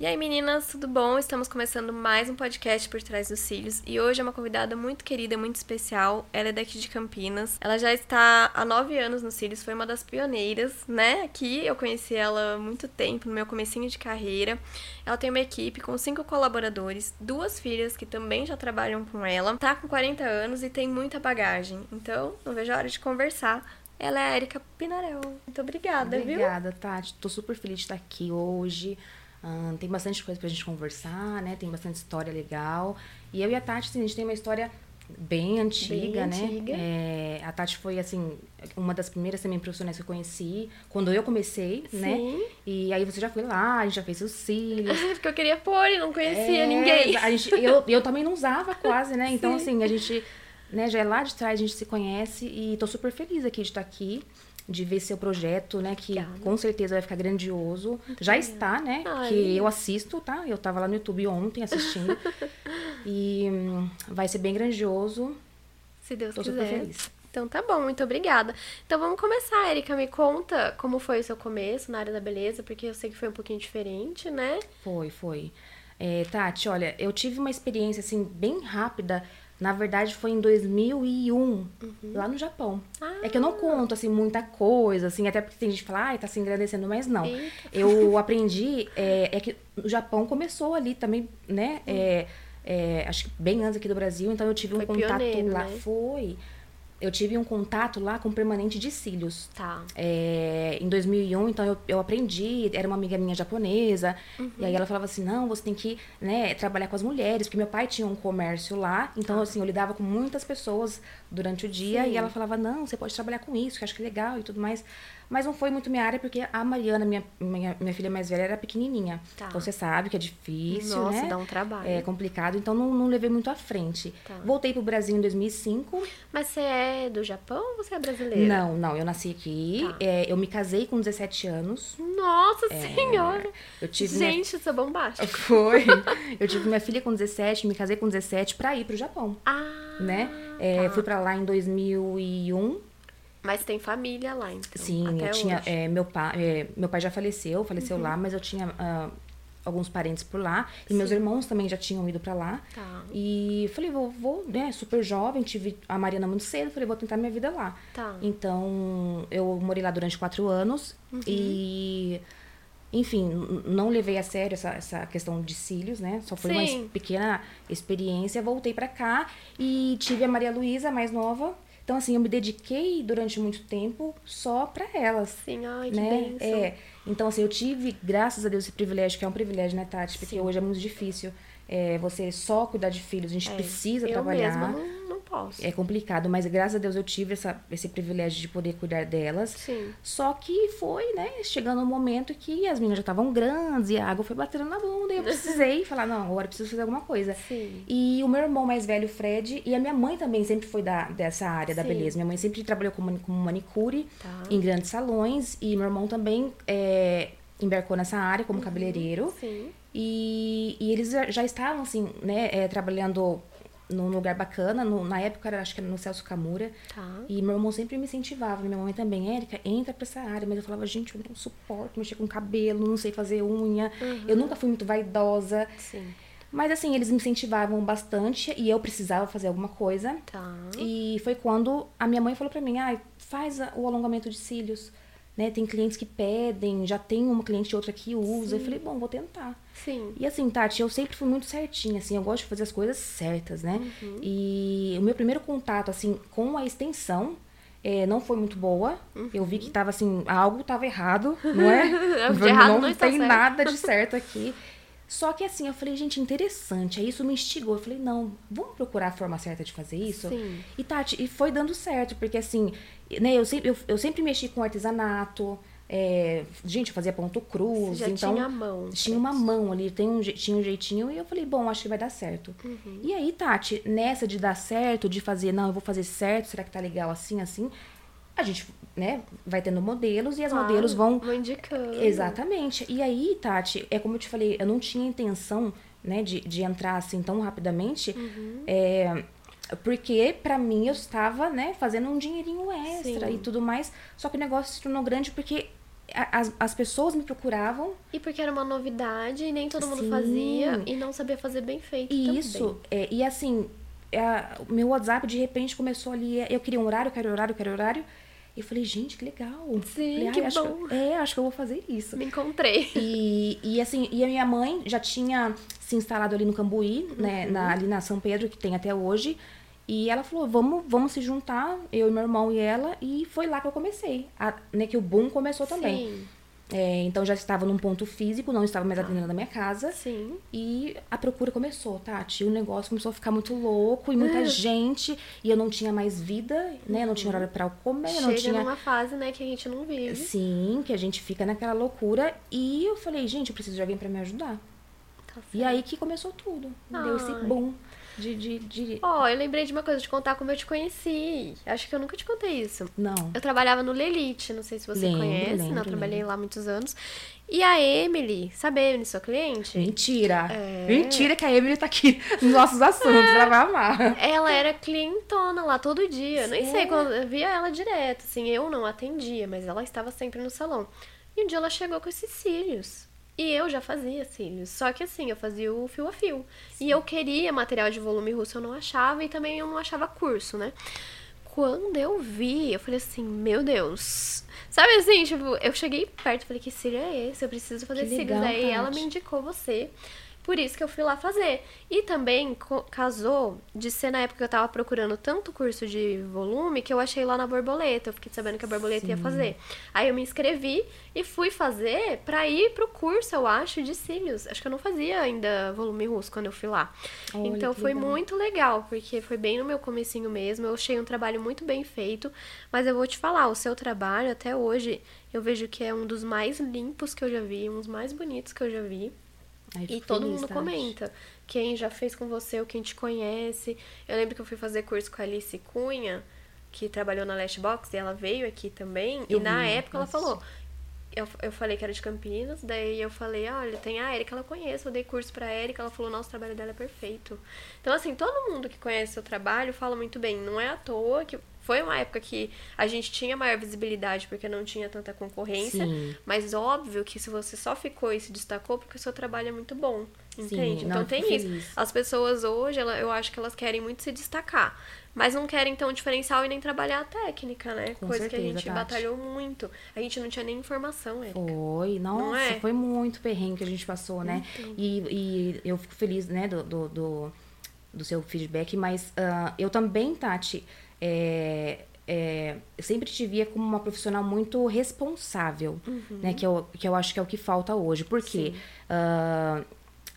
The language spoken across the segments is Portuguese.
E aí, meninas, tudo bom? Estamos começando mais um podcast por trás dos cílios e hoje é uma convidada muito querida, muito especial. Ela é daqui de Campinas. Ela já está há nove anos nos cílios, foi uma das pioneiras, né? Aqui eu conheci ela há muito tempo, no meu comecinho de carreira. Ela tem uma equipe com cinco colaboradores, duas filhas que também já trabalham com ela. Tá com 40 anos e tem muita bagagem. Então, não vejo a hora de conversar ela é a Erika Pinarel. Muito obrigada, obrigada viu? Obrigada, Tati. Tô super feliz de estar aqui hoje tem bastante coisa pra gente conversar, né? Tem bastante história legal. E eu e a Tati, assim, a gente tem uma história bem antiga, bem né? Antiga. É, a Tati foi, assim, uma das primeiras também profissionais que eu conheci quando eu comecei, né? Sim. né? E aí você já foi lá, a gente já fez os cílios. Porque eu queria pôr e não conhecia é, ninguém. A gente, eu, eu também não usava quase, né? Então, Sim. assim, a gente, né, já é lá de trás, a gente se conhece e tô super feliz aqui de estar aqui de ver seu projeto, né? Que Obrigada. com certeza vai ficar grandioso. Muito Já está, né? Ai. Que eu assisto, tá? Eu tava lá no YouTube ontem assistindo. e hum, vai ser bem grandioso. Se Deus Tô quiser. super feliz. Então tá bom, muito obrigada. Então vamos começar, Erika. Me conta como foi o seu começo na área da beleza, porque eu sei que foi um pouquinho diferente, né? Foi, foi. É, Tati, olha, eu tive uma experiência assim bem rápida na verdade, foi em 2001, uhum. lá no Japão. Ah. É que eu não conto, assim, muita coisa, assim, até porque tem gente que fala, ai, tá se engrandecendo, mas não. Eita. Eu aprendi, é, é, que o Japão começou ali também, né, uhum. é, é, acho que bem antes aqui do Brasil, então eu tive foi um contato pioneiro, lá. Né? Foi eu tive um contato lá com permanente de cílios. Tá. É, em 2001, então eu, eu aprendi, era uma amiga minha japonesa, uhum. e aí ela falava assim, não, você tem que né, trabalhar com as mulheres, porque meu pai tinha um comércio lá, então tá. assim, eu lidava com muitas pessoas durante o dia, Sim. e ela falava, não, você pode trabalhar com isso, que eu acho que é legal e tudo mais. Mas não foi muito minha área, porque a Mariana, minha, minha, minha filha mais velha, era pequenininha. Tá. Então você sabe que é difícil, Nossa, né? dá um trabalho. É complicado, então não, não levei muito à frente. Tá. Voltei pro Brasil em 2005. Mas você é do Japão ou você é brasileira? Não, não, eu nasci aqui. Tá. É, eu me casei com 17 anos. Nossa É, senhora! Eu tive Gente, eu sou bombástica. minha... Foi. Eu tive minha filha com 17, me casei com 17 pra ir pro Japão. Ah! Né? É, tá. Fui pra lá em 2001. Mas tem família lá, então. Sim, eu tinha. é, meu, pai, é, meu pai já faleceu, faleceu Uhum. lá, mas eu tinha ah, alguns parentes por lá. E meus Sim. irmãos também já tinham ido pra lá. Tá. E falei, vou, vou, né, super jovem, tive a Mariana muito cedo, falei, vou tentar minha vida lá. Tá. Então, eu morei lá durante quatro anos Uhum. e. Enfim, não levei a sério essa, essa questão de cílios, né? Só foi uma Sim. es- pequena experiência. Voltei pra cá e tive a Maria Luísa, mais nova. Então, assim, eu me dediquei durante muito tempo só pra elas Sim, ai, que né? bênção. É. Então, assim, eu tive, graças a Deus, esse privilégio, que é um privilégio, né, Tati? Porque Sim. hoje é muito difícil é, você só cuidar de filhos. A gente É, precisa eu trabalhar. mesma não, não posso. É complicado, mas graças a Deus eu tive essa, esse privilégio de poder cuidar delas. Sim. Só que foi, né, chegando um momento que as meninas já estavam grandes e a água foi batendo na bunda. E eu precisei falar, não, agora eu preciso fazer alguma coisa. Sim. E o meu irmão mais velho, Fred, e a minha mãe também sempre foi da, dessa área da Sim. beleza. Minha mãe sempre trabalhou como, como manicure Tá. em grandes salões. E meu irmão também é, embarcou nessa área Uhum. como cabeleireiro. Sim. E, e eles já, já estavam, assim, né, é, trabalhando num lugar bacana. No- na época, era, acho que era no Celso Camura. Tá. E meu irmão sempre me incentivava, minha mãe também, Érica, entra pra essa área. Mas eu falava, gente, eu não suporto mexer com cabelo, não sei fazer unha. Uhum. Eu nunca fui muito vaidosa. Sim. Mas assim, eles me incentivavam bastante e eu precisava fazer alguma coisa. Tá. E foi quando a minha mãe falou pra mim, ah, faz o alongamento de cílios. Né? Tem clientes que pedem, já tem uma cliente e outra que usa. Eu falei, bom, vou tentar. Sim. E assim, Tati, eu sempre fui muito certinha, assim, eu gosto de fazer as coisas certas, né? Uhum. E o meu primeiro contato, assim, com a extensão eh, não foi muito boa. Eu vi que tava, assim, algo tava errado, não é? De errado não não tem certo. nada de certo aqui. Só que assim, eu falei, gente, interessante. Aí isso me instigou. Eu falei, não, vamos procurar a forma certa de fazer isso? Sim. E Tati, e foi dando certo, porque assim, né, eu sempre, eu, eu sempre mexi com artesanato. é, gente, eu fazia ponto cruz. Você já então, tinha a mão. tinha uma mão ali, tem um, tinha um jeitinho, e eu falei, bom, acho que vai dar certo. Uhum. E aí, Tati, nessa de dar certo, de fazer, não, eu vou fazer certo, será que tá legal assim, assim? A gente, né, vai tendo modelos e as Claro, modelos vão Vou indicando. Exatamente. E aí, Tati, é como eu te falei, eu não tinha intenção, né, de, de entrar assim tão rapidamente. Uhum. É, porque pra mim eu estava, né, fazendo um dinheirinho extra Sim. e tudo mais. Só que o negócio se tornou grande porque as, as pessoas me procuravam. E porque era uma novidade e nem todo mundo Sim. fazia e não sabia fazer bem feito. E isso, é, e assim, o meu WhatsApp de repente começou ali. Eu queria um horário, quero horário, quero horário. E eu falei, gente, que legal. Sim, falei, que acho bom. Que, é, acho que eu vou fazer isso. Me encontrei. E, e assim, e a minha mãe já tinha se instalado ali no Cambuí, né, uhum. né, na, ali na São Pedro, que tem até hoje. E ela falou, vamos, vamos se juntar, eu e meu irmão e ela. E foi lá que eu comecei. A, né, que o boom começou também. Sim. É, então já estava num ponto físico, não estava mais ah. atendendo na minha casa. Sim. E a procura começou, Tati. O negócio começou a ficar muito louco e muita é. gente. E eu não tinha mais vida, né? Eu não tinha horário para comer. Chega não tinha... numa fase, né, que a gente não vive. Sim, que a gente fica naquela loucura. E eu falei, gente, eu preciso de alguém para me ajudar. Tá e aí que começou tudo. Ai. Deu esse boom de. de, de... Ó, oh, eu lembrei de uma coisa, de contar como eu te conheci. Acho que eu nunca te contei isso. Não. Eu trabalhava no Lelite, não sei se você lembro, conhece. Lembro, não, eu trabalhei lá muitos anos. E a Emily, sabe a Emily, sua cliente? Mentira. É... Mentira que a Emily tá aqui nos nossos assuntos, ela vai amar. Ela era clientona lá todo dia. Sério? Nem sei, quando eu via ela direto, assim, eu não atendia, mas ela estava sempre no salão. E um dia ela chegou com esses cílios. E eu já fazia cílios. Só que assim, eu fazia o fio a fio. Sim. E eu queria material de volume russo, eu não achava, e também eu não achava curso, né? Quando eu vi, eu falei assim, meu Deus. Sabe assim, tipo, eu cheguei perto e falei, que cílio é esse? Eu preciso fazer que cílios. Aí ela me indicou você. Por isso que eu fui lá fazer. E também casou de ser na época que eu tava procurando tanto curso de volume que eu achei lá na borboleta. Eu fiquei sabendo que a borboleta Sim. ia fazer. Aí eu me inscrevi e fui fazer pra ir pro curso, eu acho, de cílios. Acho que eu não fazia ainda volume russo quando eu fui lá. Olha, então foi legal. muito legal, porque foi bem no meu comecinho mesmo. Eu achei um trabalho muito bem feito. Mas eu vou te falar, o seu trabalho até hoje, eu vejo que é um dos mais limpos que eu já vi, um dos mais bonitos que eu já vi. E todo mundo tarde. comenta. Quem já fez com você ou quem te conhece. Eu lembro que eu fui fazer curso com a Alice Cunha, que trabalhou na Lashbox, e ela veio aqui também. Eu e na vi, época nossa. ela falou. Eu, eu falei que era de Campinas, daí eu falei, olha, tem a Erika, ela conhece, eu dei curso pra Erika, ela falou, nossa, o trabalho dela é perfeito. Então, assim, todo mundo que conhece o seu trabalho fala muito bem. Não é à toa que foi uma época que a gente tinha maior visibilidade porque não tinha tanta concorrência. Sim. Mas óbvio que se você só ficou e se destacou, porque o seu trabalho é muito bom. Entende? Sim, então tem feliz. isso. As pessoas hoje, eu acho que elas querem muito se destacar. Mas não querem, então, diferencial e nem trabalhar a técnica, né? Com Coisa certeza, que a gente Tati. batalhou muito. A gente não tinha nem informação, Érica. Foi, nossa, é? foi muito perrengue que a gente passou, né? Então. E, e eu fico feliz, né, do, do, do, do seu feedback, mas uh, eu também, Tati, é, é, eu sempre te via como uma profissional muito responsável, uhum. né? Que eu, que eu acho que é o que falta hoje. Porque uh,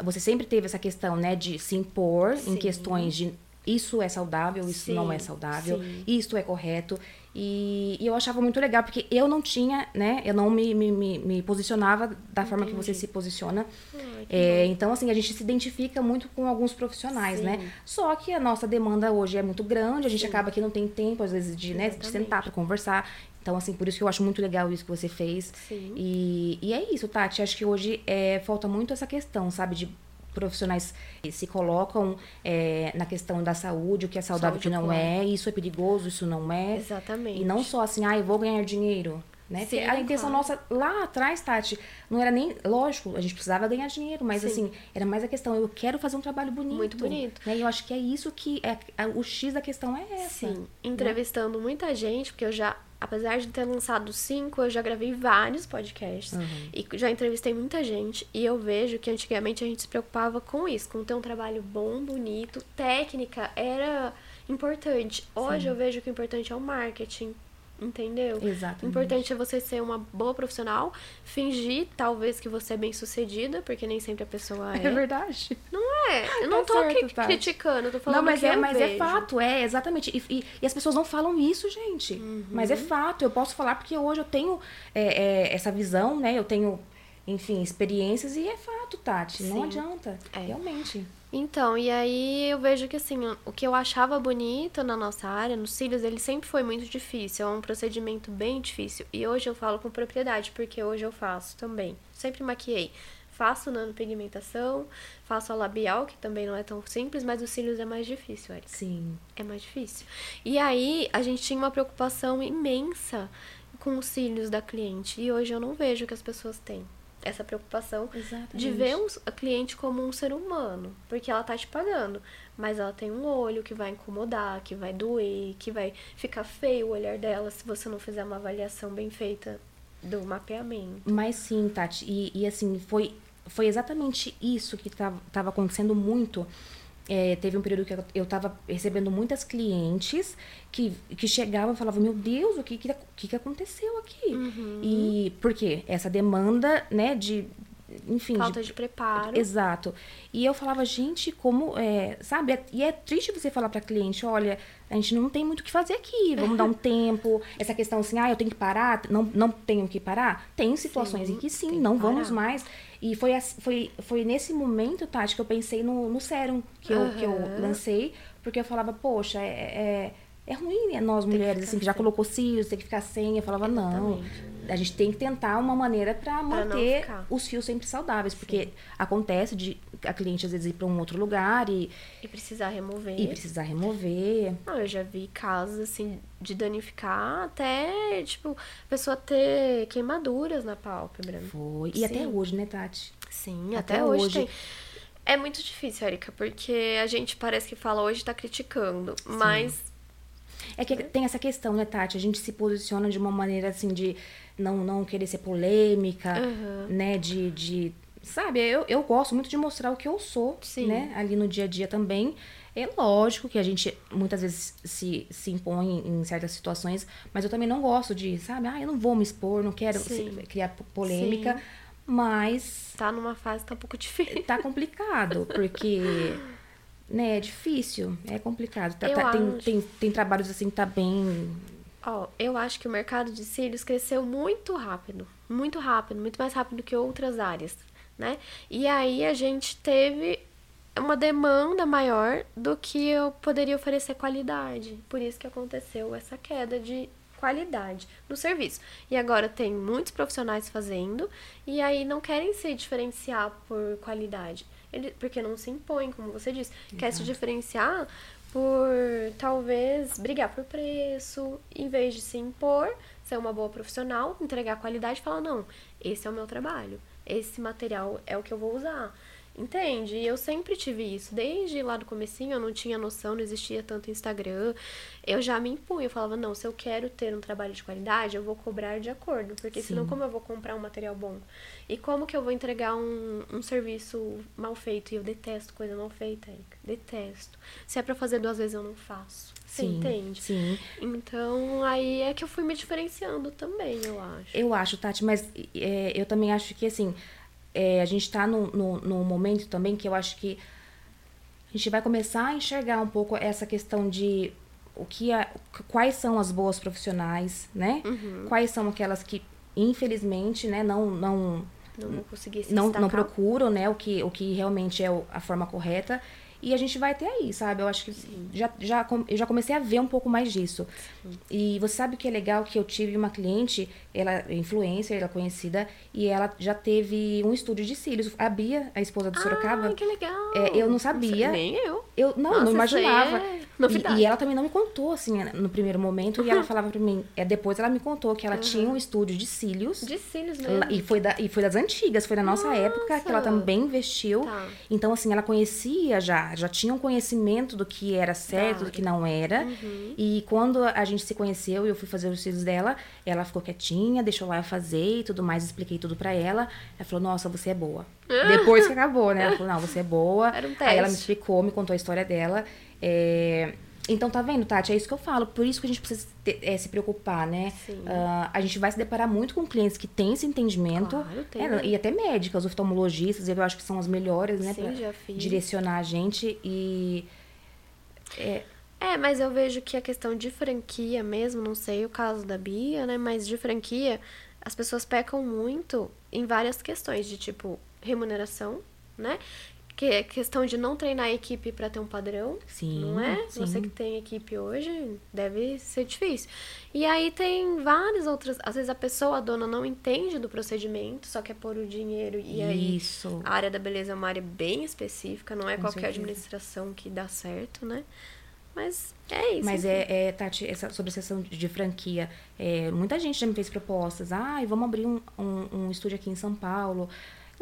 você sempre teve essa questão, né, de se impor Sim. em questões de isso é saudável, isso sim, não é saudável, sim. isso é correto. E, e, eu achava muito legal, porque eu não tinha, né? Eu não me, me, me, me posicionava da Entendi. forma que você se posiciona. Ai, é, então, assim, a gente se identifica muito com alguns profissionais, né? sim. né? Só que a nossa demanda hoje é muito grande, a gente acaba que não tem tempo, às vezes, de, né, de sentar para conversar. Então, assim, por isso que eu acho muito legal isso que você fez. Sim. E, e é isso, Tati. Acho que hoje é, falta muito essa questão, sabe? De profissionais se colocam é, na questão da saúde, o que é saudável, o que não é, isso é perigoso, isso não é. Exatamente. E não só assim, ah, eu vou ganhar dinheiro. Né? Sim, a intenção claro. nossa lá atrás, Tati, não era nem. Lógico, a gente precisava ganhar dinheiro, mas Sim. assim, era mais a questão, eu quero fazer um trabalho bonito. Muito bonito. Né? E eu acho que é isso que. É, o X da questão é essa. Sim. Né? Entrevistando muita gente, porque eu já apesar de ter lançado cinco, eu já gravei vários podcasts uhum. e já entrevistei muita gente. E eu vejo que antigamente a gente se preocupava com isso, com ter um trabalho bom, bonito, técnica era importante. Hoje Sim. eu vejo que o importante é o marketing. Entendeu? Exatamente. Importante é você ser uma boa profissional, fingir talvez que você é bem sucedida, porque nem sempre a pessoa é. É verdade. Não é? Eu não Tá tô certo, cri- Tati. criticando, eu tô falando Não, mas, que é, eu mas é vejo. fato, é, exatamente. E, e, e as pessoas não falam isso, gente. Uhum. Mas é fato, eu posso falar porque hoje eu tenho é, é, essa visão, né? Eu tenho, enfim, experiências e é fato, Tati. Não Sim. adianta. É. Realmente. Então, e aí eu vejo que assim, o que eu achava bonito na nossa área, nos cílios, ele sempre foi muito difícil, é um procedimento bem difícil. E hoje eu falo com propriedade, porque hoje eu faço também. Sempre maquiei. Faço nanopigmentação, faço a labial, que também não é tão simples, mas os cílios é mais difícil, Erika. Sim. É mais difícil. E aí a gente tinha uma preocupação imensa com os cílios da cliente. E hoje eu não vejo que as pessoas têm essa preocupação Exatamente. de ver um, a cliente como um ser humano, porque ela tá te pagando, mas ela tem um olho que vai incomodar, que vai doer, que vai ficar feio o olhar dela se você não fizer uma avaliação bem feita do mapeamento. Mas sim, Tati, e, e assim, foi, foi exatamente isso que estava acontecendo muito é, teve um período que eu estava recebendo muitas clientes que, que chegavam e falavam, meu Deus, o que, que, que aconteceu aqui? Uhum. E por quê? Essa demanda, né, de. Enfim. Falta de, de preparo. Exato. E eu falava, gente, como. É, sabe? É, e é triste você falar para cliente, olha, a gente não tem muito o que fazer aqui, vamos dar um tempo. Essa questão assim, ah, eu tenho que parar, não, não tenho que parar. Tem situações sim, em que sim, não vamos mais. E foi, foi, foi nesse momento, Tati, que eu pensei no, no sérum que eu, uhum. que eu lancei, porque eu falava, poxa, é, é, é ruim né, nós mulheres, assim, que já colocou cílios, tem que ficar sem. Eu falava, Exatamente. não, a gente tem que tentar uma maneira para manter os fios sempre saudáveis, porque Sim. acontece de a cliente às vezes ir para um outro lugar e. E precisar remover. E precisar remover. Não, eu já vi casos, assim, de danificar até, tipo, a pessoa ter queimaduras na pálpebra. Foi. E Sim. até hoje, né, Tati? Sim, até, até hoje, hoje tem. É muito difícil, Erika, porque a gente parece que fala hoje tá criticando, Sim. mas. É que tem essa questão, né, Tati? A gente se posiciona de uma maneira assim de não, não querer ser polêmica, uhum. né? De, de. Sabe, eu, eu gosto muito de mostrar o que eu sou, Sim. né? Ali no dia a dia também. É lógico que a gente muitas vezes se, se impõe em certas situações, mas eu também não gosto de, sabe, ah, eu não vou me expor, não quero se, criar polêmica, Sim. mas. Tá numa fase tá um pouco difícil. Tá complicado, porque. Né, é difícil, é complicado. Tá, tá, tem, tem, tem trabalhos assim que tá bem. Ó, oh, eu acho que o mercado de cílios cresceu muito rápido. Muito rápido, muito mais rápido que outras áreas, né? E aí a gente teve uma demanda maior do que eu poderia oferecer qualidade. Por isso que aconteceu essa queda de qualidade no serviço. E agora tem muitos profissionais fazendo e aí não querem se diferenciar por qualidade. Ele, porque não se impõe, como você disse. Então. Quer se diferenciar por talvez brigar por preço, em vez de se impor, ser uma boa profissional, entregar qualidade e falar, não, esse é o meu trabalho, esse material é o que eu vou usar. Entende? E eu sempre tive isso. Desde lá do comecinho eu não tinha noção, não existia tanto Instagram. Eu já me impunha, eu falava, não, se eu quero ter um trabalho de qualidade, eu vou cobrar de acordo. Porque Sim. senão como eu vou comprar um material bom? E como que eu vou entregar um, um serviço mal feito? E eu detesto coisa mal feita, Erika. Detesto. Se é pra fazer duas vezes, eu não faço. Você sim, entende? Sim. Então, aí é que eu fui me diferenciando também, eu acho. Eu acho, Tati, mas é, eu também acho que, assim, é, a gente está num, no no momento também que eu acho que a gente vai começar a enxergar um pouco essa questão de o que é, quais são as boas profissionais, né? Uhum. Quais são aquelas que infelizmente, né, não não não, não, não, não procuram, né, o que o que realmente é a forma correta e a gente vai ter aí, sabe? Eu acho que já, já, eu já comecei a ver um pouco mais disso. Sim. E você sabe o que é legal? Que eu tive uma cliente, ela é influencer, ela é conhecida, e ela já teve um estúdio de cílios. A Bia, a esposa do Sorocaba. Ah, que legal! É, eu não sabia. Nem eu. Eu não, Nossa, não imaginava. É e, e, ela também não me contou, assim, no primeiro momento. E ela falava pra mim, é, depois ela me contou que ela uhum. tinha um estúdio de cílios. De cílios mesmo. E foi, da, e foi das antigas, foi da nossa Nossa. época que ela também investiu. Tá. Então, assim, ela conhecia já já tinha um conhecimento do que era certo, claro. do que não era. Uhum. E quando a gente se conheceu e eu fui fazer os filhos dela, ela ficou quietinha, deixou lá eu fazer e tudo mais, expliquei tudo para ela. Ela falou: "Nossa, você é boa". Depois que acabou, né? Ela falou: "Não, você é boa". Era um teste. Aí ela me explicou, me contou a história dela. É... Então, tá vendo, Tati? É isso que eu falo. Por isso que a gente precisa ter, é, se preocupar, né? Uh, a gente vai se deparar muito com clientes que têm esse entendimento. Claro, tem. É, e até médicas, oftalmologistas, eu acho que são as melhores, né? Sim, pra direcionar a gente. E. É... é, mas eu vejo que a questão de franquia mesmo, não sei o caso da Bia, né? Mas de franquia, as pessoas pecam muito em várias questões, de tipo remuneração, né? Que é questão de não treinar a equipe para ter um padrão, sim, não é? Sim. Você que tem equipe hoje, deve ser difícil. E aí tem várias outras, às vezes a pessoa, a dona não entende do procedimento, só quer pôr o dinheiro e aí Isso. a área da beleza é uma área bem específica, não é Com qualquer certeza. administração que dá certo, né? Mas é isso. Mas é, é, Tati, essa, sobre a sessão de, de franquia, é, muita gente já me fez propostas. Ah, vamos abrir um, um, um estúdio aqui em São Paulo.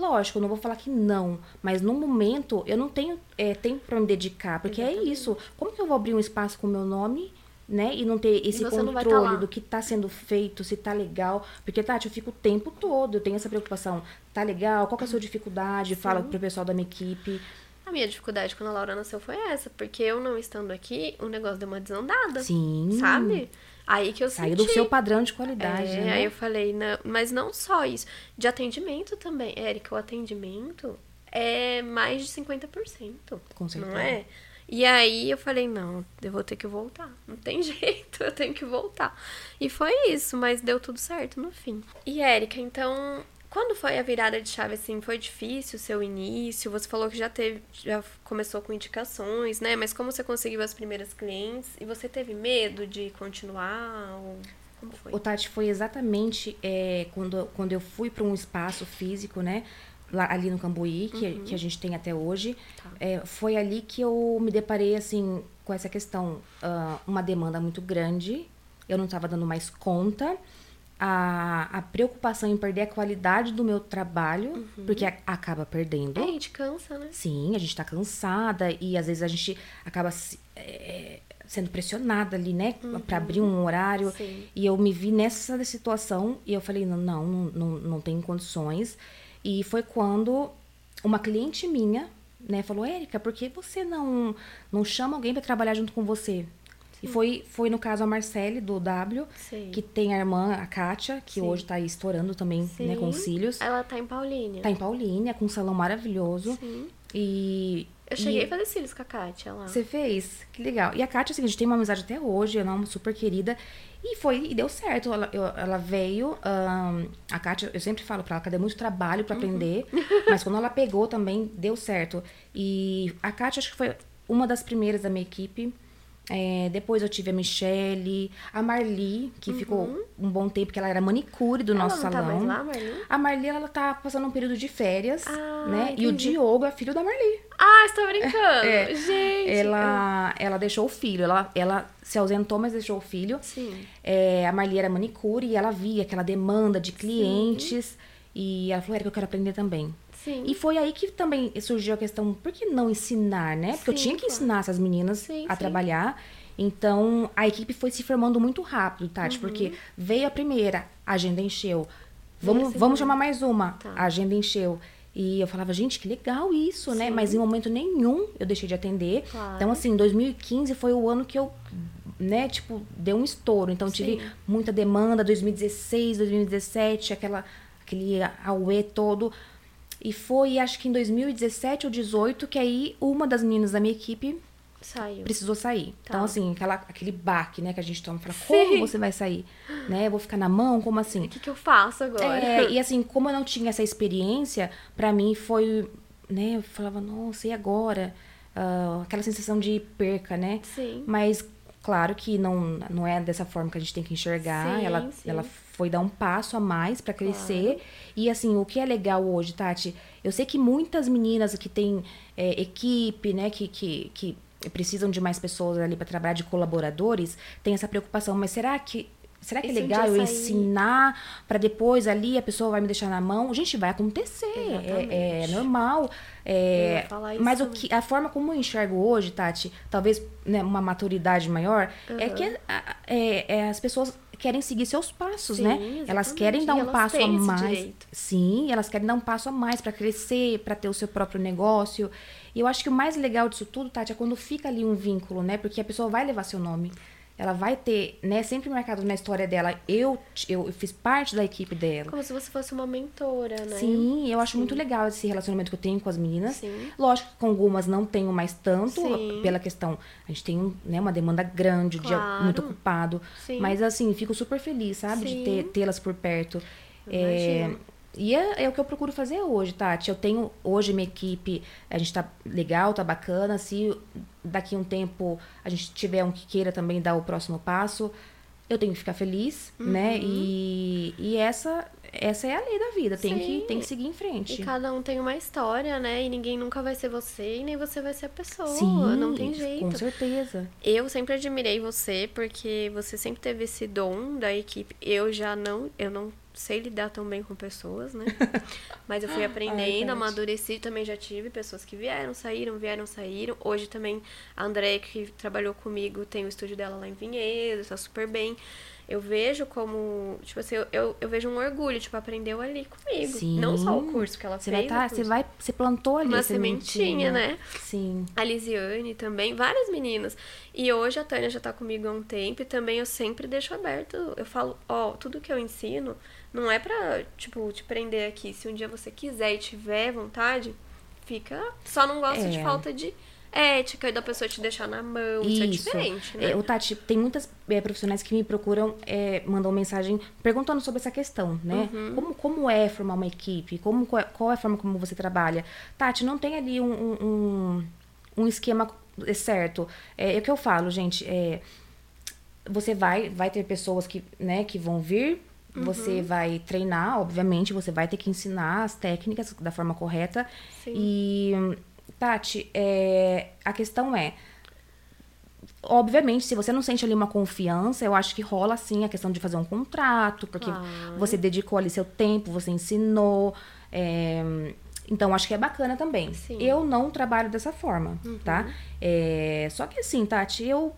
Lógico, eu não vou falar que não, mas no momento eu não tenho é, tempo para me dedicar, porque é Exatamente. é isso. Como que eu vou abrir um espaço com o meu nome, né? E não ter esse controle tá do que está sendo feito, se tá legal. Porque, Tati, eu fico o tempo todo, eu tenho essa preocupação. Tá legal? Qual que é a sua dificuldade? Sim. Fala pro pessoal da minha equipe. A minha dificuldade quando a Laura nasceu foi essa, porque eu não estando aqui, o negócio deu uma desandada. Sim. Sabe? Aí que eu Saiu do seu padrão de qualidade, é, né? Aí eu falei, não, mas não só isso. De atendimento também. Érica, o atendimento é mais de 50%. Com certeza. Não é? E aí eu falei, não, eu vou ter que voltar. Não tem jeito, eu tenho que voltar. E foi isso, mas deu tudo certo no fim. E Érica, então, quando foi a virada de chave, assim, foi difícil o seu início? Você falou que já teve, já começou com indicações, né? Mas como você conseguiu as primeiras clientes? E você teve medo de continuar? Ou... Como foi? O Tati foi exatamente é, quando, quando eu fui para um espaço físico, né? Lá, ali no Cambuí, que, uhum. que a gente tem até hoje. Tá. É, foi ali que eu me deparei, assim, com essa questão. Uh, uma demanda muito grande. Eu não estava dando mais conta a, a preocupação em perder a qualidade do meu trabalho, uhum. porque a, acaba perdendo. É, a gente cansa, né? Sim, a gente tá cansada e às vezes a gente acaba é, sendo pressionada ali, né? Uhum. Pra abrir um horário. Sim. E eu me vi nessa situação e eu falei, não, não, não, não tem condições. E foi quando uma cliente minha, né, falou, Érica, por que você não, não chama alguém para trabalhar junto com você? E foi, foi no caso a Marcele, do W, Sim. que tem a irmã, a Kátia, que Sim. hoje tá aí estourando também, Sim. né, com cílios. Ela tá em Paulínia. Tá em Paulínia, com um salão maravilhoso. Sim. E. Eu cheguei e... a fazer cílios com a Kátia lá. Você fez? Que legal. E a Kátia, assim, a gente tem uma amizade até hoje, ela é uma super querida. E foi, e deu certo. Ela, eu, ela veio, um, a Kátia, eu sempre falo pra ela, cadê muito trabalho para uhum. aprender. Mas quando ela pegou também, deu certo. E a Kátia, acho que foi uma das primeiras da minha equipe. É, depois eu tive a Michelle, a Marli, que uhum. ficou um bom tempo, que ela era manicure do ela nosso não salão. Tá lá, Marli? A Marli, ela tá passando um período de férias, ah, né? Entendi. E o Diogo é filho da Marli. Ah, estou brincando! é. Gente! Ela, ela deixou o filho, ela, ela se ausentou, mas deixou o filho. Sim. É, a Marli era manicure e ela via aquela demanda de clientes. Sim. E ela falou, era que eu quero aprender também. Sim. E foi aí que também surgiu a questão, por que não ensinar, né? Porque sim, eu tinha que ensinar essas meninas sim, a trabalhar. Então, a equipe foi se formando muito rápido, Tati, uhum. porque veio a primeira, a agenda encheu. Vamos, vamos chamar mais uma, tá. a agenda encheu. E eu falava, gente, que legal isso, né? Mas em momento nenhum eu deixei de atender. Claro. Então, assim, 2015 foi o ano que eu, né, tipo, deu um estouro. Então, tive Sim. muita demanda, 2016, 2017, aquela, aquele auê todo. E foi, acho que em 2017 ou 2018, que aí uma das meninas da minha equipe Saiu. precisou sair. Tá. Então, assim, aquela, aquele baque, né, que a gente toma. Fala, como você vai sair? Né? Eu vou ficar na mão? Como assim? O que, que eu faço agora? É, e assim, como eu não tinha essa experiência, para mim foi, né, eu falava, nossa, e agora? Uh, aquela sensação de perca, né? Sim. Mas, claro que não, não é dessa forma que a gente tem que enxergar. Sim, ela, sim. ela foi dar um passo a mais para crescer. Claro. E assim, o que é legal hoje, Tati, eu sei que muitas meninas que têm é, equipe, né, que, que, que precisam de mais pessoas ali para trabalhar, de colaboradores, têm essa preocupação. Mas será que Será que é legal eu ensinar para depois ali a pessoa vai me deixar na mão? Gente, vai acontecer. É, é, normal. É, mas o que, a forma como eu enxergo hoje, Tati, talvez né, uma maturidade maior, uhum. é que é, é, as pessoas querem seguir seus passos, Sim, né? Elas querem dar um passo a mais. Direito. Sim, elas querem dar um passo a mais para crescer, para ter o seu próprio negócio. E eu acho que o mais legal disso tudo, Tati, é quando fica ali um vínculo, né? Porque a pessoa vai levar seu nome ela vai ter, né, sempre marcado na história dela, eu, eu fiz parte da equipe dela. Como se você fosse uma mentora, né? Sim, eu acho Sim. muito legal esse relacionamento que eu tenho com as meninas. Sim. Lógico que com algumas não tenho mais tanto, Sim. pela questão, a gente tem né, uma demanda grande, claro. o dia muito ocupado. Sim. Mas assim, fico super feliz, sabe, de ter tê-las por perto. É, e é, é, o que eu procuro fazer hoje, Tati. Eu tenho hoje minha equipe, a gente tá legal, tá bacana. Se daqui a um tempo a gente tiver um que queira também dar o próximo passo, eu tenho que ficar feliz, né? uhum. né? E, e essa essa é a lei da vida, tem que, tem que seguir em frente. E cada um tem uma história, né? E ninguém nunca vai ser você e nem você vai ser a pessoa. Sim, não tem jeito. Com certeza. Eu sempre admirei você porque você sempre teve esse dom da equipe. Eu já não, eu não sei lidar tão bem com pessoas, né? Mas eu fui aprendendo, Ai, amadureci, também já tive pessoas que vieram, saíram, vieram, saíram. Hoje também a André, que trabalhou comigo, tem o estúdio dela lá em Vinhedo, tá super bem eu vejo como, tipo assim, eu, eu, eu, vejo um orgulho, tipo, aprendeu ali comigo. Sim. Não só o curso que ela você fez. Vai tá, você vai, você plantou ali uma sementinha, sementinha, né? Sim. A Lisiane também, várias meninas. E hoje a Tânia já tá comigo há um tempo e também eu sempre deixo aberto. Eu falo, ó, tudo que eu ensino não é pra, tipo, te prender aqui. Se um dia você quiser e tiver vontade, fica. Só não gosto é. de falta de ética e da pessoa te deixar na mão. Isso, isso é diferente, né? É, o Tati, tem muitas é, profissionais que me procuram, é, mandam mensagem perguntando sobre essa questão, né? Uhum. Como, como é formar uma equipe? Como, qual, é, qual é a forma como você trabalha? Tati, não tem ali um, um, um esquema certo. É, é o que eu falo, gente. É, você vai, vai ter pessoas que, né, que vão vir Uhum. Você vai treinar, obviamente, você vai ter que ensinar as técnicas da forma correta. Sim. E Tati, é, a questão é. Obviamente, se você não sente ali uma confiança, eu acho que rola sim a questão de fazer um contrato, porque claro. você dedicou ali seu tempo, você ensinou. É, então, acho que é bacana também. Sim. Eu não trabalho dessa forma, uhum. tá? É, só que assim, Tati, eu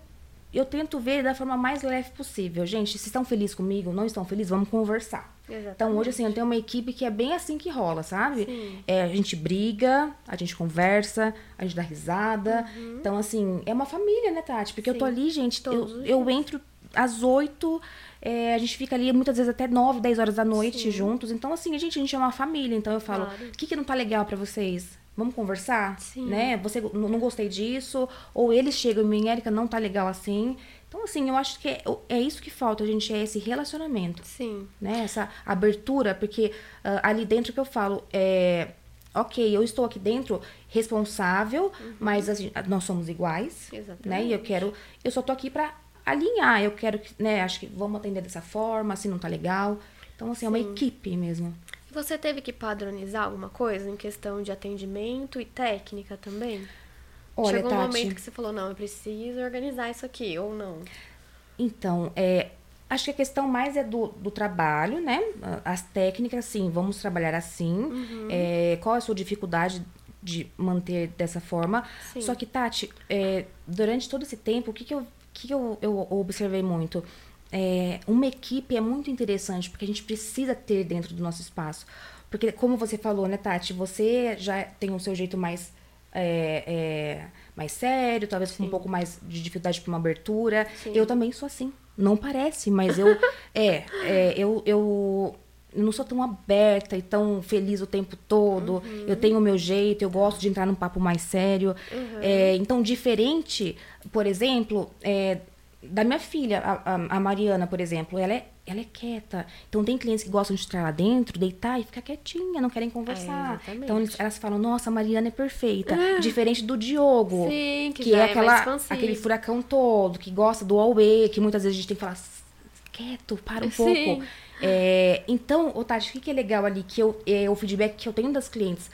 eu tento ver da forma mais leve possível. Gente, se estão felizes comigo, não estão felizes, vamos conversar. Exatamente. Então, hoje, assim, eu tenho uma equipe que é bem assim que rola, sabe? É, a gente briga, a gente conversa, a gente dá risada. Uhum. Então, assim, é uma família, né, Tati? Porque Sim. eu tô ali, gente, eu, eu entro às oito, é, a gente fica ali muitas vezes até nove, dez horas da noite Sim. juntos. Então, assim, a gente, a gente é uma família. Então, eu falo, o claro. que, que não tá legal para vocês? Vamos conversar? Sim. Né? Você não gostei disso? Ou eles chegam e me Érica, não tá legal assim. Então, assim, eu acho que é, é isso que falta, a gente, é esse relacionamento. Sim. Né? Essa abertura, porque uh, ali dentro que eu falo, é. Ok, eu estou aqui dentro responsável, uhum. mas assim, nós somos iguais. Exatamente. Né? E eu quero. Eu só tô aqui para alinhar. Eu quero que, né? Acho que vamos atender dessa forma, assim não tá legal. Então, assim, Sim. é uma equipe mesmo. Você teve que padronizar alguma coisa em questão de atendimento e técnica também? Olha, Chegou um Tati, momento que você falou, não, eu preciso organizar isso aqui, ou não? Então, é, acho que a questão mais é do, do trabalho, né? As técnicas, sim, vamos trabalhar assim. Uhum. É, qual é a sua dificuldade de manter dessa forma? Sim. Só que, Tati, é, durante todo esse tempo, o que, que, eu, que, que eu, eu observei muito? É, uma equipe é muito interessante, porque a gente precisa ter dentro do nosso espaço. Porque, como você falou, né, Tati, você já tem o seu jeito mais. É, é, mais sério, talvez Sim. com um pouco mais de dificuldade para uma abertura. Sim. Eu também sou assim. Não parece, mas eu. é, é, eu, eu eu não sou tão aberta e tão feliz o tempo todo. Uhum. Eu tenho o meu jeito, eu gosto de entrar num papo mais sério. Uhum. É, então, diferente, por exemplo, é, da minha filha, a, a, Mariana, por exemplo, ela é, ela é quieta. Então tem clientes que gostam de estar lá dentro, deitar e ficar quietinha, não querem conversar. É, então elas falam, nossa, a Mariana é perfeita. Ah, Diferente do Diogo, sim, que, que é, é aquela, aquele furacão todo, que gosta do Aue, que muitas vezes a gente tem que falar, quieto, para um pouco. É, então, Otávio, o que é legal ali, que eu, é, o feedback que eu tenho das clientes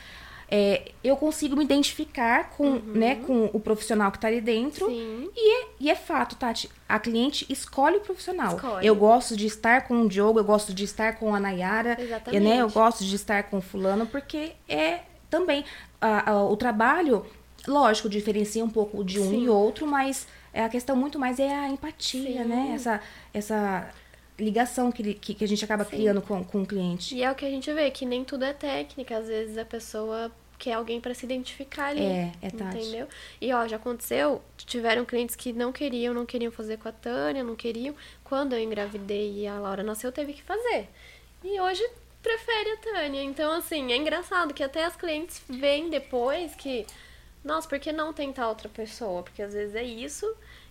é, eu consigo me identificar com, uhum. né, com o profissional que está ali dentro. E é, e é fato, Tati. A cliente escolhe o profissional. Escolhe. Eu gosto de estar com o Diogo, eu gosto de estar com a Nayara. Exatamente. Né, eu gosto de estar com o fulano, porque é também a, a, o trabalho, lógico, diferencia um pouco de um Sim. e outro, mas é a questão muito mais é a empatia, Sim. né? Essa, essa ligação que, que, que a gente acaba Sim. criando com, com o cliente. E é o que a gente vê, que nem tudo é técnica. Às vezes a pessoa quer alguém para se identificar ali. É, é Tati. Entendeu? E ó, já aconteceu, tiveram clientes que não queriam, não queriam fazer com a Tânia, não queriam. Quando eu engravidei e a Laura nasceu, teve que fazer. E hoje prefere a Tânia. Então, assim, é engraçado que até as clientes veem depois que, nossa, por que não tentar outra pessoa? Porque às vezes é isso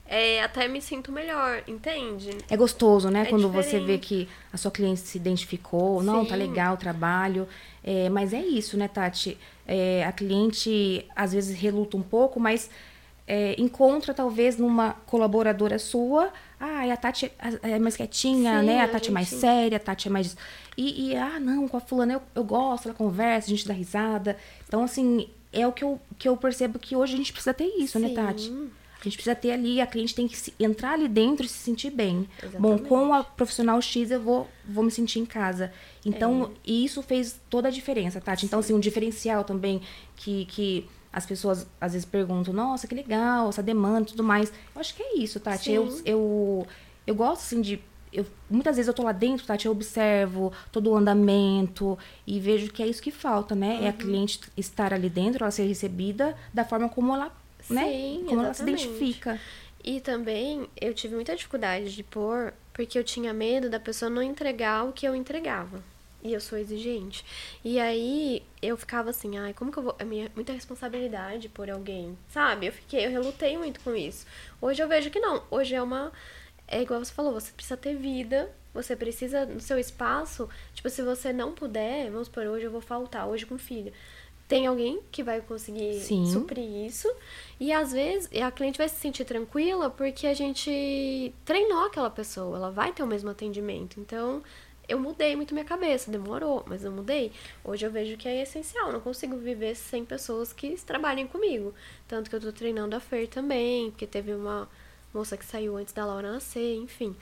é, até me sinto melhor, entende? É gostoso, né? É quando diferente. você vê que a sua cliente se identificou, Sim. não, tá legal o trabalho. É, mas é isso, né, Tati? É, a cliente às vezes reluta um pouco, mas é, encontra, talvez, numa colaboradora sua, ah, a Tati é mais quietinha, Sim, né? A a Tati é mais gente- séria, a Tati é mais. E, e, ah, não, com a fulana eu, eu gosto, ela conversa, a gente dá risada. Então, assim, é o que eu, que eu percebo que hoje a gente precisa ter isso, né, Sim. Tati? A gente precisa ter ali, a cliente tem que se- entrar ali dentro e se sentir bem. Bom, Exatamente. com a profissional X eu vou, vou me sentir em casa. Então, É. isso fez toda a diferença, Tati. Então, assim, um diferencial também que, que as pessoas às vezes perguntam, nossa, que legal, essa demanda e tudo mais. Eu acho que é isso, Tati. Eu, Sim. eu, eu gosto, assim, de. Eu, muitas vezes eu tô lá dentro, Tati, eu observo todo o andamento e vejo que é isso que falta, né? É a Uhum. cliente estar ali dentro, ela ser recebida da forma como ela, né? Sim, Como ela se exatamente. identifica. E também eu tive muita dificuldade de pôr, porque eu tinha medo da pessoa não entregar o que eu entregava. E eu sou exigente. E aí eu ficava assim, ai, como que eu vou. É minha, muita responsabilidade por alguém, sabe? Eu fiquei, eu relutei muito com isso. Hoje eu vejo que não. Hoje é uma. É igual você falou, você precisa ter vida, você precisa, no seu espaço, tipo, se você não puder, vamos por hoje eu vou faltar, hoje com filho. Tem alguém que vai conseguir Sim. suprir isso. E às vezes a cliente vai se sentir tranquila porque a gente treinou aquela pessoa, ela vai ter o mesmo atendimento. Então, eu mudei muito minha cabeça, demorou, mas eu mudei. Hoje eu vejo que é essencial, não consigo viver sem pessoas que trabalhem comigo. Tanto que eu tô treinando a Fer também, porque teve uma moça que saiu antes da Laura nascer, enfim.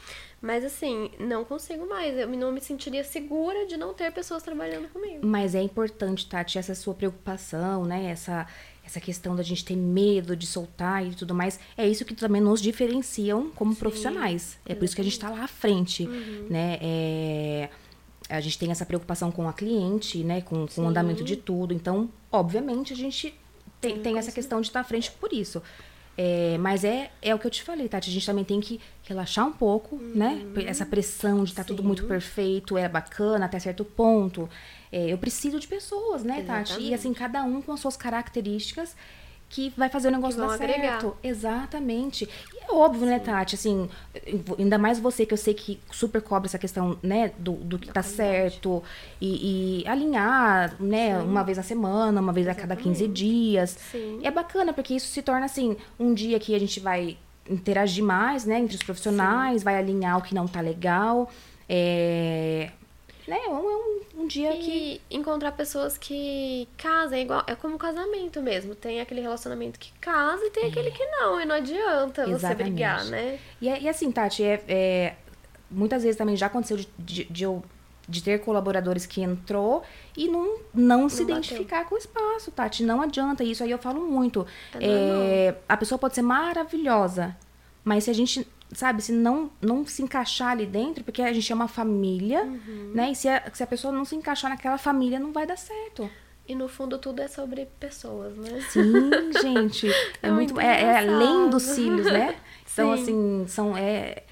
Mas assim, não consigo mais, eu não me sentiria segura de não ter pessoas trabalhando comigo. Mas é importante, Tati, essa sua preocupação, né? Essa, essa questão da gente ter medo de soltar e tudo mais. É isso que também nos diferenciam como profissionais. É por isso que a gente tá lá à frente, Uhum. né? É, a gente tem essa preocupação com a cliente, né? Com, com o andamento de tudo. Então, obviamente, a gente tem, tem essa questão de estar à frente por isso. É, mas é, é o que eu te falei, Tati. A gente também tem que relaxar um pouco, né? Essa pressão de estar tudo muito Uhum. Perfeito, é bacana até certo ponto. É, eu preciso de pessoas, né, Tati? E Exatamente. assim, cada um com as suas características que vai fazer o negócio dar agregar. certo. Exatamente. E é óbvio, né, Tati? Assim, ainda mais você que eu sei que super cobra essa questão, né, do, do que tá qualidade. certo e, e alinhar, né, uma vez na semana, uma vez a cada 15 Exatamente. dias. Sim. É bacana, porque isso se torna assim, um dia que a gente vai interagir mais, né, entre os profissionais, vai alinhar o que não tá legal. É. Né, é um, um dia que. E encontrar pessoas que casam é igual, é como casamento mesmo. Tem aquele relacionamento que casa e tem aquele que não. E não adianta você Exatamente. brigar, né? E, é- e assim, Tati, é, é- muitas vezes também já aconteceu de, de, de eu de ter colaboradores que entrou e não, não, se bateu. identificar com o espaço, Tati. Não adianta. Isso aí eu falo muito. É É, a pessoa pode ser maravilhosa, mas se a gente, sabe, se não, não se encaixar ali dentro, porque a gente é uma família, Uhum. né? E se a, se a pessoa não se encaixar naquela família, não vai dar certo. E no fundo tudo é sobre pessoas, né? Sim, gente. É, É muito. É, é além dos cílios, né? Então, Sim. assim, são. É,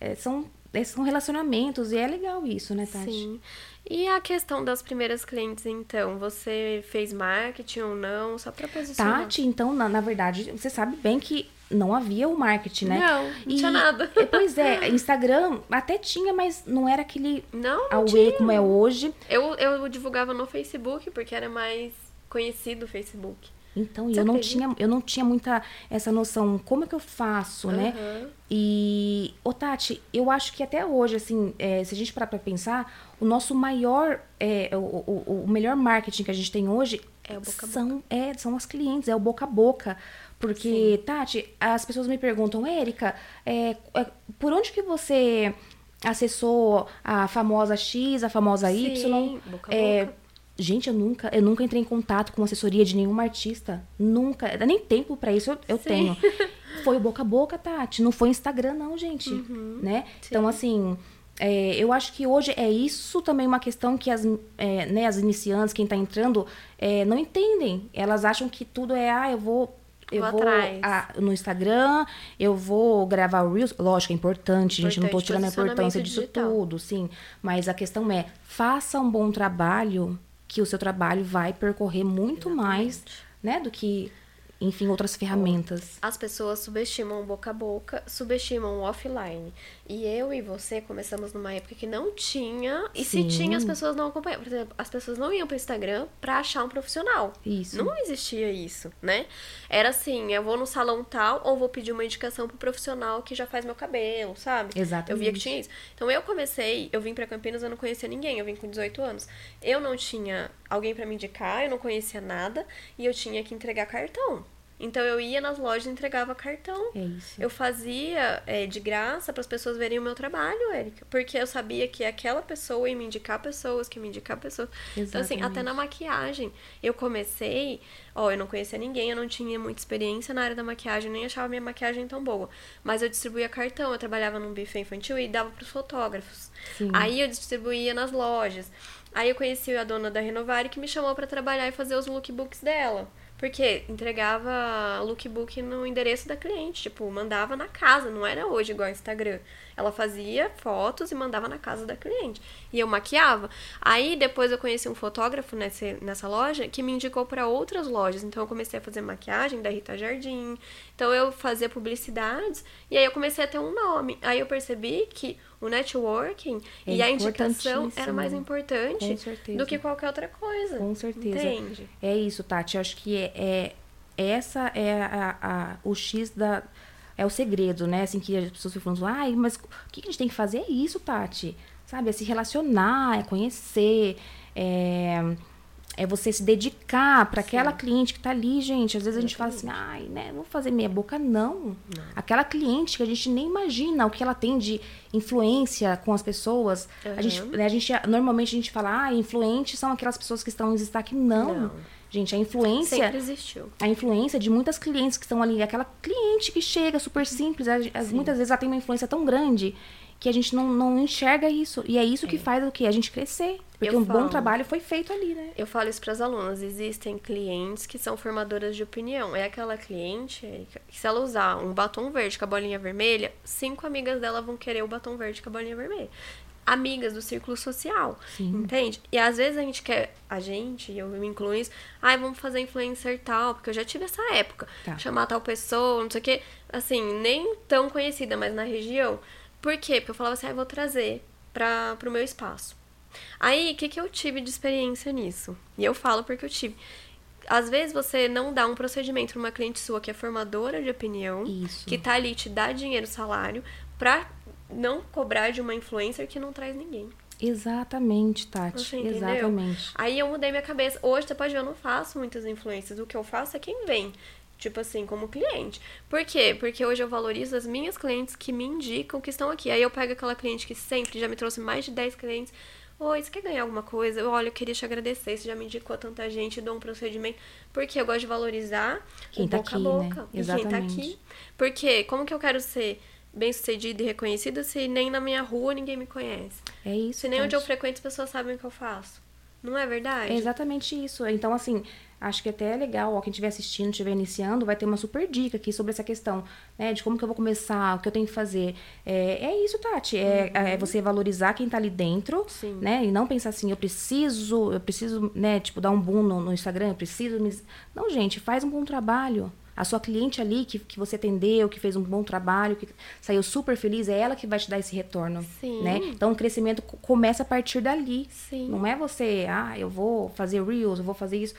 é, são, é, são relacionamentos e é legal isso, né, Tati? Sim. E a questão das primeiras clientes, então? Você fez marketing ou não? Só pra posicionar. Tati, então, na, na verdade, você sabe bem que não havia o marketing, né? Não, não tinha nada. e, Pois é, Instagram até tinha, mas não era aquele Não, não tinha. como é hoje. Eu, eu divulgava no Facebook, porque era mais conhecido o Facebook. Então, e Você eu não acredita? tinha, eu não tinha muita essa noção, como é que eu faço, né? Aham. E, ô Tati, eu acho que até hoje, assim, é, se a gente parar pra pensar, o nosso maior, é, o, o, o melhor marketing que a gente tem hoje É o boca são, é, são as clientes, é o boca a boca. Porque, Tati, as pessoas me perguntam, Érica, é, é, por onde que você acessou a famosa X, a famosa Y? Sim, boca a É, boca. Gente, eu nunca, eu nunca entrei em contato com assessoria de nenhuma artista. Nunca. Nem tempo pra isso eu, eu Sim. tenho. Foi boca a boca, Tati. Não foi Instagram, não, gente. Uhum. Né? Então, assim, é, eu acho que hoje é isso também uma questão que as, é, né, as iniciantes, quem tá entrando, é, não entendem. Elas acham que tudo é, ah, eu vou. Eu Vou vou atrás. ah, no Instagram, eu vou gravar o Reels. Lógico, é importante, gente. Não tô Importante, tirando a importância posicionamento disso digital. tudo, sim. Mas a questão é, faça um bom trabalho, que o seu trabalho vai percorrer muito mais, né, do que enfim, outras ferramentas. As pessoas subestimam boca a boca, subestimam o offline. E eu e você começamos numa época que não tinha, e Sim. se tinha, as pessoas não acompanhavam. Por exemplo, as pessoas não iam pro Instagram pra achar um profissional. Isso. Não existia isso, né? Era assim, eu vou no salão tal, ou vou pedir uma indicação pro profissional que já faz meu cabelo, sabe? Exatamente. Eu via que tinha isso. Então eu comecei, eu vim pra Campinas, eu não conhecia ninguém, eu vim com 18 anos. Eu não tinha alguém para me indicar, eu não conhecia nada, e eu tinha que entregar cartão. Então eu ia nas lojas e entregava cartão. É isso. Eu fazia é, de graça para as pessoas verem o meu trabalho, Érica. Porque eu sabia que aquela pessoa ia me indicar pessoas, que me indicar pessoas. Exatamente. Então, assim, até na maquiagem. Eu comecei, ó, eu não conhecia ninguém, eu não tinha muita experiência na área da maquiagem, nem achava minha maquiagem tão boa. Mas eu distribuía cartão, eu trabalhava num buffet infantil e dava para os fotógrafos. Sim. Aí eu distribuía nas lojas. Aí eu conheci a dona da Renovare que me chamou para trabalhar e fazer os lookbooks dela. Porque entregava lookbook no endereço da cliente, tipo, mandava na casa, não era hoje igual Instagram. Ela fazia fotos e mandava na casa da cliente. E eu maquiava. Aí depois eu conheci um fotógrafo nessa, nessa loja que me indicou para outras lojas. Então eu comecei a fazer maquiagem da Rita Jardim. Então eu fazia publicidades e aí eu comecei a ter um nome. Aí eu percebi que o networking é e a indicação era mais importante do que qualquer outra coisa. Com certeza. Entende? É isso, Tati. Eu acho que é, é essa é a, a, o X da. É o segredo, né? Assim, que as pessoas ficam falando, ai, mas o que a gente tem que fazer é isso, Tati. Sabe? É se relacionar, é conhecer, é é você se dedicar para aquela cliente que está ali, gente. Às vezes a gente fala assim, ai, né, vou fazer meia boca. Não. não. Aquela cliente que a gente nem imagina o que ela tem de influência com as pessoas. Uhum. A, gente, né, a gente, normalmente a gente fala, ah, influentes são aquelas pessoas que estão em destaque. Não. não. Gente, a influência. Sempre existiu. A influência de muitas clientes que estão ali, aquela cliente que chega super simples, as, muitas vezes ela tem uma influência tão grande que a gente não, não enxerga isso. E é isso é. que faz o que? A gente crescer. Porque eu um falo, bom trabalho foi feito ali, né? Eu falo isso para as alunas. Existem clientes que são formadoras de opinião. É aquela cliente que, se ela usar um batom verde com a bolinha vermelha, cinco amigas dela vão querer o batom verde com a bolinha vermelha. Amigas do círculo social, Sim. entende? E às vezes a gente quer, a gente, eu me incluo nisso, ai, vamos fazer influencer tal, porque eu já tive essa época. Tá. Chamar tal pessoa, não sei o quê. Assim, nem tão conhecida, mas na região. Por quê? Porque eu falava assim, ah, eu vou trazer para o meu espaço. Aí, o que, que eu tive de experiência nisso? E eu falo porque eu tive. Às vezes você não dá um procedimento para uma cliente sua que é formadora de opinião, Isso. que tá ali te dá dinheiro, salário, pra não cobrar de uma influencer que não traz ninguém. Exatamente, Tati. Exatamente. Aí eu mudei minha cabeça. Hoje você pode ver, eu não faço muitas influências. O que eu faço é quem vem tipo assim, como cliente. Por quê? Porque hoje eu valorizo as minhas clientes que me indicam que estão aqui. Aí eu pego aquela cliente que sempre já me trouxe mais de 10 clientes. Oi, você quer ganhar alguma coisa? Olha, eu queria te agradecer, você já me indicou tanta gente, dou um procedimento. Porque eu gosto de valorizar quem tá boca aqui, a boca. Né? Exatamente. quem tá aqui. Porque como que eu quero ser bem sucedida e reconhecida se nem na minha rua ninguém me conhece? É isso. Se nem onde eu frequento as pessoas sabem o que eu faço. Não é verdade? É exatamente isso. Então, assim, acho que até é legal, ó, quem estiver assistindo, estiver iniciando, vai ter uma super dica aqui sobre essa questão, né? De como que eu vou começar, o que eu tenho que fazer. É, é isso, Tati. É, uhum. é você valorizar quem tá ali dentro, Sim. né? E não pensar assim, eu preciso, eu preciso, né, tipo, dar um boom no, no Instagram, eu preciso me... Não, gente, faz um bom trabalho. A sua cliente ali que, que você atendeu, que fez um bom trabalho, que saiu super feliz, é ela que vai te dar esse retorno. Sim. Né? Então o crescimento começa a partir dali. Sim. Não é você, ah, eu vou fazer Reels, eu vou fazer isso.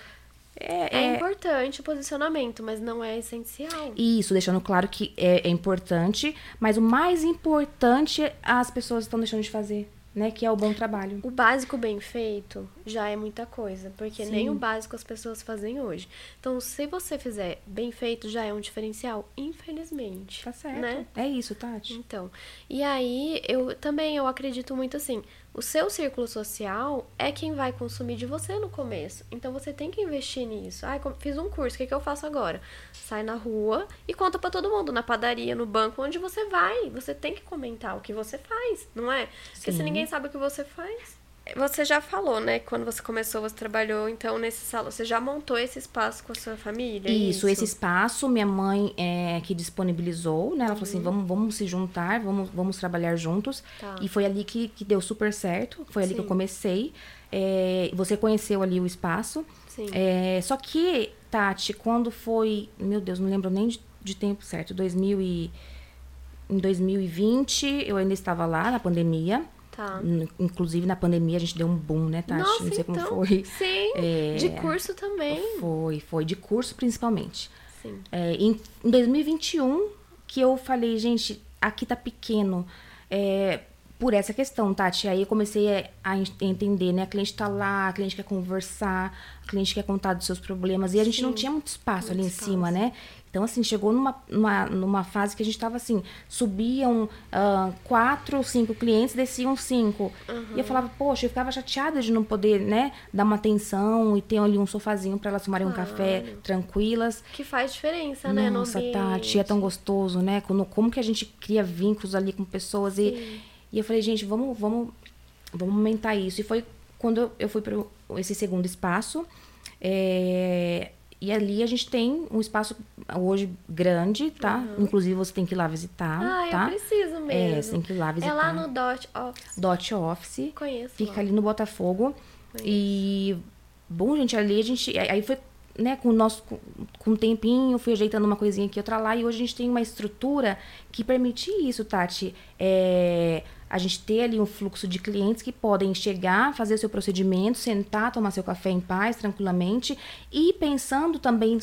É, é, é, importante o posicionamento, mas não é essencial. Isso, deixando claro que é, é importante, mas o mais importante as pessoas estão deixando de fazer né? Que é o bom trabalho. O básico bem feito já é muita coisa, porque Sim. nem o básico as pessoas fazem hoje. Então, se você fizer bem feito, já é um diferencial, infelizmente. Tá certo. Né? É isso, Tati. Então, e aí eu também eu acredito muito assim, o seu círculo social é quem vai consumir de você no começo. Então você tem que investir nisso. Ah, fiz um curso, o que, que eu faço agora? Sai na rua e conta para todo mundo, na padaria, no banco, onde você vai. Você tem que comentar o que você faz, não é? Porque Sim. se ninguém sabe o que você faz, você já falou, né? Quando você começou, você trabalhou, então, nesse salão. Você já montou esse espaço com a sua família? É isso, isso? esse espaço, minha mãe é, que disponibilizou, né? Ela uhum. falou assim: uhum. vamos, vamos se juntar, vamos, vamos trabalhar juntos. Tá. E foi ali que, que deu super certo. Foi ali Sim. que eu comecei. É, você conheceu ali o espaço. Sim. É, só que Tati, quando foi. Meu Deus, não lembro nem de, de tempo certo. 2000 e, em 2020, eu ainda estava lá na pandemia. Tá. Inclusive, na pandemia, a gente deu um boom, né, Tati? Nossa, não sei então, como foi. Sim. É, de curso também. Foi, foi. De curso, principalmente. Sim. É, em, em 2021, que eu falei, gente, aqui tá pequeno. É, por essa questão, Tati. Aí eu comecei a entender, né? A cliente tá lá, a cliente quer conversar, a cliente quer contar dos seus problemas. E a gente Sim. não tinha muito espaço muito ali em espaço. cima, né? Então, assim, chegou numa, numa, numa fase que a gente tava assim, subiam uh, quatro ou cinco clientes, desciam cinco. Uhum. E eu falava, poxa, eu ficava chateada de não poder, né, dar uma atenção e ter ali um sofazinho para elas tomarem claro. um café tranquilas. Que faz diferença, né, Nossa, Tati, é tão gostoso, né? Como, como que a gente cria vínculos ali com pessoas Sim. e e eu falei, gente, vamos, vamos, vamos aumentar isso. E foi quando eu fui para esse segundo espaço. É, e ali a gente tem um espaço hoje grande, tá? Uhum. Inclusive você tem que ir lá visitar, ah, tá? eu preciso mesmo. É, você tem que ir lá visitar. É lá no Dot Office. Dot Office. Conheço. Fica lá. ali no Botafogo. Conheço. E bom, gente, ali a gente aí foi né, com o nosso com um tempinho, fui ajeitando uma coisinha aqui, outra lá, e hoje a gente tem uma estrutura que permite isso, Tati. É, a gente ter ali um fluxo de clientes que podem chegar, fazer seu procedimento, sentar, tomar seu café em paz, tranquilamente, e pensando também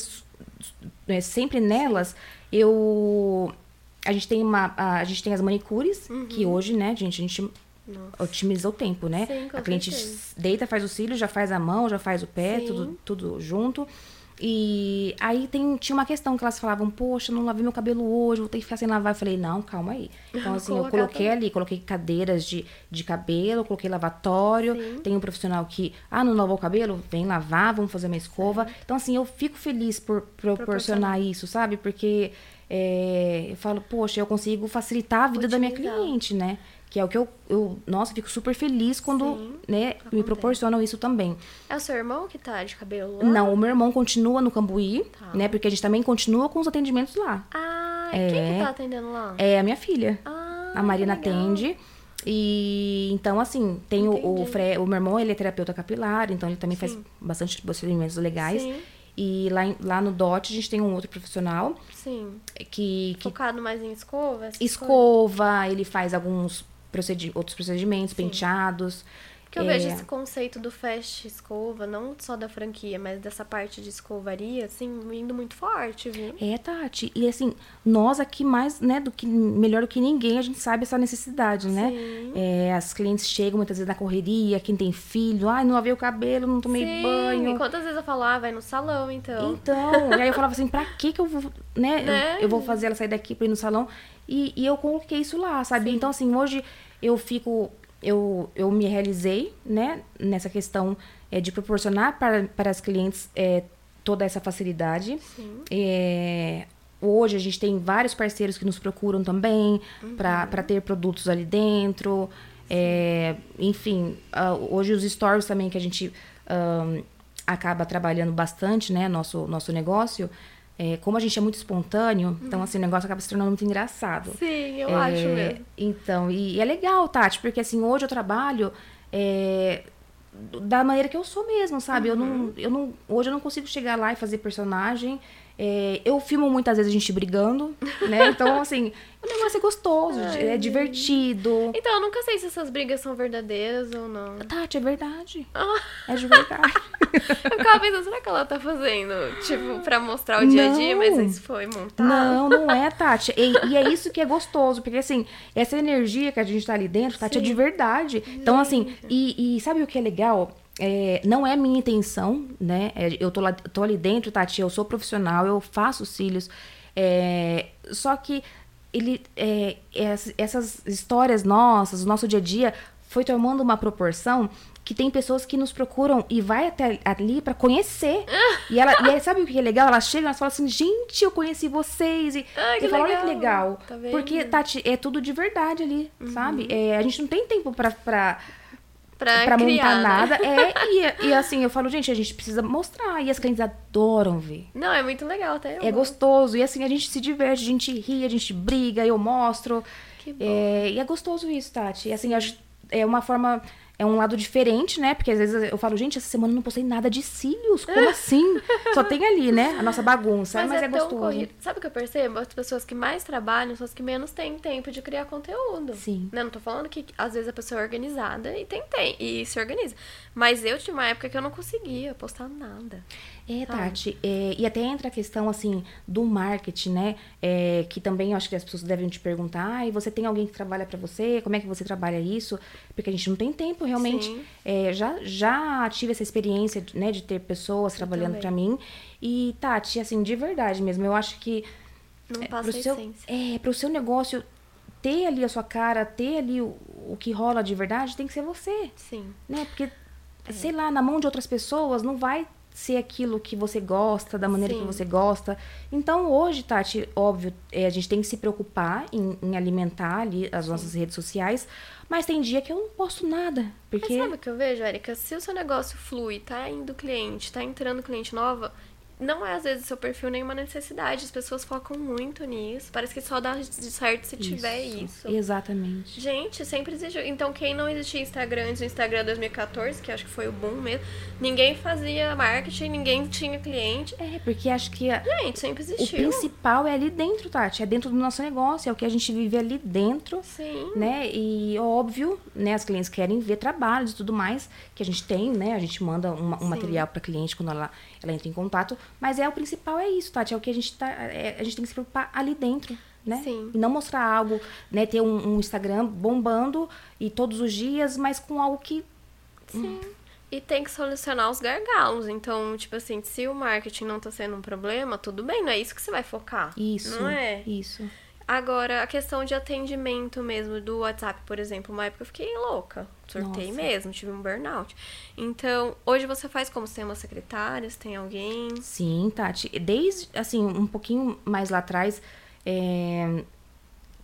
é, sempre nelas, eu a gente tem uma a, gente tem as manicures uhum. que hoje, né, gente, a gente nossa. otimiza o tempo, né? Sim, a cliente certeza. deita, faz o cílio, já faz a mão, já faz o pé, tudo, tudo junto. E aí tem, tinha uma questão que elas falavam, poxa, não lavei meu cabelo hoje, vou ter que ficar sem lavar. Eu falei, não, calma aí. Então, assim, eu coloquei ali, coloquei cadeiras de, de cabelo, coloquei lavatório. Sim. Tem um profissional que, ah, não lavou o cabelo? Vem lavar, vamos fazer uma escova. Sim. Então, assim, eu fico feliz por proporcionar isso, sabe? Porque é, eu falo, poxa, eu consigo facilitar a vida da minha cliente, né? Que é o que eu, eu nossa, fico super feliz quando, Sim, né, me proporcionam isso também. É o seu irmão que tá de cabelo lá? Não, o meu irmão continua no Cambuí, tá. né, porque a gente também continua com os atendimentos lá. Ah, é, quem que tá atendendo lá? É a minha filha. Ah, a Marina atende. E então, assim, tem o, o, Fre, o meu irmão, ele é terapeuta capilar, então ele também Sim. faz bastante procedimentos legais. Sim. E lá, lá no DOT a gente tem um outro profissional. Sim. Que, que Focado mais em escova? Escova, coisas. ele faz alguns procedi outros procedimentos, Sim. penteados. Que eu é... vejo esse conceito do fast escova, não só da franquia, mas dessa parte de escovaria, assim, indo muito forte, viu? É, Tati. E assim, nós aqui mais, né, do que melhor do que ninguém, a gente sabe essa necessidade, né? Sim. É, as clientes chegam muitas vezes na correria, quem tem filho, ai, não lavei o cabelo, não tomei Sim. banho. E quantas vezes eu falo, ah, vai no salão, então. Então, e aí eu falava assim, pra que que eu vou, né? né? Eu, eu, vou fazer ela sair daqui pra ir no salão. E, e eu coloquei isso lá, sabe? Sim. Então, assim, hoje eu fico eu, eu me realizei né, nessa questão é, de proporcionar para, para as clientes é, toda essa facilidade. É, hoje a gente tem vários parceiros que nos procuram também uhum. para ter produtos ali dentro. É, enfim, uh, hoje os stores também que a gente um, acaba trabalhando bastante, né, nosso, nosso negócio. É, como a gente é muito espontâneo, então, uhum. então assim, o negócio acaba se tornando muito engraçado. Sim, eu é, acho mesmo. Então, e, e, é legal, Tati, porque assim, hoje eu trabalho é, da maneira que eu sou mesmo, sabe? Uhum. Eu, não, eu não. Hoje eu não consigo chegar lá e fazer personagem. É, eu filmo muitas vezes a gente brigando, né? Então, assim, o negócio é gostoso, Ai, é divertido. Então, eu nunca sei se essas brigas são verdadeiras ou não. Tati, é verdade. Ah. É de verdade. eu ficava pensando, será que ela tá fazendo, tipo, pra mostrar o dia a dia, mas isso foi montado? Não, não é, Tati. E, e, é isso que é gostoso, porque assim, essa energia que a gente tá ali dentro, Tati, Sim. é de verdade. Então, assim, e, e sabe o que é legal? É, não é minha intenção, né? É, eu tô, lá, tô ali dentro, Tati, eu sou profissional, eu faço cílios. É, só que ele, é, essas histórias nossas, o nosso dia a dia, foi tomando uma proporção que tem pessoas que nos procuram e vai até ali para conhecer. e ela, e aí, sabe o que é legal? Ela chega e fala assim, gente, eu conheci vocês. E, fala, olha que legal. Tá porque, Tati, é tudo de verdade ali, uhum. sabe? É, a gente não tem tempo pra, pra pra, criar, montar né? nada. É, e, e assim, eu falo, gente, a gente precisa mostrar. E as clientes adoram ver. Não, é muito legal até. É gostoso. E assim, a gente se diverte, a gente ri, a gente briga, eu mostro. Que bom. É, e é gostoso isso, Tati. E assim, é uma forma é um lado diferente, né? Porque às vezes eu falo, gente, essa semana eu não postei nada de cílios. Como assim? Só tem ali, né? A nossa bagunça. Mas, mas é, é gostoso. Corrido. Sabe o que eu percebo? As pessoas que mais trabalham são as que menos têm tempo de criar conteúdo. Sim. Né? Não tô falando que às vezes a pessoa é organizada e tem, tem e se organiza. Mas eu tinha uma época que eu não conseguia postar nada. É, Tati, é, e até entra a questão, assim, do marketing, né? É, que também eu acho que as pessoas devem te perguntar, e você tem alguém que trabalha para você? Como é que você trabalha isso? Porque a gente não tem tempo, realmente. É, já, já tive essa experiência, né, de ter pessoas eu trabalhando para mim. E, Tati, assim, de verdade mesmo, eu acho que... Não é, passa pro seu. É, pro seu negócio ter ali a sua cara, ter ali o, o que rola de verdade, tem que ser você. Sim. Né? Porque, é. sei lá, na mão de outras pessoas não vai ser aquilo que você gosta, da maneira Sim. que você gosta. Então, hoje, Tati, óbvio, é, a gente tem que se preocupar em, em alimentar ali as Sim. nossas redes sociais, mas tem dia que eu não posto nada. Porque... Mas sabe o que eu vejo, Erika? Se o seu negócio flui, tá indo cliente, tá entrando cliente nova, não é às vezes seu perfil nenhuma necessidade. As pessoas focam muito nisso. Parece que só dá certo se isso, tiver isso. Exatamente. Gente, sempre existiu. Então, quem não existia Instagram antes do Instagram 2014, que acho que foi o boom mesmo, ninguém fazia marketing, ninguém tinha cliente. É, porque acho que. A... Gente, sempre existiu. O principal é ali dentro, Tati. É dentro do nosso negócio, é o que a gente vive ali dentro. Sim. Né? E óbvio, né? As clientes querem ver trabalhos e tudo mais que a gente tem, né? A gente manda um, um material para cliente quando ela, ela entra em contato. Mas é o principal é isso, Tati. É o que a gente tá. É, a gente tem que se preocupar ali dentro. Né? Sim. E não mostrar algo, né? Ter um, um, Instagram bombando e todos os dias, mas com algo que. Sim. Hum. E tem que solucionar os gargalos. Então, tipo assim, se o marketing não tá sendo um problema, tudo bem, não é isso que você vai focar. Isso. Não é? Isso. Agora, a questão de atendimento mesmo do WhatsApp, por exemplo, uma época eu fiquei louca. Surtei Nossa. mesmo, tive um burnout. Então, hoje você faz como? Você tem uma secretária? Você tem alguém? Sim, Tati. Desde, assim, um pouquinho mais lá atrás, é,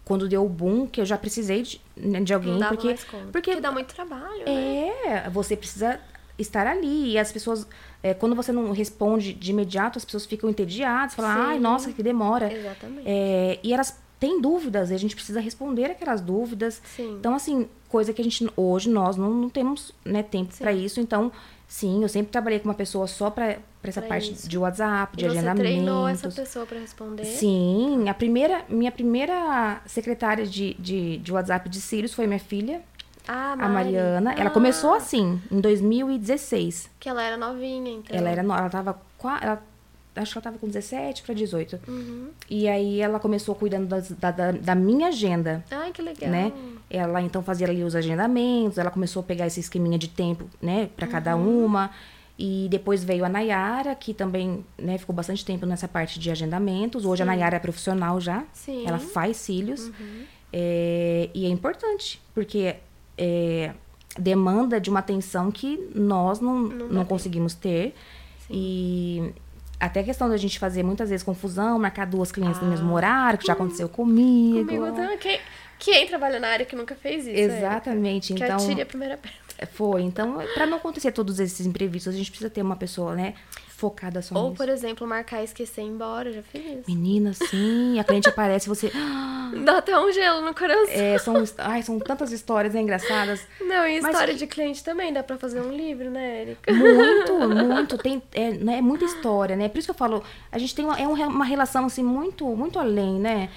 quando deu o boom, que eu já precisei de, né, de alguém. Não porque, mais conta. porque porque dá muito trabalho, É, né? você precisa estar ali. E as pessoas, é, quando você não responde de imediato, as pessoas ficam entediadas, falam, ai, nossa, que demora. Exatamente. É, e elas tem dúvidas e a gente precisa responder aquelas dúvidas. Sim. Então, assim, coisa que a gente hoje nós não, não temos né, tempo para isso. Então, sim, eu sempre trabalhei com uma pessoa só para essa pra parte isso. de WhatsApp, de e agendamento. Você treinou essa pessoa para responder? Sim, a primeira, minha primeira secretária de, de, de WhatsApp de Sirius foi minha filha. Ah, a Mariana. Ah. Ela começou assim, em 2016. Que ela era novinha, então. Ela era ela tava ela acho que ela tava com 17 para 18. Uhum. E aí ela começou cuidando das, da, da, da, minha agenda. Ai, que legal. Né? Ela então fazia ali os agendamentos, ela começou a pegar esse esqueminha de tempo, né, para uhum. cada uma. E depois veio a Nayara, que também né, ficou bastante tempo nessa parte de agendamentos. Hoje Sim. a Nayara é profissional já. Sim. Ela faz cílios. Uhum. É, e é importante, porque é, demanda de uma atenção que nós não, não, não conseguimos ter. Sim. E até a questão da gente fazer muitas vezes confusão, marcar duas clientes ah. no mesmo horário, que já aconteceu comigo. Comigo também. Quem, quem trabalha na área que nunca fez isso? Exatamente. É, então, que atire a primeira pedra. Foi. Então, para não acontecer todos esses imprevistos, a gente precisa ter uma pessoa, né? Focada só Ou, nisso. por exemplo, marcar e esquecer ir embora, já fiz isso. Menina, sim, a cliente aparece você... Dá até um gelo no coração. É, são, ai, são tantas histórias né, engraçadas. Não, e história Mas... de cliente também, dá pra fazer um livro, né, Erika? Muito, muito, tem, é, né, é muita história, né? Por isso que eu falo, a gente tem uma, é uma relação, assim, muito, muito além, né?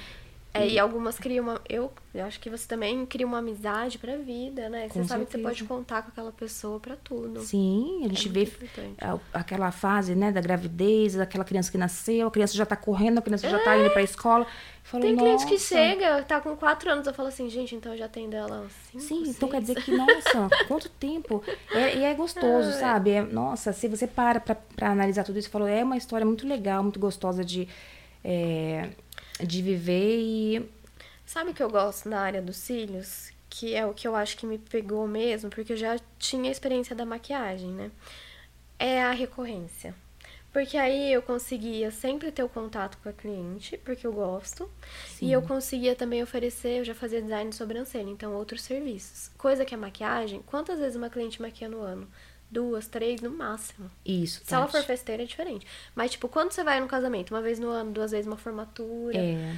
É, e algumas criam uma. Eu, eu acho que você também cria uma amizade pra vida, né? Você Com sabe certeza. que você pode contar com aquela pessoa pra tudo. Sim, a gente é vê aquela fase, né, da gravidez, daquela criança que nasceu, a criança já tá correndo, a criança é. já tá indo pra escola. Falo, tem cliente que chega, tá com quatro anos, eu falo assim, gente, então eu já tenho dela cinco, Sim, seis. então quer dizer que, nossa, quanto tempo. É, e é gostoso, é. sabe? É, nossa, se você para pra, pra analisar tudo isso, falou, é uma história muito legal, muito gostosa de. É, de viver e Sabe o que eu gosto na área dos cílios? Que é o que eu acho que me pegou mesmo, porque eu já tinha experiência da maquiagem, né? É a recorrência. Porque aí eu conseguia sempre ter o contato com a cliente, porque eu gosto. Sim. E eu conseguia também oferecer, eu já fazia design de sobrancelha, então outros serviços. Coisa que a maquiagem, quantas vezes uma cliente maquia no ano? Duas, três, no máximo. Isso. Se ela for festeira, é diferente. Mas, tipo, quando você vai no casamento? Uma vez no ano, duas vezes uma formatura. É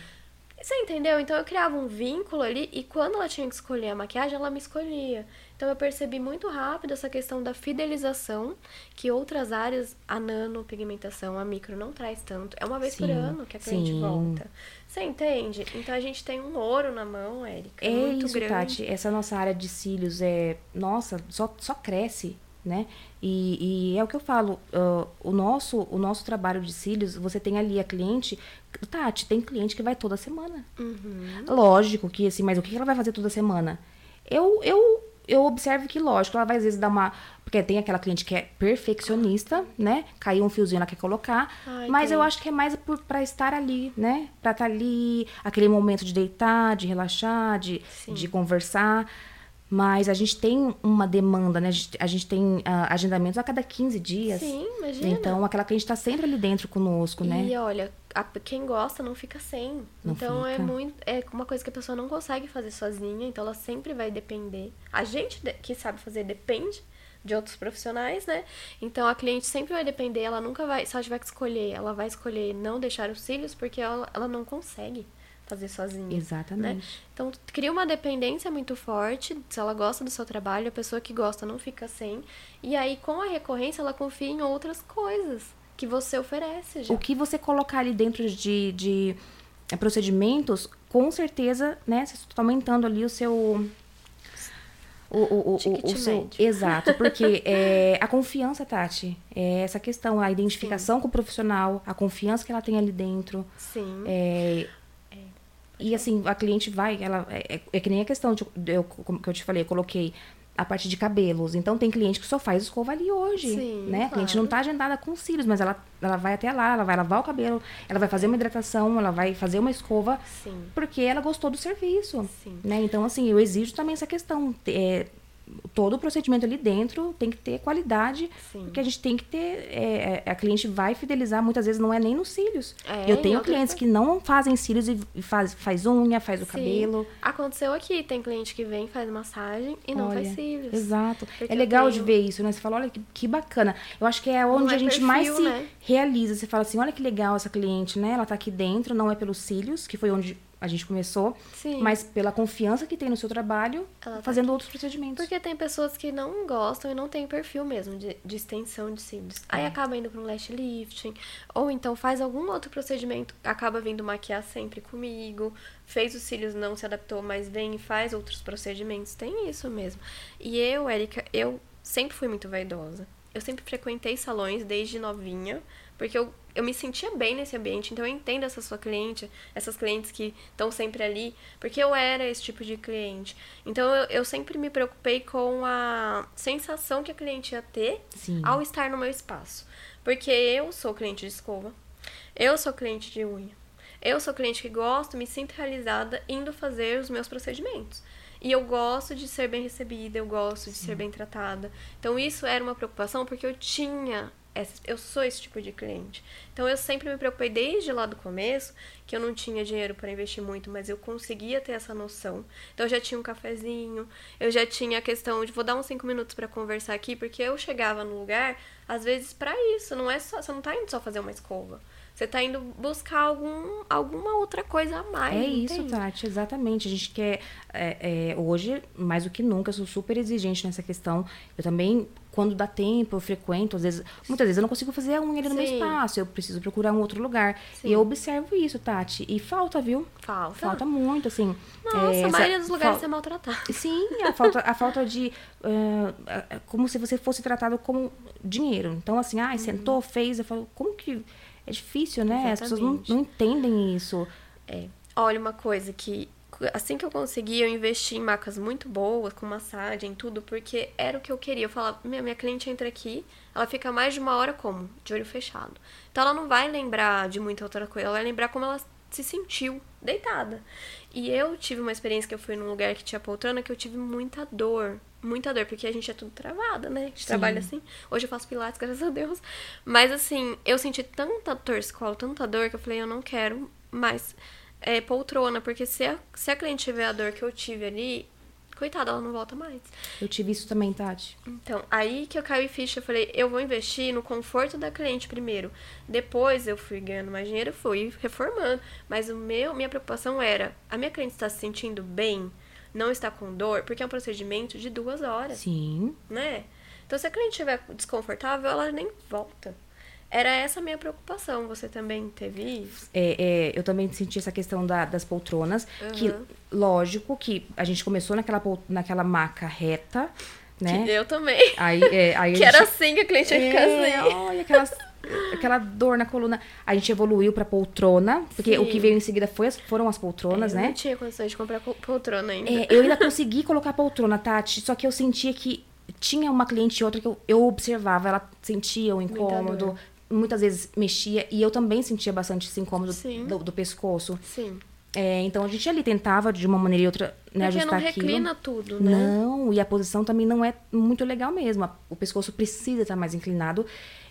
Você entendeu? Então eu criava um vínculo ali e quando ela tinha que escolher a maquiagem, ela me escolhia. Então eu percebi muito rápido essa questão da fidelização, que outras áreas, a nano, pigmentação, a micro, não traz tanto. É uma vez sim, por ano que a cliente volta. Você entende? Então a gente tem um ouro na mão, Érica. É muito isso, grande. Tati. Essa nossa área de cílios é. Nossa, só, só cresce né? E, e, é o que eu falo, uh, o, nosso, o nosso trabalho de cílios, você tem ali a cliente, Tati, tem cliente que vai toda semana. Uhum. Lógico que assim, mas o que ela vai fazer toda semana? Eu, eu, eu observo que, lógico, ela vai às vezes dar uma. Porque tem aquela cliente que é perfeccionista, né? Caiu um fiozinho, ela quer colocar. Ai, mas tem. eu acho que é mais para estar ali, né? Pra estar tá ali, aquele momento de deitar, de relaxar, de, de conversar. Mas a gente tem uma demanda, né? A gente, a gente tem uh, agendamentos a cada 15 dias. Sim, imagina. Então, aquela cliente está sempre ali dentro conosco, né? E olha, a, quem gosta não fica sem. Não então é fica. é muito. É uma coisa que a pessoa não consegue fazer sozinha, então ela sempre vai depender. A gente que sabe fazer depende de outros profissionais, né? Então a cliente sempre vai depender, ela nunca vai. Se ela tiver que escolher, ela vai escolher não deixar os cílios porque ela, ela não consegue fazer sozinha. Né? Exatamente. Né? Então, cria uma dependência muito forte. Se ela gosta do seu trabalho, a pessoa que gosta não fica sem. E aí, com a recorrência, ela confia em outras coisas que você oferece. Já. O que você colocar ali dentro de, de eh, procedimentos, com certeza, né? Você está aumentando ali o seu. O, o, o, o, seu, exato, porque é, a confiança, Tati, é essa questão, a identificação Sim. com o profissional, a confiança que ela tem ali dentro. Sim. É, e assim, a cliente vai, ela é, é, é que nem a questão de, eu, como que eu te falei, eu coloquei a parte de cabelos. Então tem cliente que só faz escova ali hoje, Sim, né? Claro. A cliente não tá agendada com cílios, mas ela, ela vai até lá, ela vai lavar o cabelo, ela vai fazer uma hidratação, ela vai fazer uma escova, Sim. porque ela gostou do serviço, Sim. né? Então assim, eu exijo também essa questão, é, todo o procedimento ali dentro tem que ter qualidade, Sim. porque a gente tem que ter. É, é, a cliente vai fidelizar, muitas vezes não é nem nos cílios. É, eu tenho clientes que não fazem cílios e, faz, faz unha, faz o Sim. cabelo. Aconteceu aqui, tem cliente que vem, faz massagem e não olha, faz cílios. Exato. É legal tenho... de ver isso, né? Você fala, olha que, que bacana. Eu acho que é onde é a gente perfil, mais se né? realiza. Você fala assim, olha que legal essa cliente, né? Ela tá aqui dentro, não é pelos cílios, que foi onde a gente começou, Sim. mas pela confiança que tem no seu trabalho, tá fazendo tá outros procedimentos. Porque tem pessoas que não gostam e não tem perfil mesmo de, de extensão de cílios. É. Aí acaba indo para um lash lifting, ou então faz algum outro procedimento, acaba vindo maquiar sempre comigo, fez os cílios, não se adaptou, mas vem e faz outros procedimentos. Tem isso mesmo. E eu, Érica, eu sempre fui muito vaidosa. Eu sempre frequentei salões desde novinha, porque eu eu me sentia bem nesse ambiente, então eu entendo essa sua cliente, essas clientes que estão sempre ali, porque eu era esse tipo de cliente. Então eu, eu sempre me preocupei com a sensação que a cliente ia ter Sim. ao estar no meu espaço. Porque eu sou cliente de escova, eu sou cliente de unha, eu sou cliente que gosto, me sinto realizada indo fazer os meus procedimentos. E eu gosto de ser bem recebida, eu gosto de Sim. ser bem tratada. Então isso era uma preocupação porque eu tinha eu sou esse tipo de cliente. Então eu sempre me preocupei desde lá do começo que eu não tinha dinheiro para investir muito, mas eu conseguia ter essa noção. Então eu já tinha um cafezinho, eu já tinha a questão de vou dar uns cinco minutos para conversar aqui, porque eu chegava no lugar às vezes para isso, não é só, você não tá indo só fazer uma escova. Você tá indo buscar algum, alguma outra coisa a mais. É isso, Tati, exatamente. A gente quer. É, é, hoje, mais do que nunca, eu sou super exigente nessa questão. Eu também quando dá tempo, eu frequento, às vezes, muitas vezes eu não consigo fazer a unha ali no Sim. meu espaço, eu preciso procurar um outro lugar. Sim. E eu observo isso, Tati. E falta, viu? Falta. Falta muito, assim. Nossa, é, a maioria dos lugares fal... é maltratado. Sim, a falta, a falta de. Uh, como se você fosse tratado como dinheiro. Então, assim, ah, sentou, fez, eu falo, como que. É difícil, né? Exatamente. As pessoas não, não entendem isso. É. Olha, uma coisa que assim que eu consegui, eu investi em macas muito boas, com massagem, tudo, porque era o que eu queria. Eu falava, minha, minha cliente entra aqui, ela fica mais de uma hora como? De olho fechado. Então ela não vai lembrar de muita outra coisa, ela vai lembrar como ela se sentiu deitada. E eu tive uma experiência que eu fui num lugar que tinha poltrona que eu tive muita dor. Muita dor, porque a gente é tudo travada, né? A gente Sim. trabalha assim. Hoje eu faço pilates, graças a Deus. Mas assim, eu senti tanta torcicolo, tanta dor, que eu falei, eu não quero mais é, poltrona, porque se a, se a cliente tiver a dor que eu tive ali, coitada, ela não volta mais. Eu tive isso também, Tati. Então, aí que eu caí ficha, eu falei, eu vou investir no conforto da cliente primeiro. Depois eu fui ganhando mais dinheiro, fui reformando. Mas o meu, minha preocupação era, a minha cliente está se sentindo bem, não está com dor, porque é um procedimento de duas horas. Sim. Né? Então, se a cliente estiver desconfortável, ela nem volta. Era essa a minha preocupação. Você também teve isso? É, é, eu também senti essa questão da, das poltronas. Uhum. Que, lógico, que a gente começou naquela, naquela maca reta, né? Que eu também. Aí, é, aí que gente, era assim que a cliente ia ficar é, assim. Olha, aquelas, aquela dor na coluna. A gente evoluiu pra poltrona, porque Sim. o que veio em seguida foi foram as poltronas, é, né? Eu não tinha condições de comprar poltrona ainda. É, eu ainda consegui colocar poltrona, Tati, só que eu sentia que tinha uma cliente e outra que eu, eu observava, ela sentia o incômodo, muitas vezes mexia e eu também sentia bastante esse incômodo do, do, pescoço. Sim. É, então a gente ali tentava de uma maneira ou outra né, Porque ajustar não reclina aquilo. tudo, né? Não, e a posição também não é muito legal mesmo. O pescoço precisa estar mais inclinado.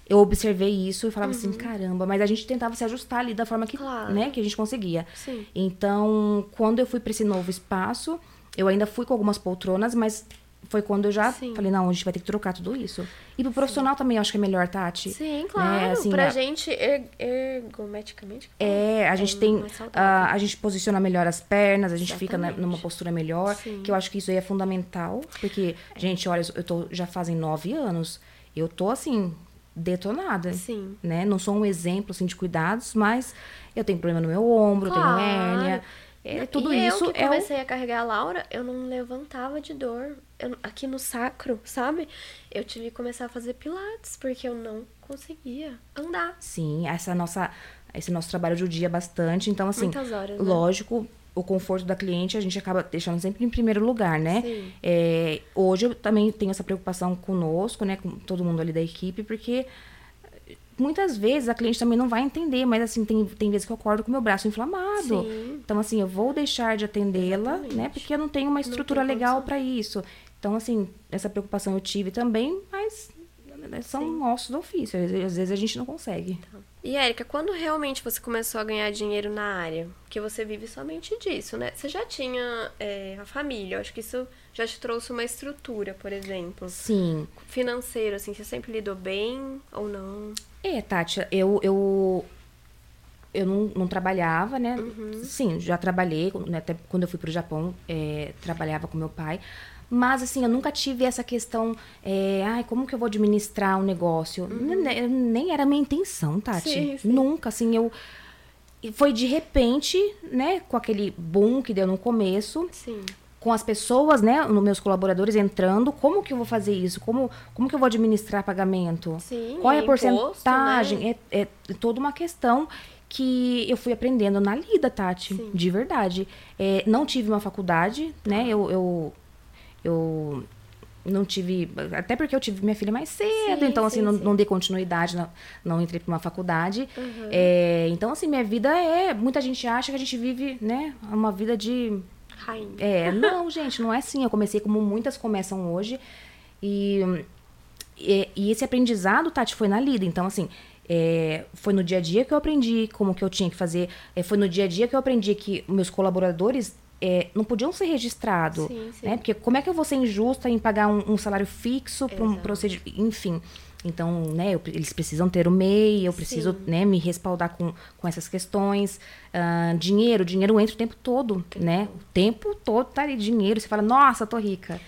Eu observei isso e falava assim, uhum. assim, caramba, mas a gente tentava se ajustar ali da forma que, claro. né, que a gente conseguia. Sim. Então, quando eu fui para esse novo espaço, eu ainda fui com algumas poltronas, mas foi quando eu já Sim. falei, não, a gente vai ter que trocar tudo isso. E pro profissional Sim. também eu acho que é melhor, Tati. Sim, né, claro. Né? Assim, pra a... gente, er ergometicamente. É, a gente é tem. A, a gente posiciona melhor as pernas, a gente Exatamente. fica né, numa postura melhor. Sim. Que eu acho que isso aí é fundamental. Porque, é. gente, olha, eu tô já fazem nove anos. Eu tô assim, detonada. Sim. Né? Não sou um exemplo assim, de cuidados, mas eu tenho problema no meu ombro, claro. tenho hérnia. É, tudo e isso eu que é comecei o... a carregar a Laura, eu não levantava de dor. Eu, aqui no sacro, sabe? Eu tive que começar a fazer pilates, porque eu não conseguia andar. Sim, essa nossa, esse nosso trabalho judia bastante. Então, assim, Muitas horas, né? lógico, o conforto da cliente a gente acaba deixando sempre em primeiro lugar, né? Sim. É, hoje eu também tenho essa preocupação conosco, né? Com todo mundo ali da equipe, porque muitas vezes a cliente também não vai entender, mas assim, tem, tem vezes que eu acordo com meu braço inflamado. Sim. Então, assim, eu vou deixar de atendê-la, né? Porque eu não tenho uma estrutura legal para isso. Então, assim, essa preocupação eu tive também, mas né, são Sim. nossos do ofício. Às vezes a gente não consegue. Tá. E, Érica, quando realmente você começou a ganhar dinheiro na área? Porque você vive somente disso, né? Você já tinha é, a família, eu acho que isso já te trouxe uma estrutura, por exemplo. Sim. Financeiro, assim, você sempre lidou bem ou não? É, Tati, eu, eu, eu não, não trabalhava, né? Uhum. Sim, já trabalhei, né? até quando eu fui pro Japão, é, trabalhava com meu pai. Mas, assim, eu nunca tive essa questão, é, ai, como que eu vou administrar um negócio? Uhum. Nem, nem, era minha intenção, Tati. Sim, sim. Nunca, assim, eu... Foi de repente, né, com aquele boom que deu no começo. Sim com as pessoas, né, nos meus colaboradores entrando, como que eu vou fazer isso? Como, como que eu vou administrar pagamento? Sim, Qual é a imposto, porcentagem? Né? É, é, toda uma questão que eu fui aprendendo na lida, Tati, Sim. de verdade. É, não tive uma faculdade, né? Eu, eu, eu não tive. Até porque eu tive minha filha mais cedo, sim, então, assim, sim, não, sim. não dei continuidade, não, não entrei para uma faculdade. Uhum. É, então, assim, minha vida é. Muita gente acha que a gente vive, né, uma vida de Rainha. É, não, gente, não é assim. Eu comecei como muitas começam hoje. E, e, e esse aprendizado, Tati, foi na lida. Então, assim, é, foi no dia a dia que eu aprendi como que eu tinha que fazer. É, foi no dia a dia que eu aprendi que meus colaboradores é, não podiam ser registrados. Sim, sim. Né? Porque como é que eu vou ser injusta em pagar um, um salário fixo para um procedimento. Enfim. Então, né, eu, eles precisam ter o MEI, eu preciso né, me respaldar com, com essas questões. Uh, dinheiro, dinheiro entra o tempo todo, né? O tempo todo tá ali dinheiro. Você fala, nossa, tô rica.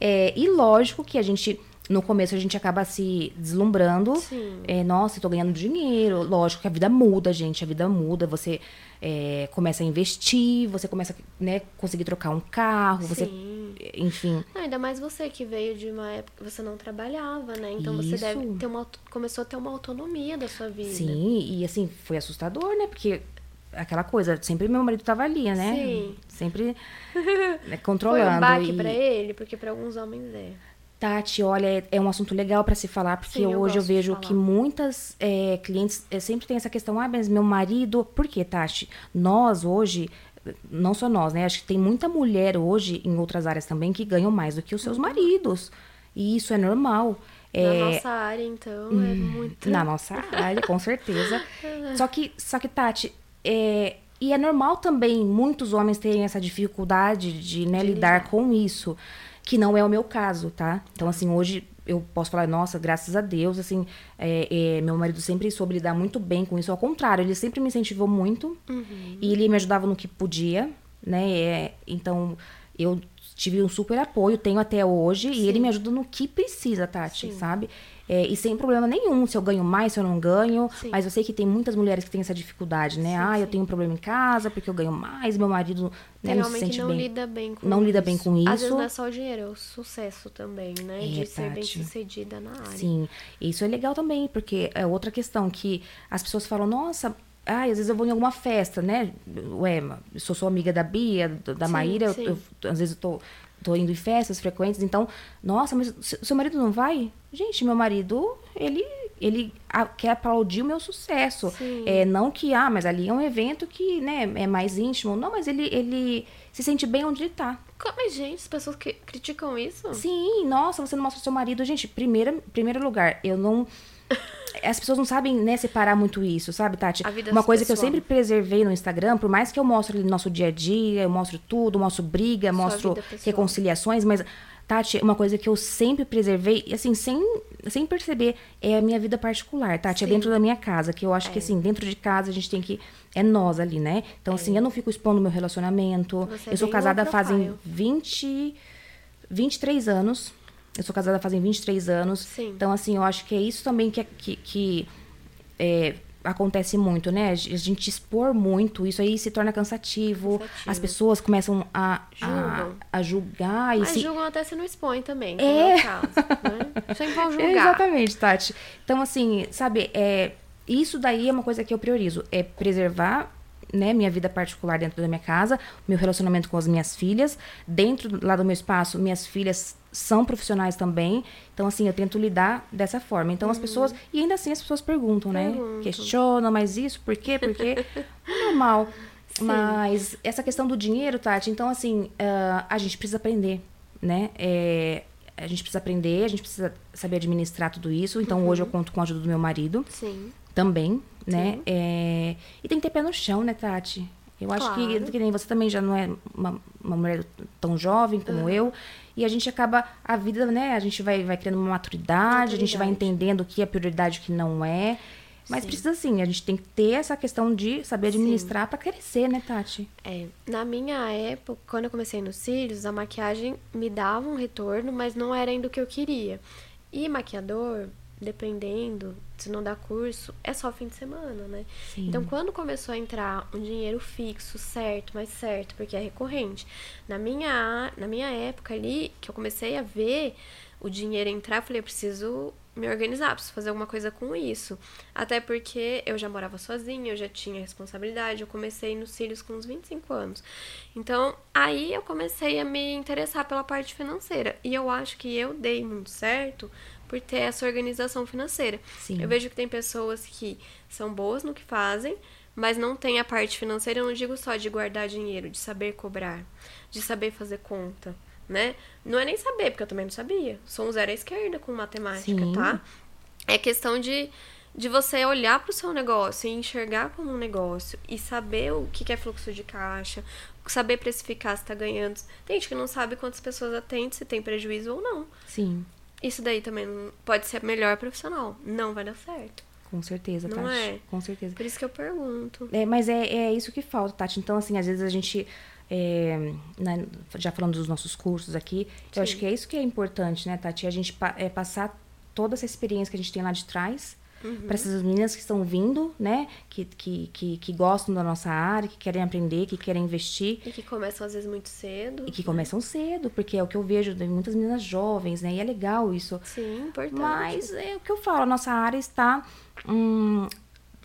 É, e lógico que a gente no começo a gente acaba se deslumbrando. É, nossa, eu tô ganhando dinheiro. Lógico que a vida muda, gente. A vida muda. Você é, começa a investir, você começa a né, conseguir trocar um carro, você. Sim. Enfim. Não, ainda mais você que veio de uma época que você não trabalhava, né? Então Isso. você deve ter uma. Começou a ter uma autonomia da sua vida. Sim, e assim, foi assustador, né? Porque aquela coisa, sempre meu marido tava ali, né? Sim. Sempre né, controlando. Foi um baque e... pra ele, porque para alguns homens é. Tati, olha, é, é um assunto legal para se falar, porque Sim, eu hoje eu vejo que muitas é, clientes é, sempre tem essa questão, ah, mas meu marido. Por quê, Tati? Nós hoje, não só nós, né? Acho que tem muita mulher hoje, em outras áreas também, que ganham mais do que os seus uhum. maridos. E isso é normal. Na é... nossa área, então, hum, é muito. Na nossa área, com certeza. só, que, só que, Tati, é, e é normal também muitos homens terem essa dificuldade de, né, de lidar com isso, que não é o meu caso, tá? Então, assim, hoje eu posso falar, nossa, graças a Deus, assim, é, é, meu marido sempre soube lidar muito bem com isso. Ao contrário, ele sempre me incentivou muito uhum. e ele me ajudava no que podia, né? É, então, eu tive um super apoio, tenho até hoje, Sim. e ele me ajuda no que precisa, Tati, Sim. sabe? É, e sem problema nenhum, se eu ganho mais, se eu não ganho. Sim. Mas eu sei que tem muitas mulheres que têm essa dificuldade, né? Sim, ah, sim. eu tenho um problema em casa porque eu ganho mais, meu marido né, não se sente não bem. Lida bem com não isso. lida bem com isso. Às vezes não é só o dinheiro, é o sucesso também, né? É, de ser bem sucedida na área. Sim, isso é legal também, porque é outra questão que as pessoas falam, nossa, ah, às vezes eu vou em alguma festa, né? Ué, eu sou sua amiga da Bia, da sim, Maíra, eu, eu, às vezes eu tô tô indo em festas frequentes, então, nossa, mas seu marido não vai? Gente, meu marido, ele ele quer aplaudir o meu sucesso. Sim. É, não que, ah, mas ali é um evento que, né, é mais íntimo. Não, mas ele, ele se sente bem onde ele tá. Como, gente, as pessoas que criticam isso? Sim, nossa, você não mostra o seu marido. Gente, primeiro, primeiro lugar, eu não as pessoas não sabem, né, separar muito isso, sabe, Tati? Uma coisa que eu sempre preservei no Instagram, por mais que eu mostre ali nosso dia a dia, eu mostro tudo, mostro briga, Sua mostro reconciliações, mas Tati, uma coisa que eu sempre preservei, assim, sem, sem perceber, é a minha vida particular, Tati. Sim. É dentro da minha casa, que eu acho é. que, assim, dentro de casa a gente tem que. É nós ali, né? Então, assim, é. assim, eu não fico expondo meu relacionamento. Você eu sou casada fazem 20. 23 anos. Eu sou casada fazem 23 anos. Sim. Então, assim, eu acho que é isso também que, que, que é, acontece muito, né? A gente expor muito, isso aí se torna cansativo. cansativo. As pessoas começam a, a, a, julgar. E Mas se... julgam até se não expõe também, é, é o caso. Né? Sempre vão julgar. Exatamente, Tati. Então, assim, sabe, é, isso daí é uma coisa que eu priorizo. É preservar né, minha vida particular dentro da minha casa, meu relacionamento com as minhas filhas. Dentro lá do meu espaço, minhas filhas são profissionais também. Então, assim, eu tento lidar dessa forma. Então, uhum. as pessoas. E ainda assim as pessoas perguntam, né? Questionam, mas isso, por quê? Porque é normal. Sim. Mas essa questão do dinheiro, Tati, então, assim, uh, a gente precisa aprender, né? É, a gente precisa aprender, a gente precisa saber administrar tudo isso. Então, uhum. hoje eu conto com a ajuda do meu marido. Sim. Também, né? É, e tem que ter pé no chão, né, Tati? Eu acho claro. que, que nem você também já não é uma, uma mulher tão jovem como uhum. eu. E a gente acaba, a vida, né? A gente vai, vai criando uma maturidade, maturidade, a gente vai entendendo o que é prioridade e o que não é. Mas sim. precisa sim, a gente tem que ter essa questão de saber administrar para crescer, né, Tati? É. Na minha época, quando eu comecei nos cílios, a maquiagem me dava um retorno, mas não era ainda o que eu queria. E maquiador, dependendo, se não dá curso, é só fim de semana, né? Sim. Então, quando começou a entrar um dinheiro fixo, certo, mas certo, porque é recorrente. Na minha, na minha época ali, que eu comecei a ver o dinheiro entrar, eu falei, eu preciso me organizar, preciso fazer alguma coisa com isso. Até porque eu já morava sozinha, eu já tinha responsabilidade, eu comecei nos cílios com uns 25 anos. Então, aí eu comecei a me interessar pela parte financeira. E eu acho que eu dei muito certo por ter essa organização financeira. Sim. Eu vejo que tem pessoas que são boas no que fazem, mas não tem a parte financeira. Eu não digo só de guardar dinheiro, de saber cobrar, de saber fazer conta, né? Não é nem saber, porque eu também não sabia. Sou um zero à esquerda com matemática, Sim. tá? É questão de, de você olhar para o seu negócio e enxergar como um negócio e saber o que é fluxo de caixa, saber precificar se está ganhando. Tem gente que não sabe quantas pessoas atende, se tem prejuízo ou não. Sim. Isso daí também pode ser melhor profissional. Não vai dar certo. Com certeza, não Tati. É? Com certeza. Por isso que eu pergunto. É, mas é, é isso que falta, Tati. Então, assim, às vezes a gente. É, né, já falando dos nossos cursos aqui, Sim. eu acho que é isso que é importante, né, Tati? A gente pa é, passar toda essa experiência que a gente tem lá de trás Uhum. Para essas meninas que estão vindo, né? Que, que, que, que, gostam da nossa área, que querem aprender, que querem investir. E que começam às vezes muito cedo. E que começam cedo, porque é o que eu vejo de muitas meninas jovens, né? E é legal isso. Sim, importante. Mas é o que eu falo, a nossa área está. Hum,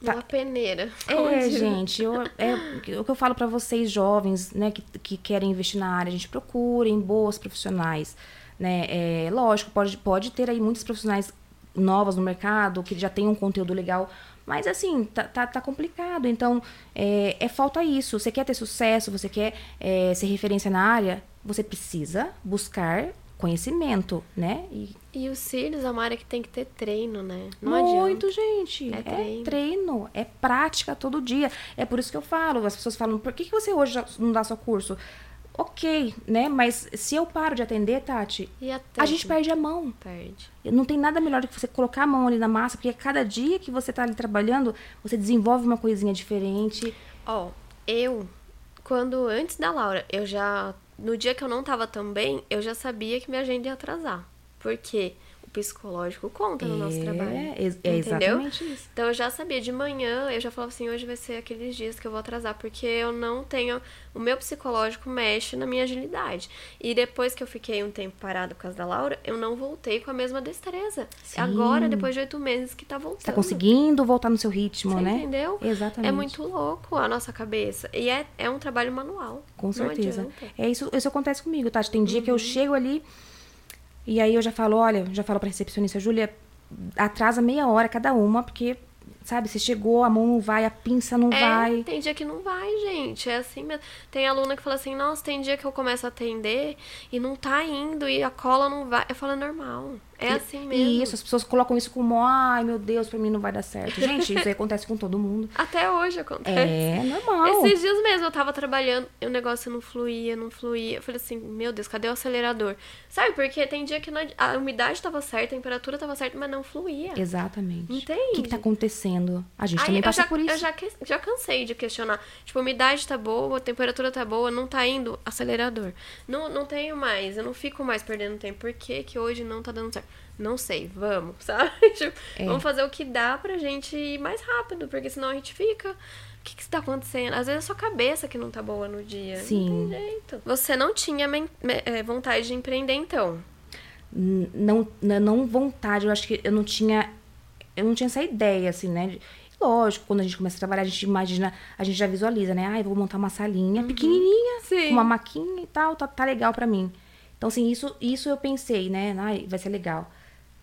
tá... Uma peneira. É, gente, eu, é o que eu falo para vocês jovens, né, que, que querem investir na área, a gente procurem boas profissionais, né? É, lógico, pode, pode ter aí muitos profissionais novas no mercado, que já tem um conteúdo legal. Mas assim, tá, tá, tá complicado. Então, é, é, falta isso. Você quer ter sucesso, você quer é, ser referência na área, você precisa buscar conhecimento, né? E, e os cílios é uma área que tem que ter treino, né? Não Muito, adianta. gente. É, é treino. treino. é prática todo dia. É por isso que eu falo, as pessoas falam, por que, que você hoje não dá seu curso? Ok, né? Mas se eu paro de atender, Tati, a, gente perde a mão. Perde. Não tem nada melhor do que você colocar a mão ali na massa, porque cada dia que você tá ali trabalhando, você desenvolve uma coisinha diferente. Ó, oh, eu, quando antes da Laura, eu já. No dia que eu não tava tão bem, eu já sabia que minha agenda ia atrasar. Por quê? Psicológico conta no nosso trabalho. É, é exatamente isso. Então eu já sabia de manhã, eu já falava assim, hoje vai ser aqueles dias que eu vou atrasar, porque eu não tenho. O meu psicológico mexe na minha agilidade. E depois que eu fiquei um tempo parado por causa da Laura, eu não voltei com a mesma destreza. Sim. Agora, depois de oito meses, que tá voltando. Tá conseguindo voltar no seu ritmo, Você né? Entendeu? Exatamente. É muito louco a nossa cabeça. E é, é um trabalho manual. Com certeza. É isso, isso acontece comigo, Tati. Tem dia uhum. que eu uhum. chego ali e aí eu já falo, olha, já falo pra recepcionista, Júlia, atrasa meia hora cada uma, porque Sabe, você chegou, a mão não vai, a pinça não é, vai. Tem dia que não vai, gente. É assim mesmo. Tem aluna que fala assim, nossa, tem dia que eu começo a atender e não tá indo, e a cola não vai. Eu falo, é normal. É assim mesmo. E isso, as pessoas colocam isso como, ai meu Deus, pra mim não vai dar certo. Gente, isso aí acontece com todo mundo. Até hoje acontece. É, normal. Esses dias mesmo eu tava trabalhando e o negócio não fluía, não fluía. Eu falei assim, meu Deus, cadê o acelerador? Sabe, porque tem dia que a umidade tava certa, a temperatura tava certa, mas não fluía. Exatamente. Entende? O que, que tá acontecendo? A gente Aí, também passa já, por isso. Eu já, já cansei de questionar. Tipo, a umidade tá boa, a temperatura tá boa, não tá indo acelerador. Não, não tenho mais, eu não fico mais perdendo tempo. Por que, que hoje não tá dando certo? Não sei, vamos, sabe? Tipo, é. Vamos fazer o que dá pra gente ir mais rápido, porque senão a gente fica. O que, que está acontecendo? Às vezes é sua cabeça que não tá boa no dia. Sim. Não tem jeito. Você não tinha é, vontade de empreender, então? Não, não vontade, eu acho que eu não tinha. Eu não tinha essa ideia, assim, né? Lógico, quando a gente começa a trabalhar, a gente imagina, a gente já visualiza, né? Ah, eu vou montar uma salinha uhum. pequenininha, Sim. uma maquinha e tal, tá, tá legal para mim. Então, assim, isso, isso eu pensei, né? Ah, vai ser legal.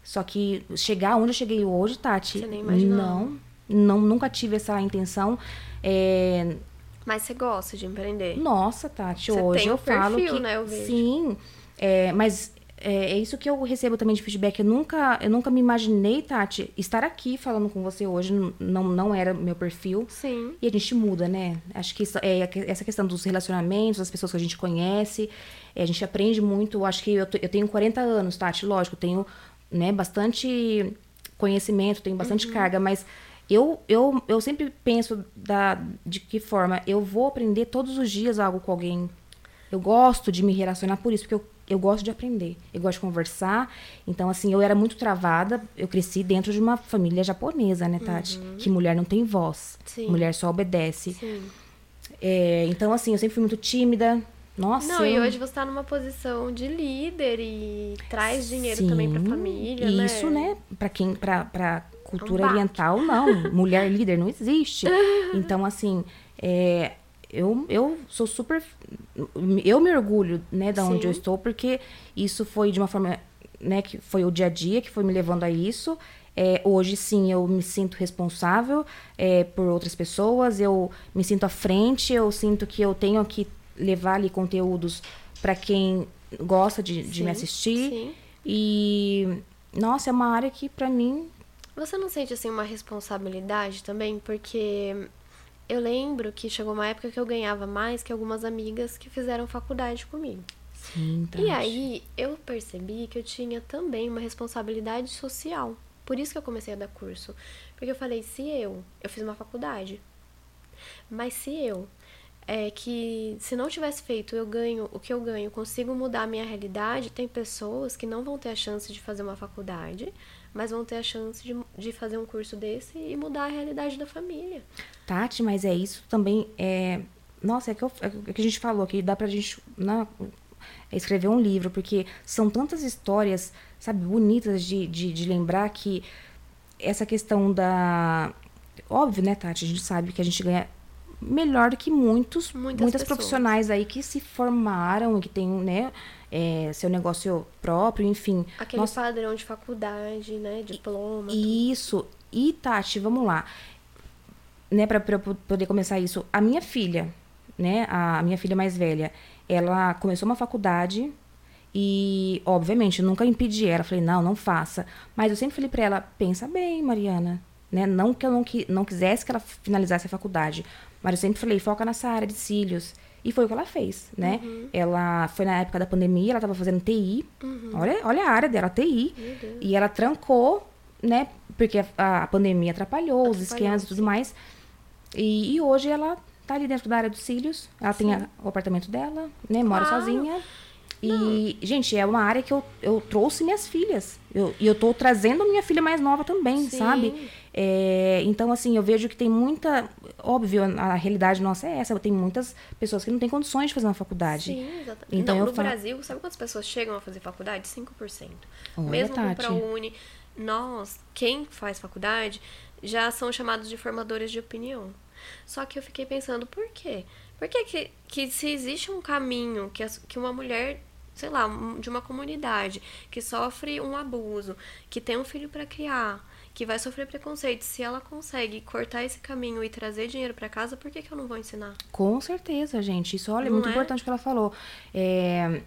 Só que chegar onde eu cheguei hoje, Tati, você nem imaginou. não, não, nunca tive essa intenção. É... Mas você gosta de empreender? Nossa, Tati, você hoje eu perfil, falo que né, eu vejo. sim, é, mas é, é, isso que eu recebo também de feedback. Eu nunca, eu nunca me imaginei, Tati, estar aqui falando com você hoje. Não, não era meu perfil. Sim. E a gente muda, né? Acho que isso, é, essa questão dos relacionamentos, das pessoas que a gente conhece. É, a gente aprende muito. Acho que eu, eu tenho 40 anos, Tati, lógico, tenho né, bastante conhecimento, tenho bastante uhum. carga, mas eu, eu, eu sempre penso da, de que forma eu vou aprender todos os dias algo com alguém. Eu gosto de me relacionar por isso, porque eu, eu gosto de aprender. Eu gosto de conversar. Então, assim, eu era muito travada. Eu cresci dentro de uma família japonesa, né, Tati? Uhum. Que mulher não tem voz. Sim. Mulher só obedece. Sim. É, então, assim, eu sempre fui muito tímida. Nossa. Não, eu... e hoje você está numa posição de líder e traz dinheiro Sim, também para a família, né? Isso, né? Para quem, para para cultura um oriental, não. Mulher líder não existe. Então, assim, é, eu, eu sou super. Eu me orgulho, né, da onde Sim. eu estou, porque isso foi de uma forma, né, que foi o dia a dia que foi me levando a isso. É, hoje sim eu me sinto responsável é, por outras pessoas, eu me sinto à frente, eu sinto que eu tenho que levar ali conteúdos para quem gosta de, de sim, me assistir. Sim. E nossa, é uma área que para mim você não sente assim uma responsabilidade também, porque eu lembro que chegou uma época que eu ganhava mais que algumas amigas que fizeram faculdade comigo. Sim, e aí eu percebi que eu tinha também uma responsabilidade social. Por isso que eu comecei a dar curso. Porque eu falei, se eu, eu fiz uma faculdade, mas se eu é que se não tivesse feito eu ganho o que eu ganho, consigo mudar a minha realidade, tem pessoas que não vão ter a chance de fazer uma faculdade, mas vão ter a chance de, de fazer um curso desse e mudar a realidade da família. Tati, mas é isso também é nossa, é que, eu, é que a gente falou que dá pra gente não, né, escrever um livro, porque são tantas histórias, sabe, bonitas de, de, de lembrar que essa questão da. Óbvio, né, Tati? A gente sabe que a gente ganha melhor do que muitos, Muitas, muitas profissionais aí que se formaram, que têm, né, é, seu negócio próprio, enfim. Aquele Nossa... padrão de faculdade, né, diploma. Isso. E, Tati, vamos lá. Né, para poder começar isso, a minha filha, né, a minha filha mais velha, ela começou uma faculdade E, obviamente, eu nunca impedi ela. Falei, não, não faça. Mas eu sempre falei pra ela, pensa bem, Mariana. Né? Não que eu não, não quisesse que ela finalizasse a faculdade. Mas eu sempre falei, foca nessa área de cílios. E foi o que ela fez, né? Uhum. Ela foi na época da pandemia, ela estava fazendo TI. Uhum. Olha, olha a área dela, TI. E ela trancou, né? Porque a, a pandemia atrapalhou, atrapalhou, os esquemas e tudo mais. E, e, hoje ela tá ali dentro da área dos cílios. Ela Sim. tem a, o apartamento dela, né? Mora claro. sozinha. E, Não. gente, é uma área que eu, eu trouxe minhas filhas. Eu, e eu tô trazendo minha filha mais nova também, Sim. sabe? É, então, assim, eu vejo que tem muita. Óbvio, a realidade nossa é essa. Tem muitas pessoas que não têm condições de fazer uma faculdade. Sim, exatamente. Então, não, no falo... Brasil, sabe quantas pessoas chegam a fazer faculdade? 5%. Olha, Mesmo para a Uni, nós, quem faz faculdade, já são chamados de formadores de opinião. Só que eu fiquei pensando, por quê? Por que, que, que se existe um caminho que, que uma mulher sei lá, de uma comunidade que sofre um abuso, que tem um filho para criar, que vai sofrer preconceito, se ela consegue cortar esse caminho e trazer dinheiro para casa, por que, que eu não vou ensinar? Com certeza, gente. Isso, olha, é muito é? importante o que ela falou. É,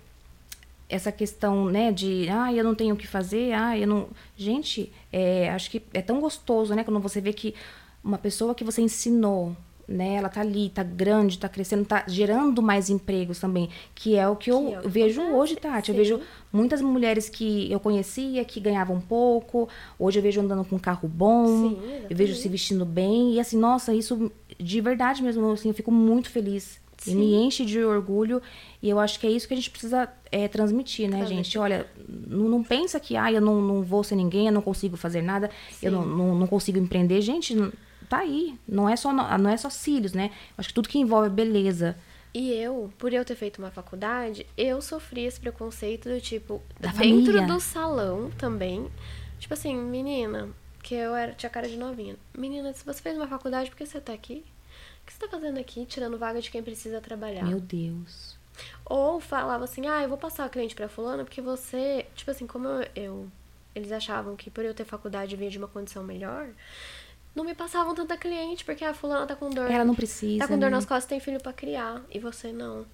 essa questão, né, de, ah, eu não tenho o que fazer, ah, eu não... Gente, é, acho que é tão gostoso, né, quando você vê que uma pessoa que você ensinou, né? Ela tá ali, tá grande, tá crescendo, tá gerando mais empregos também, que é o que, que eu, é vejo hoje, Tati. Sim. Eu vejo muitas mulheres que eu conhecia que ganhavam pouco, hoje eu vejo andando com um carro bom, Sim, eu vejo se vestindo bem e assim, nossa, isso de verdade mesmo, assim, eu fico muito feliz. Sim. E me enche de orgulho. E eu acho que é isso que a gente precisa é, transmitir, né, gente? Olha, não, não, pensa que, ah, eu não, não vou ser ninguém, eu não consigo fazer nada, eu não, não, não, consigo empreender. Gente, tá aí. Não é só, não é só cílios, né? Acho que tudo que envolve beleza. E eu, por eu ter feito uma faculdade, eu sofri esse preconceito do tipo, da dentro família. do salão também. Tipo assim, menina, que eu era, tinha cara de novinha. Menina, se você fez uma faculdade, por que você tá aqui? O que você tá fazendo aqui, tirando vaga de quem precisa trabalhar? Meu Deus. Ou falava assim, ah, eu vou passar o cliente pra fulano porque você. Tipo assim, como eu, eu. Eles achavam que por eu ter faculdade vinha de uma condição melhor não me passavam tanta cliente, porque a fulana tá com dor. Ela não precisa. Tá com dor né? nas costas, tem filho para criar, e você não.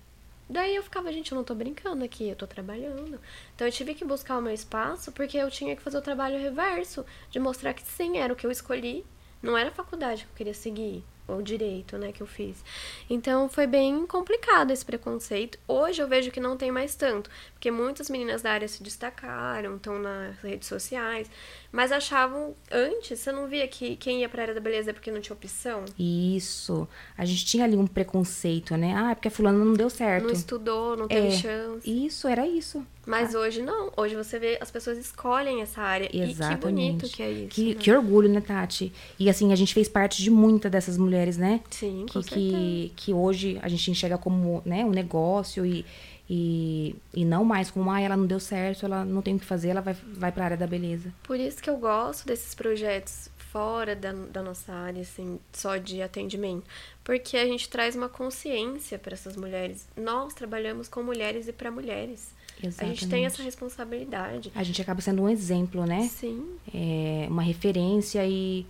Daí eu ficava, gente, eu não tô brincando aqui, eu tô trabalhando. Então eu tive que buscar o meu espaço, porque eu tinha que fazer o trabalho reverso, de mostrar que sim, era o que eu escolhi, não era a faculdade que eu queria seguir o direito, né, que eu fiz. Então foi bem complicado esse preconceito. Hoje eu vejo que não tem mais tanto, porque muitas meninas da área se destacaram, estão nas redes sociais, mas achavam antes, você não via que quem ia para a área da beleza é porque não tinha opção? Isso. A gente tinha ali um preconceito, né? Ah, é porque a fulana não deu certo. Não estudou, não teve é, chance. Isso, era isso. Mas ah. hoje não. Hoje você vê, as pessoas escolhem essa área. Exatamente. E que bonito que é isso. Que, né? que orgulho, né, Tati? E assim, a gente fez parte de muitas dessas mulheres, né? Sim, que, que, que hoje a gente enxerga como né, um negócio e, e, e não mais como, ah, ela não deu certo, ela não tem o que fazer, ela vai, vai para a área da beleza. Por isso que eu gosto desses projetos fora da, da nossa área, assim, só de atendimento. Porque a gente traz uma consciência para essas mulheres. Nós trabalhamos com mulheres e para mulheres. Exatamente. A gente tem essa responsabilidade. A gente acaba sendo um exemplo, né? Sim. É uma referência e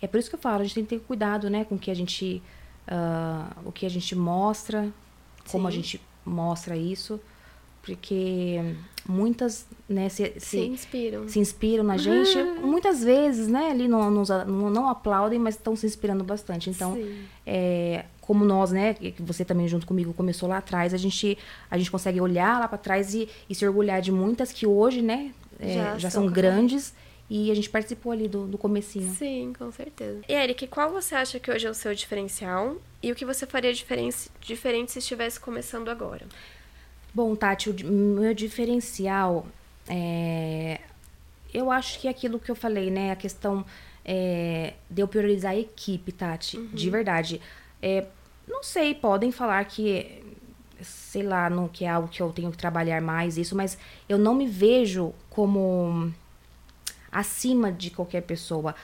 é por isso que eu falo, a gente tem que ter cuidado, né, com o que a gente uh, o que a gente mostra, como Sim. a gente mostra isso, porque muitas né, se, se, se, inspiram. se inspiram na gente. Muitas vezes, né, ali não, não, não aplaudem, mas estão se inspirando bastante. Então, é, como nós, né, que você também junto comigo começou lá atrás, a gente, a gente consegue olhar lá para trás e, e, se orgulhar de muitas que hoje, né, é, já, já são grandes. E a gente participou ali do, do comecinho. Sim, com certeza. E Eric, qual você acha que hoje é o seu diferencial? E o que você faria diferente, diferente se estivesse começando agora? Bom, Tati, o meu diferencial é. Eu acho que é aquilo que eu falei, né? A questão é, de eu priorizar a equipe, Tati. Uhum. De verdade. É, não sei, podem falar que, sei lá, no, que é algo que eu tenho que trabalhar mais, isso, mas eu não me vejo como acima de qualquer pessoa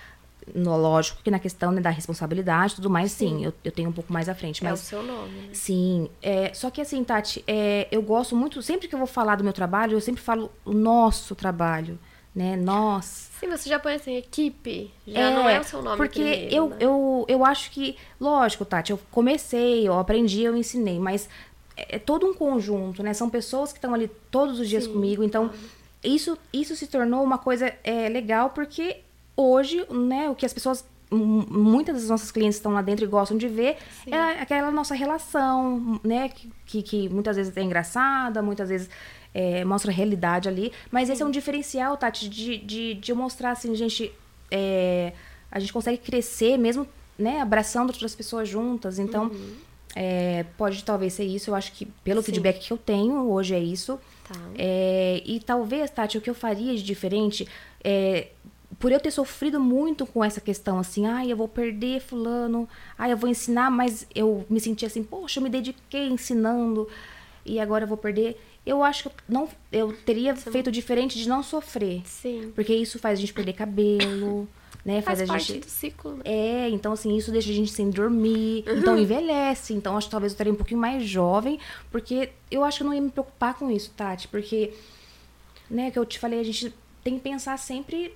no, lógico que na questão né, da responsabilidade e tudo mais, sim, sim eu, eu, tenho um pouco mais à frente. Mas, é o seu nome, né? Sim. É, só que assim, Tati, é, eu gosto muito, sempre que eu vou falar do meu trabalho, eu sempre falo o nosso trabalho, né? Nós. Sim, você já põe assim, equipe, já é, não é o seu nome Porque primeiro, eu, né? eu, eu acho que, lógico, Tati, eu comecei, eu aprendi, eu ensinei, mas é, é todo um conjunto, né? São pessoas que estão ali todos os dias Sim, comigo, então isso, isso se tornou uma coisa é, legal porque hoje, né, o que as pessoas muitas das nossas clientes estão lá dentro e gostam de ver Sim. é aquela nossa relação, né, que, que muitas vezes é engraçada, muitas vezes é, mostra a realidade ali, mas Sim. esse é um diferencial, Tati, de, de, de mostrar assim, gente, é, a gente consegue crescer mesmo, né, abraçando outras pessoas juntas, então uhum. é, pode talvez ser isso, eu acho que pelo Sim. feedback que eu tenho hoje é isso, tá. É, e talvez, Tati, o que eu faria de diferente é por eu ter sofrido muito com essa questão assim, ai, eu vou perder fulano, ai, eu vou ensinar, mas eu me senti assim, poxa, eu me dediquei ensinando e agora eu vou perder. Eu acho que eu não eu teria Sim. feito diferente de não sofrer. Sim. Porque isso faz a gente perder cabelo, né? Faz, faz a parte gente do ciclo, né? É, então assim, isso deixa a gente sem dormir, uhum. então envelhece. Então acho que talvez eu estaria um pouquinho mais jovem, porque eu acho que eu não ia me preocupar com isso, Tati, porque né, que eu te falei, a gente tem que pensar sempre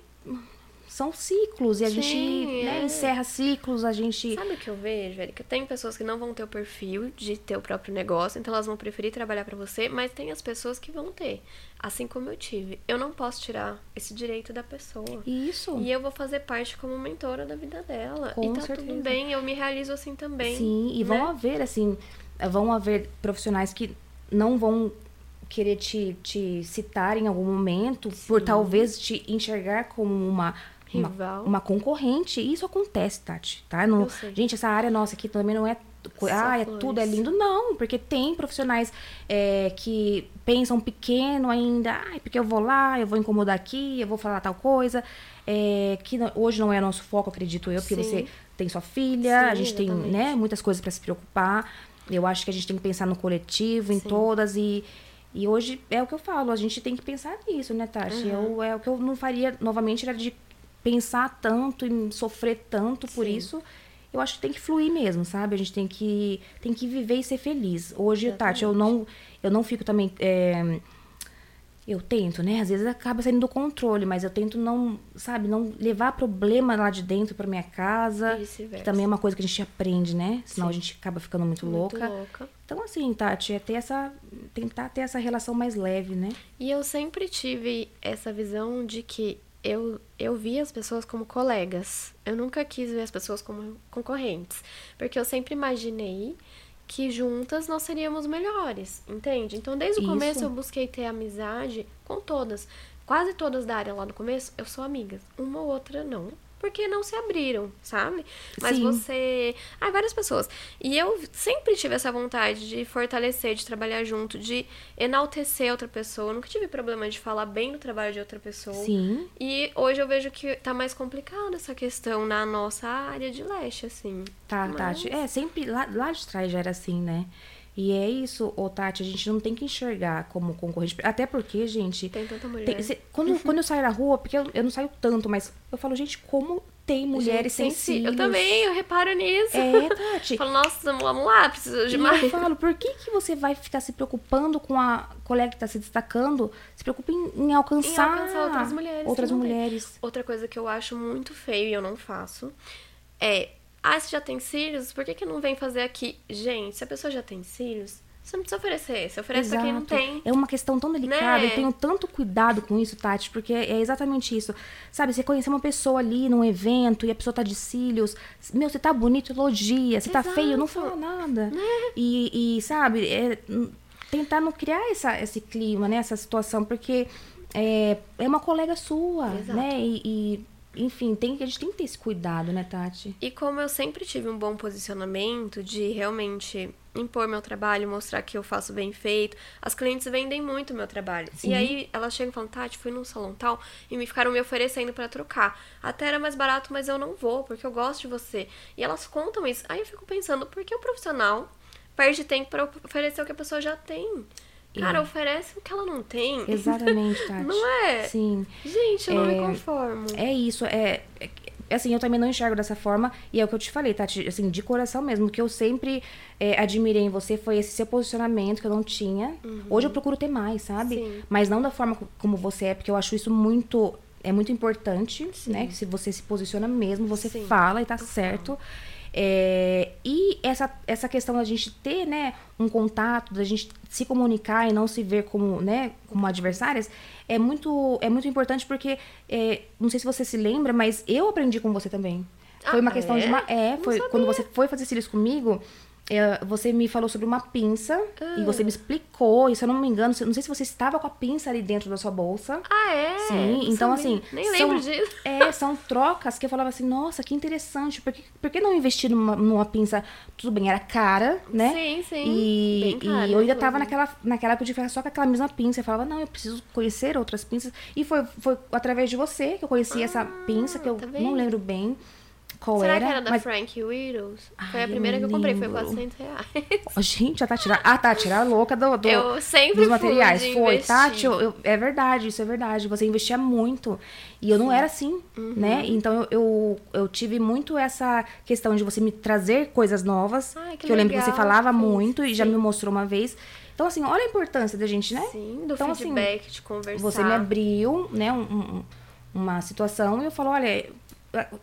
são ciclos e a Sim, gente né, é. encerra ciclos, a gente. Sabe o que eu vejo, Erika? Tem pessoas que não vão ter o perfil de ter o próprio negócio, então elas vão preferir trabalhar para você, mas tem as pessoas que vão ter. Assim como eu tive. Eu não posso tirar esse direito da pessoa. Isso. E eu vou fazer parte como mentora da vida dela. Com e tá certeza. tudo bem, eu me realizo assim também. Sim, e né? vão haver, assim, vão haver profissionais que não vão querer te, te citar em algum momento, Sim. por talvez te enxergar como uma uma, uma, concorrente. E isso acontece, Tati, tá? No, gente, essa área nossa aqui também não é ah, é tudo é lindo. Não, porque tem profissionais é, que pensam pequeno ainda. Ah, porque eu vou lá, eu vou incomodar aqui, eu vou falar tal coisa. É, que não, hoje não é nosso foco, acredito eu, porque Sim. você tem sua filha, Sim, a gente exatamente. tem né, muitas coisas para se preocupar. Eu acho que a gente tem que pensar no coletivo, em Sim. todas. E, e hoje é o que eu falo, a gente tem que pensar nisso, né, Tati? Uhum. Eu, é o que eu não faria novamente era de pensar tanto e sofrer tanto por Sim. isso. Eu acho que tem que fluir mesmo, sabe? A gente tem que, tem que viver e ser feliz. Hoje, Exatamente. Tati, eu não, eu não fico também. É, eu tento, né? Às vezes acaba saindo do controle, mas eu tento não, sabe, não levar problema lá de dentro para minha casa. Que também é uma coisa que a gente aprende, né? Senão Sim. a gente acaba ficando muito, muito louca. louca. Então, assim, Tati, é ter essa. tentar ter essa relação mais leve, né? E eu sempre tive essa visão de que eu, eu vi as pessoas como colegas. Eu nunca quis ver as pessoas como concorrentes. Porque eu sempre imaginei que juntas nós seríamos melhores, entende? Então, desde o Isso. começo eu busquei ter amizade com todas. Quase todas da área lá no começo, eu sou amiga. Uma ou outra não porque não se abriram, sabe? Mas Sim. você. Ah, várias pessoas. E eu sempre tive essa vontade de fortalecer, de trabalhar junto, de enaltecer outra pessoa. Eu nunca tive problema de falar bem do trabalho de outra pessoa. Sim. E hoje eu vejo que tá mais complicada essa questão na nossa área de leste, assim. Tá, Mas... Tati. É, sempre lá, lá de trás já era assim, né? E é isso, ô Tati, a gente não tem que enxergar como concorrente. Até porque, gente. Tem tanta mulher. Tem, cê, quando, quando eu saio na rua, porque eu, eu não saio tanto, mas eu falo, gente, como tem mulheres gente, sensíveis. Eu também, eu reparo nisso. É, Tati. falo, nossa, vamos lá, preciso de mais. Eu falo, por que, que você vai ficar se preocupando com a colega que está se destacando? Se preocupe em, em, alcançar, em alcançar outras mulheres. Outras mulheres. Outra coisa que eu acho muito feio e eu não faço é ah, você já tem cílios? Por que, que não vem fazer aqui? Gente, se a pessoa já tem cílios, você não precisa oferecer. Você oferece Exato. pra quem não tem. É uma questão tão delicada. Né? Eu tenho tanto cuidado com isso, Tati, porque é exatamente isso. Sabe, você conhecer uma pessoa ali num evento e a pessoa tá de cílios. Meu, você tá bonito, elogia. Você Exato. tá feio, não fala nada. Né? E, e, sabe, é, tentar não criar essa, esse clima, né? Essa situação, porque é, é uma colega sua, Exato. né? E, e enfim, tem, a gente tem que ter esse cuidado, né, Tati? E como eu sempre tive um bom posicionamento de realmente impor meu trabalho, mostrar que eu faço bem feito, as clientes vendem muito o meu trabalho. Sim. E aí elas chegam e falam, Tati, fui num salão tal e me ficaram me oferecendo para trocar. Até era mais barato, mas eu não vou, porque eu gosto de você. E elas contam isso. Aí eu fico pensando, por que o profissional perde tempo para oferecer o que a pessoa já tem? Cara, oferece o que ela não tem. Exatamente, Tati. não é? Sim. Gente, eu é, não me conformo. É isso, é, é, Assim, eu também não enxergo dessa forma. E é o que eu te falei, Tati, assim, de coração mesmo. O que eu sempre é, admirei em você foi esse seu posicionamento que eu não tinha. Uhum. Hoje eu procuro ter mais, sabe? Sim. Mas não da forma como você é, porque eu acho isso muito... É muito importante, Sim. né? Que se você se posiciona mesmo, você Sim. fala e tá certo. É, e essa, essa questão da gente ter, né, um contato, da gente se comunicar e não se ver como, né, como adversárias, é muito, é muito importante porque, é, não sei se você se lembra, mas eu aprendi com você também. Foi uma Ah, questão de é? uma. É, foi quando você foi fazer cílios comigo. É, você me falou sobre uma pinça Ah. e você me explicou, e se eu não me engano, não sei se você estava com a pinça ali dentro da sua bolsa. Ah, é? Sim, Não então sabia. assim. Nem são- lembro disso. É, são trocas que eu falava assim, nossa, que interessante. Por que, por que não investir numa, numa pinça? Tudo bem, era cara, né? Sim, sim. E, Bem cara, e eu ainda tava inclusive. naquela, naquela época de ficar só com aquela mesma pinça. Eu falava, não, eu preciso conhecer outras pinças. E foi, foi através de você que eu conheci essa pinça, que eu tá não lembro bem qual Será era. que era da mas Frank Widows? Foi Ai, a primeira que eu comprei, foi lembro. 400 reais. Gente, a Tati era, a Tati era a louca do, do- Eu sempre dos fui materiais. de Foi, investir. Tati, eu, eu- é verdade, isso é verdade. Você investia muito. E eu não era assim, Uhum. né? Então eu, eu, eu tive muito essa questão de você me trazer coisas novas. Ai, que eu lembro que você falava sim, muito e já sim. me mostrou uma vez. Então, assim, olha a importância da gente, né? Sim, do Então, assim, feedback, de conversar. Você me abriu, né, um- um- uma situação e eu falo, olha,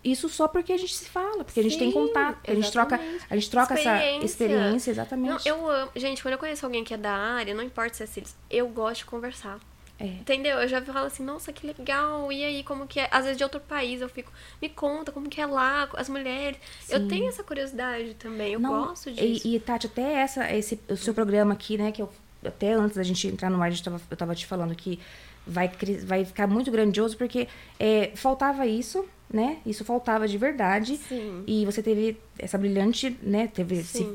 isso só porque a gente se fala, porque a gente tem Sim, contato, a gente troca, exatamente. a gente troca essa Experiência. experiência, Não, exatamente. eu amo. Gente, quando eu conheço alguém que é da área, não importa se é cílios, eu gosto de conversar. É. Entendeu? Eu já falo assim, nossa, que legal. E aí, como que é? Às vezes de outro país eu fico, me conta como que é lá, as mulheres. Eu Sim. tenho essa curiosidade também, eu Não, gosto disso. E, e, Tati, até essa, esse, o seu programa aqui, né, que eu, até antes da gente entrar no ar, gente tava, eu tava te falando que vai, vai ficar muito grandioso, porque é, faltava isso, né? Isso faltava de verdade. Sim. E você teve essa brilhante, né? Teve esse,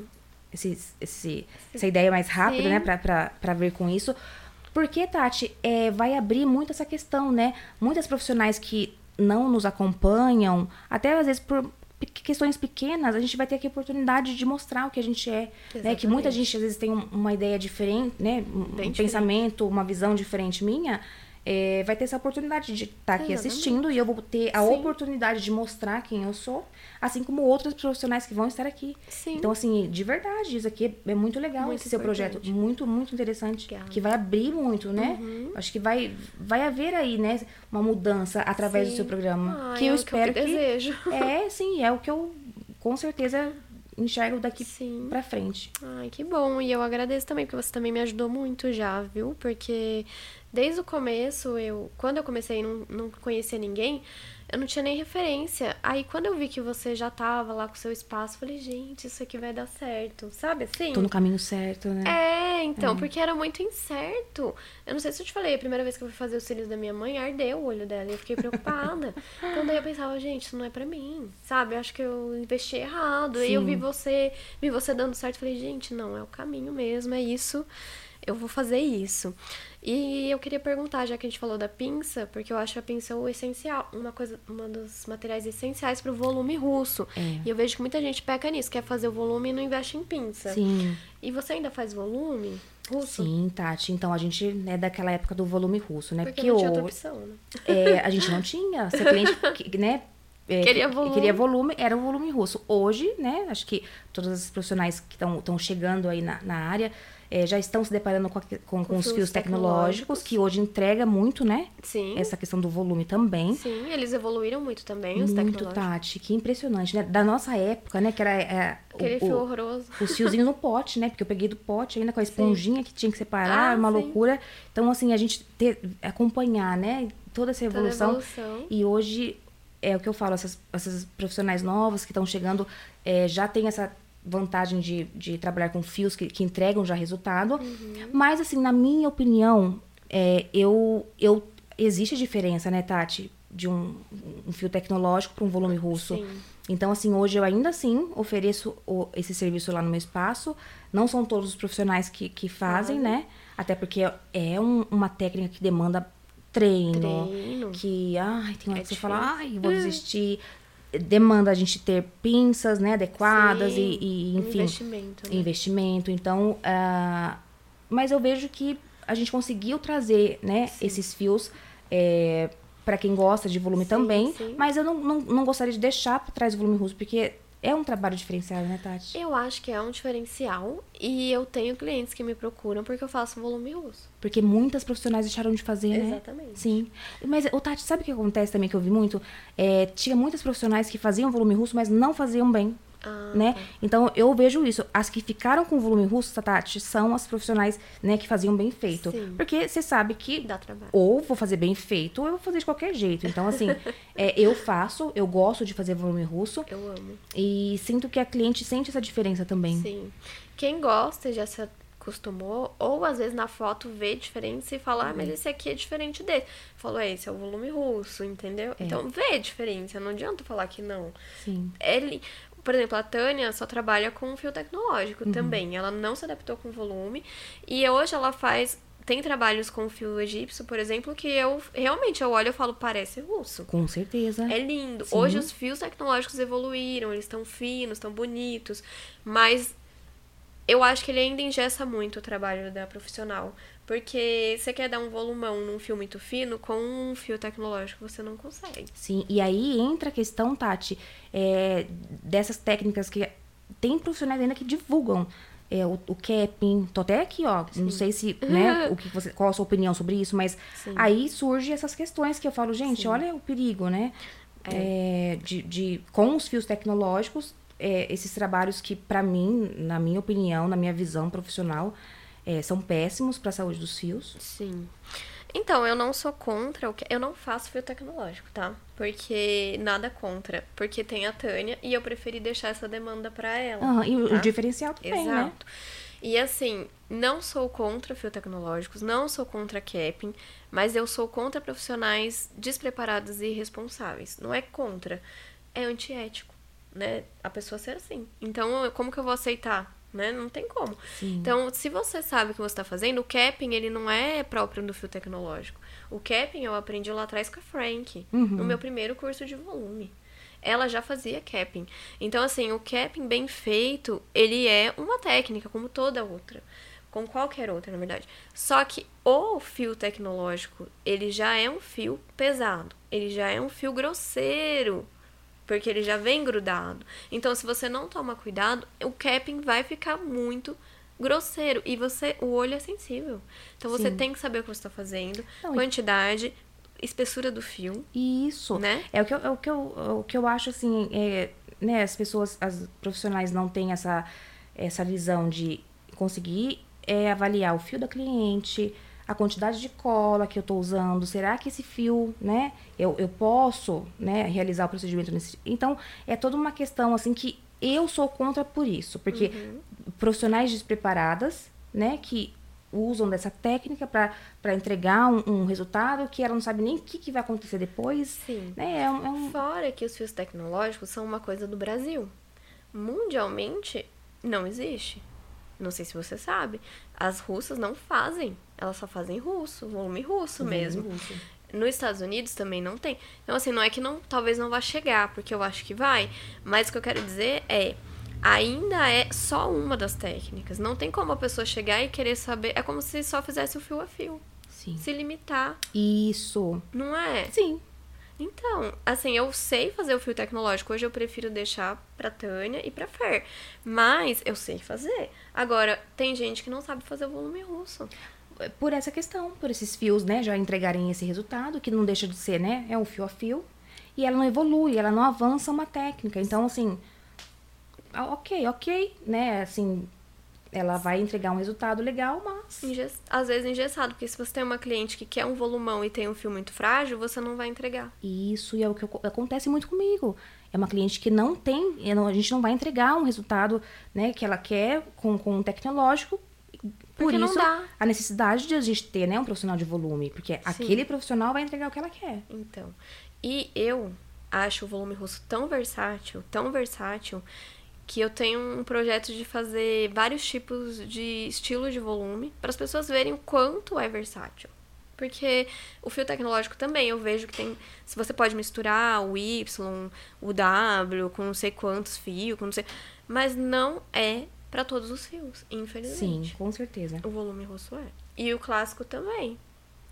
esse, esse, essa ideia mais rápida, Sim. né? Pra, pra, pra ver com isso. Porque, Tati, é, vai abrir muito essa questão, né? Muitas profissionais que não nos acompanham, até às vezes por questões pequenas, a gente vai ter aqui a oportunidade de mostrar o que a gente é. Né? Que muita gente às vezes tem um- uma ideia diferente, né? Um, um Bem diferente. pensamento, uma visão diferente minha. É, vai ter essa oportunidade de estar aqui Exatamente. assistindo e eu vou ter a Sim. oportunidade de mostrar quem eu sou, assim como outros profissionais que vão estar aqui. Sim. Então, assim, de verdade, isso aqui é muito legal, Muito esse seu projeto. Muito, muito interessante. Uhum. Que vai abrir muito, né? Acho que vai, vai haver aí, né, uma mudança através do Sim. seu programa. Ah, que é eu o espero que eu que. desejo. É, sim, é o que eu com certeza enxergo daqui Sim. pra frente. Ai, que bom. E eu agradeço também, porque você também me ajudou muito já, viu? Porque desde o começo, eu, quando eu comecei e não, não conhecia ninguém, eu não tinha nem referência. Aí quando eu vi que você já tava lá com o seu espaço, eu falei, gente, isso aqui vai dar certo. Sabe assim? Tô no caminho certo, né? É, então, porque era muito incerto. Eu não sei se eu te falei, a primeira vez que eu fui fazer os cílios da minha mãe, ardeu o olho dela e eu fiquei preocupada. então daí eu pensava, gente, isso não é pra mim, sabe? Eu acho que eu investi errado. Aí eu Sim. vi você, vi você dando certo, falei, gente, não, é o caminho mesmo, é isso. Eu vou fazer isso. E eu queria perguntar, já que a gente falou da pinça, porque eu acho a pinça o essencial, uma coisa, uma dos materiais essenciais pro volume russo. É. E eu vejo que muita gente peca nisso, quer fazer o volume e não investe em pinça. Sim. E você ainda faz volume russo? Sim, Tati. Então a gente é daquela época do volume russo, né? Porque Porque não tinha outra opção, né? É, a gente não tinha. Se a cliente, né? é, Queria que- volume. Queria volume, era o volume russo. Hoje, né? Acho que todas as profissionais que estão chegando aí na, na área é, já estão se deparando com, a com, com os fios fios tecnológicos, que hoje entrega muito, né? Sim. Essa questão do volume também. Sim, eles evoluíram muito também, os Muito, tecnológicos. Tati. Que impressionante, né? Da nossa época, né? Que era é, o- Aquele o- fio horroroso. os fiozinhos no pote, né? Porque eu peguei do pote ainda com a esponjinha que tinha que separar, Ah, uma sim. loucura. Então, assim, a gente ter, acompanhar, né? Toda essa Toda evolução. evolução. E hoje, é o que eu falo, essas, essas profissionais novas que estão chegando é, já tem essa vantagem de, de trabalhar com fios que, que entregam já resultado. Uhum. Mas, assim, na minha opinião, é, eu, eu existe diferença, né, Tati? De um, um fio tecnológico para um volume russo. Sim. Então, assim, hoje eu ainda assim ofereço o- esse serviço lá no meu espaço. Não são todos os profissionais que, que fazem, né? Até porque é um- uma técnica que demanda treino. Treino. Que, ai, tem hora É que você fala, ai, vou desistir. Demanda a gente ter pinças, né, adequadas Sim, e, e, enfim, Investimento, né? investimento. Então, ah, mas eu vejo que a gente conseguiu trazer, né, esses fios é, para quem gosta de volume Sim, também. sim. Mas eu não, não, não gostaria de deixar para trás o volume russo, porque é um trabalho diferenciado, né, Tati? Eu acho que é um diferencial e eu tenho clientes que me procuram porque eu faço volume russo. Porque muitas profissionais deixaram de fazer, né? Exatamente. Sim. Mas, o Tati, sabe o que acontece também que eu vi muito? É, tinha muitas profissionais que faziam volume russo, mas não faziam bem. Ah, né? Tá. Então eu vejo isso. As que ficaram com volume russo, Tati, são as profissionais, né, que faziam bem feito. Sim. Porque você sabe que Dá trabalho. ou vou fazer bem feito, ou eu vou fazer de qualquer jeito. Então, assim, é, eu faço, eu gosto de fazer volume russo. Eu amo. E sinto que a cliente sente essa diferença também. Sim. Quem gosta já se acostumou, ou às vezes na foto vê diferença e fala, ah, mas esse aqui é diferente desse. Falou, é, esse é o volume russo, entendeu? É. Então vê a diferença, não adianta falar que não. Sim. Ele, por exemplo, a Tânia só trabalha com fio tecnológico uhum. também. Ela não se adaptou com volume. E hoje ela faz. Tem trabalhos com fio egípcio, por exemplo, que eu realmente eu olho e falo, parece russo. Com certeza. É lindo. Sim. Hoje os fios tecnológicos evoluíram, eles estão finos, estão bonitos, mas eu acho que ele ainda engessa muito o trabalho da profissional. Porque você quer dar um volumão num fio muito fino, com um fio tecnológico você não consegue. Sim, e aí entra a questão, Tati, é, dessas técnicas que tem profissionais ainda que divulgam. É, o, o capping, tô até aqui, ó. Sim. Não sei se, né, o que você, qual a sua opinião sobre isso, mas Sim. aí surge essas questões que eu falo, gente, Sim. olha o perigo, né? É. É, de, de, com os fios tecnológicos, é, esses trabalhos que, para mim, na minha opinião, na minha visão profissional, é, são péssimos para a saúde dos fios. Sim. Então, eu não sou contra o que. Eu não faço fio tecnológico, tá? Porque nada contra. Porque tem a Tânia e eu preferi deixar essa demanda para ela. Ah, e tá? o diferencial também, né? Exato. Né? E assim, não sou contra fio tecnológicos, não sou contra capping, mas eu sou contra profissionais despreparados e irresponsáveis. Não é contra, é antiético né, a pessoa ser assim. Então, como que eu vou aceitar? Né? Não tem como. Sim. Então, se você sabe o que você está fazendo, o capping, ele não é próprio do fio tecnológico. O capping eu aprendi lá atrás com a Frank, uhum. no meu primeiro curso de volume. Ela já fazia capping. Então, assim, o capping bem feito, ele é uma técnica, como toda outra. Como qualquer outra, na verdade. Só que o fio tecnológico, ele já é um fio pesado. Ele já é um fio grosseiro porque ele já vem grudado. Então, se você não toma cuidado, o capping vai ficar muito grosseiro e você o olho é sensível. Então você Sim. tem que saber o que você está fazendo, não, quantidade, espessura do fio. Isso, né? É o que eu, é o que eu, o que eu acho assim, é, né, as pessoas, as profissionais não têm essa essa visão de conseguir é, avaliar o fio da cliente, a quantidade de cola que eu estou usando, será que esse fio, né, eu, eu posso, né, realizar o procedimento nesse... Então, é toda uma questão, assim, que eu sou contra por isso, porque uhum. profissionais despreparadas, né, que usam dessa técnica para entregar um, um, resultado que ela não sabe nem o que, que vai acontecer depois. Sim. Né? É um, é um... Fora que os fios tecnológicos são uma coisa do Brasil. Mundialmente, não existe. Não sei se você sabe. As russas não fazem. Elas só fazem russo, volume russo volume mesmo. Russo. Nos Estados Unidos também não tem. Então, assim, não é que não, talvez não vá chegar, porque eu acho que vai. Mas o que eu quero dizer é, ainda é só uma das técnicas. Não tem como a pessoa chegar e querer saber. É como se só fizesse o fio a fio. Sim. Se limitar. Isso. Não é? Sim. Então, assim, eu sei fazer o fio tecnológico. Hoje eu prefiro deixar pra Tânia e pra Fer. Mas eu sei fazer. Agora, tem gente que não sabe fazer o volume russo. Por essa questão, por esses fios, né, já entregarem esse resultado, que não deixa de ser, né, é um fio a fio. E ela não evolui, ela não avança uma técnica. Então, assim, ok, ok, né, assim, ela vai entregar um resultado legal, mas. Às vezes engessado, porque se você tem uma cliente que quer um volumão e tem um fio muito frágil, você não vai entregar. Isso, e é o que acontece muito comigo. É uma cliente que não tem, a gente não vai entregar um resultado né, que ela quer com, com um tecnológico. Por porque isso, a necessidade de a gente ter né, um profissional de volume, porque Sim. aquele profissional vai entregar o que ela quer. Então, e eu acho o volume russo tão versátil, tão versátil, que eu tenho um projeto de fazer vários tipos de estilo de volume para as pessoas verem o quanto é versátil. Porque o fio tecnológico também, eu vejo que tem. Se você pode misturar o Y, o W, com não sei quantos fios, com não sei. Mas não é para todos os fios, infelizmente. Sim, com certeza. O volume russo é. E o clássico também.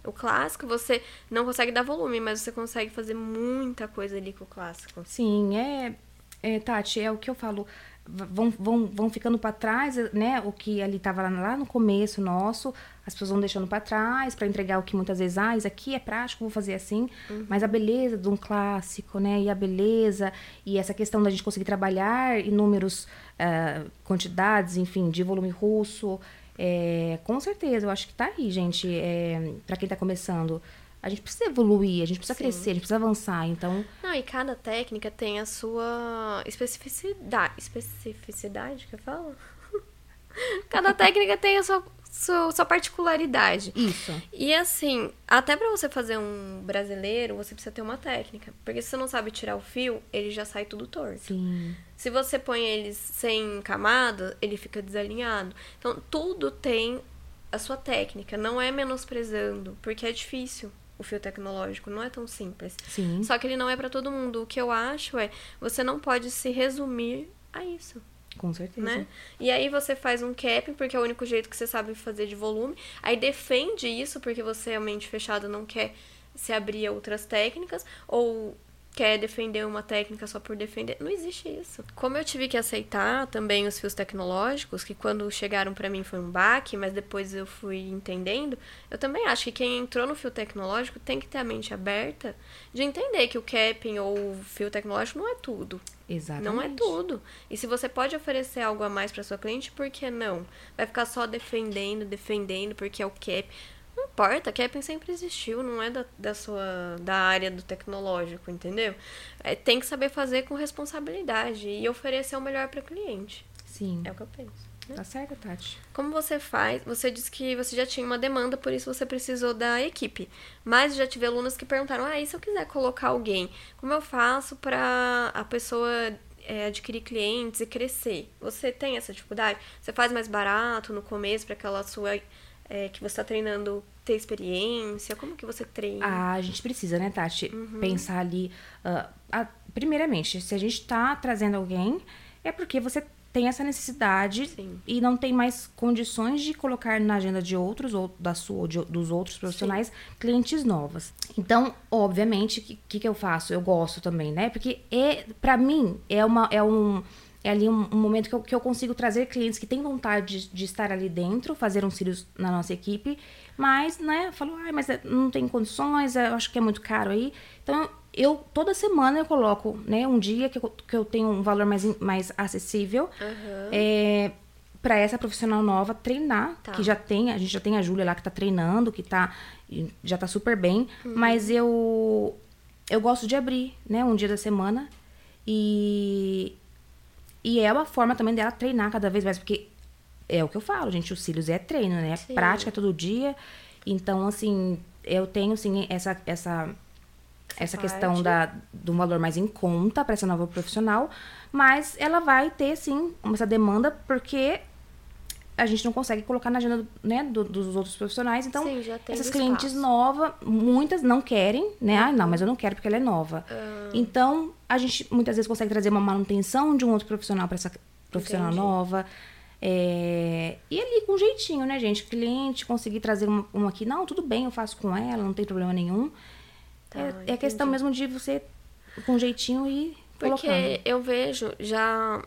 O clássico você não consegue dar volume, mas você consegue fazer muita coisa ali com o clássico. Sim, é é, Tati, é o que eu falo. Vão, vão, vão ficando para trás, né? O que ali estava lá no começo nosso, as pessoas vão deixando para trás para entregar o que muitas vezes, ah, isso aqui é prático, vou fazer assim. Uhum. Mas a beleza de um clássico, né? E a beleza e essa questão da gente conseguir trabalhar inúmeros uh, quantidades, enfim, de volume russo, é, com certeza, eu acho que tá aí, gente, é, para quem tá começando a gente precisa evoluir, a gente precisa Sim. crescer, a gente precisa avançar, então... Não, e cada técnica tem a sua especificidade, especificidade que eu falo? cada técnica tem a sua, sua, sua, particularidade. Isso. E assim, até para você fazer um brasileiro, você precisa ter uma técnica. Porque se você não sabe tirar o fio, ele já sai tudo torto. Sim. Se você põe eles sem camada, ele fica desalinhado. Então, tudo tem a sua técnica. Não é menosprezando, porque é difícil o fio tecnológico, não é tão simples. Sim. Só que ele não é para todo mundo. O que eu acho é, você não pode se resumir a isso. Com certeza. Né? E aí você faz um cap, porque é o único jeito que você sabe fazer de volume. Aí defende isso, porque você é mente fechada, não quer se abrir a outras técnicas. Ou quer defender uma técnica só por defender. Não existe isso. Como eu tive que aceitar também os fios tecnológicos, que quando chegaram para mim foi um baque, mas depois eu fui entendendo, eu também acho que quem entrou no fio tecnológico tem que ter a mente aberta de entender que o capping ou o fio tecnológico não é tudo. Exatamente. Não é tudo. E se você pode oferecer algo a mais para sua cliente, por que não? Vai ficar só defendendo, defendendo porque é o cap. Não importa, capping sempre existiu, não é da, da sua da área do tecnológico, entendeu? É, tem que saber fazer com responsabilidade e oferecer o melhor para o cliente. Sim. É o que eu penso. Né? Tá certo, Tati. Como você faz? Você disse que você já tinha uma demanda, por isso você precisou da equipe. Mas já tive alunas que perguntaram: ah, e se eu quiser colocar alguém? Como eu faço para a pessoa é, adquirir clientes e crescer? Você tem essa dificuldade? Você faz mais barato no começo para aquela sua é, que você está treinando ter experiência? Como que você treina? Ah, a gente precisa, né, Tati? Uhum. Pensar ali. Uh, a, primeiramente, se a gente está trazendo alguém, é porque você tem essa necessidade Sim. e não tem mais condições de colocar na agenda de outros ou da sua ou de, dos outros profissionais Sim. clientes novas. Então, obviamente, o que, que, que eu faço? Eu gosto também, né? Porque é para mim é uma é um é ali um, um, momento que eu, que eu consigo trazer clientes que têm vontade de, de estar ali dentro, fazer um cílios na nossa equipe, mas, né, falou, ai, mas é, não tem condições, eu acho que é muito caro aí. Então, eu, toda semana eu coloco, né, um dia que eu, que eu tenho um valor mais, mais acessível, uhum. é, para essa profissional nova treinar, tá. que já tem, a gente já tem a Júlia lá que tá treinando, que tá, já tá super bem, uhum. mas eu, eu gosto de abrir, né, um dia da semana, e e é uma forma também dela treinar cada vez mais, porque é o que eu falo, gente, os cílios é treino, né? Sim. Prática todo dia. Então, assim, eu tenho, sim, essa, essa, essa, essa questão da, do valor mais em conta para essa nova profissional, mas ela vai ter, sim, essa demanda, porque a gente não consegue colocar na agenda né, do, dos outros profissionais. Então, Sim, essas clientes novas, muitas não querem, né? Ah, não, mas eu não quero porque ela é nova. Uhum. Então, a gente muitas vezes consegue trazer uma manutenção de um outro profissional para essa profissional Entendi. nova. É... E ali com jeitinho, né, gente? Cliente conseguir trazer uma, uma, aqui, não, tudo bem, eu faço com ela, não tem problema nenhum. Tá, é, é questão mesmo de você, com jeitinho, ir Porque colocando. eu vejo, já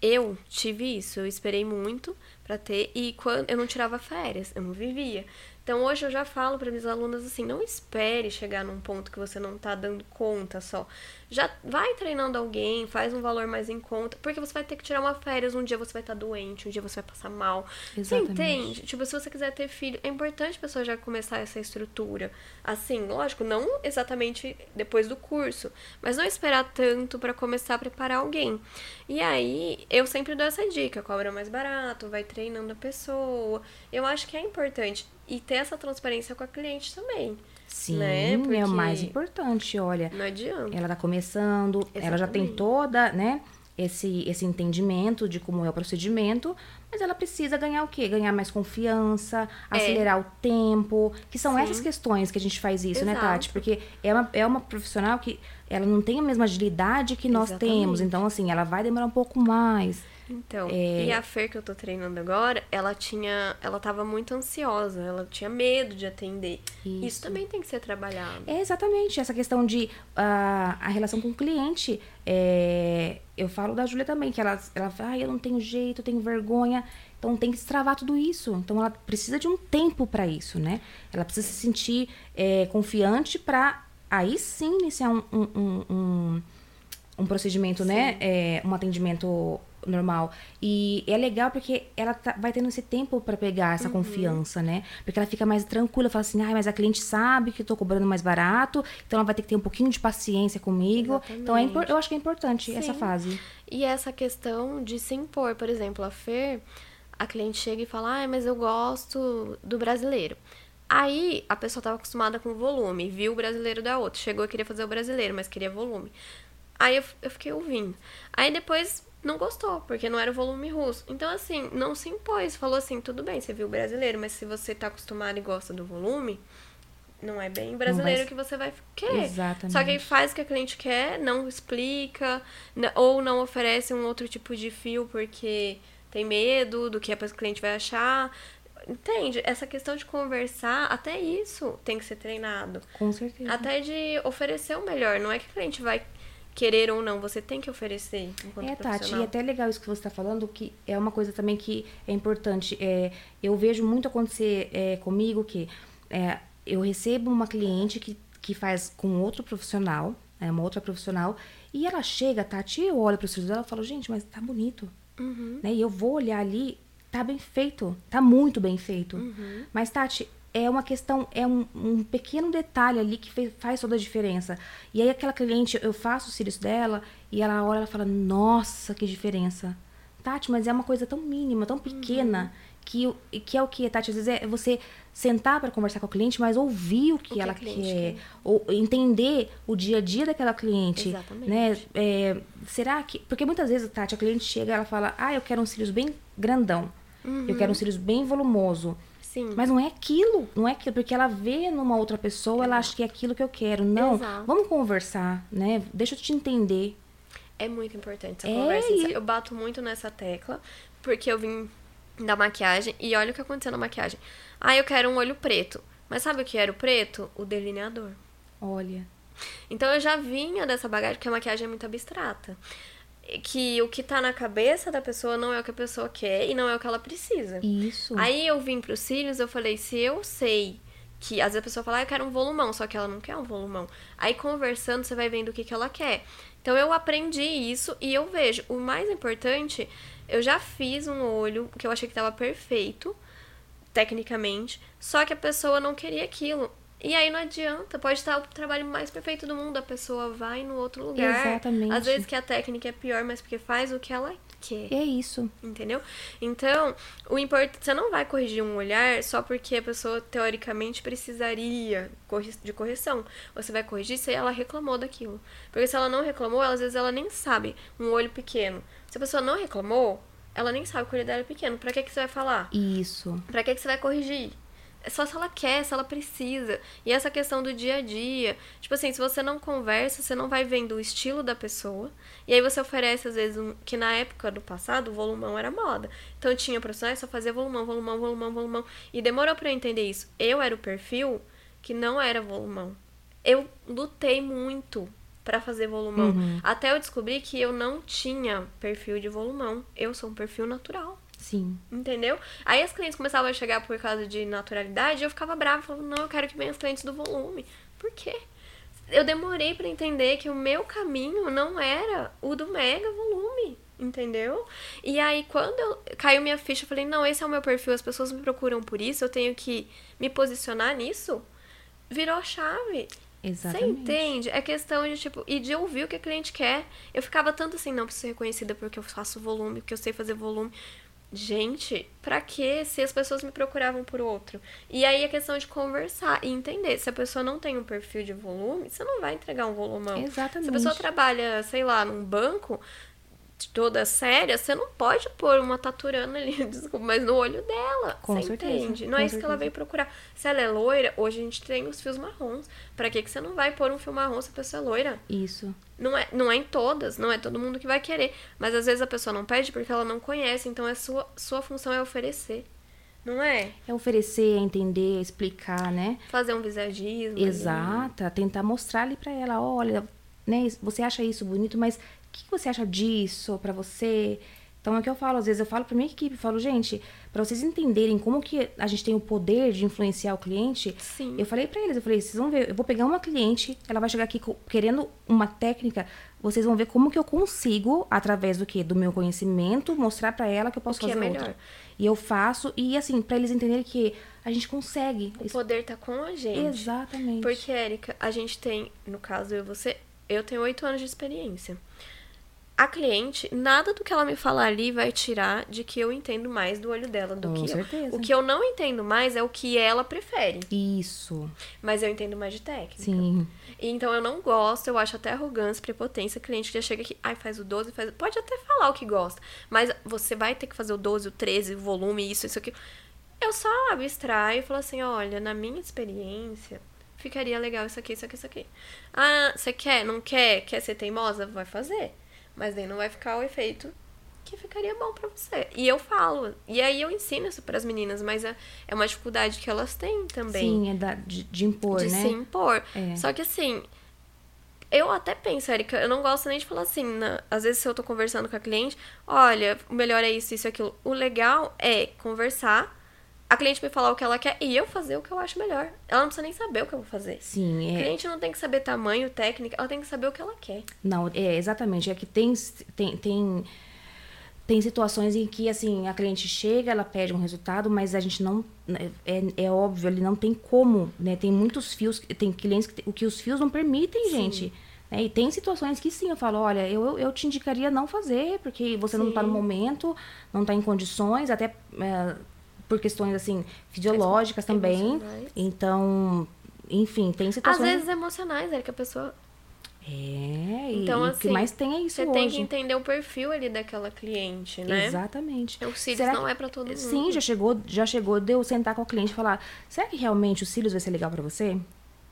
eu tive isso, eu esperei muito para ter e quando eu não tirava férias, eu não vivia. Então hoje eu já falo para minhas alunas assim, não espere chegar num ponto que você não tá dando conta só. Já vai treinando alguém, faz um valor mais em conta, porque você vai ter que tirar uma férias, um dia você vai estar tá doente, um dia você vai passar mal. Exatamente. Você entende? Tipo, se você quiser ter filho, é importante a pessoa já começar essa estrutura. Assim, lógico, não exatamente depois do curso, mas não esperar tanto para começar a preparar alguém. E aí, eu sempre dou essa dica, cobra mais barato, vai treinando a pessoa. Eu acho que é importante e ter essa transparência com a cliente também. Sim, né? Porque é o mais importante, olha. Não adianta. Ela tá começando, Exatamente. ela já tem toda, né, esse, esse entendimento de como é o procedimento, mas ela precisa ganhar o quê? Ganhar mais confiança, é. acelerar o tempo, que são Sim. essas questões que a gente faz isso, Exato. né, Tati? Porque é uma, é uma profissional que ela não tem a mesma agilidade que nós Exatamente. temos, então, assim, ela vai demorar um pouco mais. Então, é... e a Fer que eu tô treinando agora, ela tinha. Ela tava muito ansiosa, ela tinha medo de atender. Isso, Isso também tem que ser trabalhado. É exatamente, essa questão de uh, a relação com o cliente. É, eu falo da Júlia também, que ela, ela fala, ah, eu não tenho jeito, eu tenho vergonha. Então tem que destravar tudo isso. Então ela precisa de um tempo para isso, né? Ela precisa se sentir é, confiante para aí sim iniciar um, um, um, um, procedimento, né? sim. né? É, um atendimento normal. E é legal porque ela tá, vai tendo esse tempo para pegar essa uhum. confiança, né? Porque ela fica mais tranquila, fala assim, ah, mas a cliente sabe que eu tô cobrando mais barato, então ela vai ter que ter um pouquinho de paciência comigo. Exatamente. Então é, eu acho que é importante Sim. essa fase. E essa questão de se impor, por exemplo, a Fer, a cliente chega e fala, ah, mas eu gosto do brasileiro. Aí a pessoa estava acostumada com volume, viu o brasileiro da outra, chegou e queria fazer o brasileiro, mas queria volume. Aí eu, eu fiquei ouvindo. Aí depois não gostou, porque não era o volume russo. Então, assim, não se impôs. Falou assim: tudo bem, você viu brasileiro, mas se você tá acostumado e gosta do volume, não é bem brasileiro vai... que você vai querer. Exatamente. Só que aí faz o que a cliente quer, não explica, ou não oferece um outro tipo de fio porque tem medo do que a cliente vai achar. Entende? Essa questão de conversar, até isso tem que ser treinado. Com certeza. Até de oferecer o melhor. Não é que a cliente vai querer ou não, você tem que oferecer enquanto É, Tati, e até legal isso que você está falando, que é uma coisa também que é importante. É, eu vejo muito acontecer é, comigo que é, eu recebo uma cliente que, que faz com outro profissional, é, uma outra profissional, e ela chega, Tati, eu olho para os filhos dela e falo, gente, mas tá bonito. Uhum. Né? E eu vou olhar ali, tá bem feito, tá muito bem feito. Uhum. Mas, Tati, é uma questão, é um, um pequeno detalhe ali que fez, faz toda a diferença. E aí aquela cliente, eu faço os cílios dela e ela olha e fala, nossa, que diferença. Tati, mas é uma coisa tão mínima, tão pequena, uhum. que, que é o que, Tati, às vezes é você sentar para conversar com a cliente, mas ouvir o que, o que ela quer, quer, ou entender o dia a dia daquela cliente, Exatamente. né? É, será que, porque muitas vezes, Tati, a cliente chega, ela fala: "Ah, eu quero um cílios bem grandão. Uhum. Eu quero um cílios bem volumoso". Sim. Mas não é aquilo, não é aquilo, porque ela vê numa outra pessoa, ela acha que é aquilo que eu quero. Não, Exato. vamos conversar, né? Deixa eu te entender. É muito importante essa é conversa. Eu bato muito nessa tecla, porque eu vim da maquiagem e olha o que aconteceu na maquiagem. Ah, eu quero um olho preto. Mas sabe o que era o preto? O delineador. Olha. Então eu já vinha dessa bagagem, porque a maquiagem é muito abstrata que o que tá na cabeça da pessoa não é o que a pessoa quer e não é o que ela precisa. Isso. Aí eu vim pros cílios, eu falei, se eu sei que às vezes a pessoa fala, ah, eu quero um volumão, só que ela não quer um volumão. Aí conversando, você vai vendo o que, que ela quer. Então eu aprendi isso e eu vejo. O mais importante, eu já fiz um olho que eu achei que tava perfeito, tecnicamente, só que a pessoa não queria aquilo. E aí não adianta, pode estar o trabalho mais perfeito do mundo, a pessoa vai no outro lugar. Exatamente. Às vezes que a técnica é pior, mas porque faz o que ela quer. É isso. Entendeu? Então, o importante, você não vai corrigir um olhar só porque a pessoa teoricamente precisaria de correção. Você vai corrigir se ela reclamou daquilo. Porque se ela não reclamou, às vezes ela nem sabe. Um olho pequeno. Se a pessoa não reclamou, ela nem sabe que o olho dela é pequeno. Pra que, que você vai falar? Isso. Pra que, que você vai corrigir? É só se ela quer, se ela precisa. E essa questão do dia a dia. Tipo assim, se você não conversa, você não vai vendo o estilo da pessoa. E aí você oferece, às vezes, um, que na época do passado, o volumão era moda. Então tinha profissionais só fazia volumão, volumão, volumão, volumão. E demorou para eu entender isso. Eu era o perfil que não era volumão. Eu lutei muito para fazer volumão. Uhum. Até eu descobri que eu não tinha perfil de volumão. Eu sou um perfil natural. Sim. Entendeu? Aí as clientes começavam a chegar por causa de naturalidade e eu ficava brava, falando, não, eu quero que venham as clientes do volume. Por quê? Eu demorei para entender que o meu caminho não era o do mega volume, entendeu? E aí, quando eu, caiu minha ficha, eu falei, não, esse é o meu perfil, as pessoas me procuram por isso, eu tenho que me posicionar nisso. Virou a chave. Exatamente. Você entende? É questão de, tipo, e de ouvir o que a cliente quer. Eu ficava tanto assim, não preciso ser reconhecida porque eu faço volume, porque eu sei fazer volume. Gente, pra que se as pessoas me procuravam por outro? E aí a questão de conversar e entender. Se a pessoa não tem um perfil de volume, você não vai entregar um volumão. Exatamente. Se a pessoa trabalha, sei lá, num banco, toda séria, você não pode pôr uma taturana ali, desculpa, mas no olho dela. Com você certeza, entende? Não é isso que ela veio procurar. Se ela é loira, hoje a gente tem os fios marrons. Pra que, que você não vai pôr um fio marrom se a pessoa é loira? Isso. Não é, não é em todas, não é todo mundo que vai querer. Mas às vezes a pessoa não pede porque ela não conhece, então é sua, sua função é oferecer. Não é? É oferecer, é entender, é explicar, né? Fazer um visagismo. ali. Exata, tentar mostrar ali pra ela, olha, né, você acha isso bonito, mas que que você acha disso pra você? Então é o que eu falo, às vezes eu falo pra minha equipe, eu falo, gente, pra vocês entenderem como que a gente tem o poder de influenciar o cliente, Sim. eu falei pra eles, eu falei, vocês vão ver, eu vou pegar uma cliente, ela vai chegar aqui querendo uma técnica, vocês vão ver como que eu consigo, através do quê? Do meu conhecimento, mostrar pra ela que eu posso O que é fazer melhor. outra. E eu faço, e assim, pra eles entenderem que a gente consegue. O poder tá com a gente. Exatamente. Porque, Érica, a gente tem, no caso eu e você, eu tenho oito anos de experiência. A cliente, nada do que ela me falar ali vai tirar de que eu entendo mais do olho dela do Com que eu. certeza. O que eu não entendo mais é o que ela prefere. Isso. Mas eu entendo mais de técnica. Sim. Então eu não gosto, eu acho até arrogância, prepotência, cliente que já chega aqui, ai, faz o 12, faz. Pode até falar o que gosta, mas você vai ter que fazer o 12, o 13, o volume, isso, isso aqui. Eu só abstraio e falo assim: olha, na minha experiência, ficaria legal isso aqui, isso aqui, isso aqui. Ah, você quer? Não quer? Quer ser teimosa? Vai fazer. Mas daí não vai ficar o efeito que ficaria bom pra você. E eu falo. E aí eu ensino isso pras meninas, mas é, é uma dificuldade que elas têm também Sim, é da, de, de impor, de né? se impor. É. Só que assim, eu até penso, Erika, eu não gosto nem de falar assim, na- às vezes se eu tô conversando com a cliente, olha, o melhor é isso, isso e aquilo. O legal é conversar, a cliente me falar o que ela quer e eu fazer o que eu acho melhor. Ela não precisa nem saber o que eu vou fazer. Sim, A é. cliente não tem que saber tamanho, técnica, ela tem que saber o que ela quer. Não, é exatamente. É que tem, tem, tem, tem situações em que, assim, a cliente chega, ela pede um resultado, mas a gente não. É, é óbvio, ele não tem como, né? Tem muitos fios, tem clientes que, o que os fios não permitem, gente. né? E tem situações que sim, eu falo, olha, eu, eu te indicaria não fazer, porque você não tá no Sim. momento, não tá em condições, até é, por questões, assim, fisiológicas também. Emocionais. Então, enfim, tem Às situações. vezes emocionais, Erika, a pessoa. É, Então, e o que assim, mais tem é isso Você hoje. tem que entender o perfil ali daquela cliente, né? Exatamente. O cílios Será não que- é pra todo mundo. Sim, já chegou, já chegou de eu sentar com a cliente e falar: será que realmente os cílios vai ser legal pra você?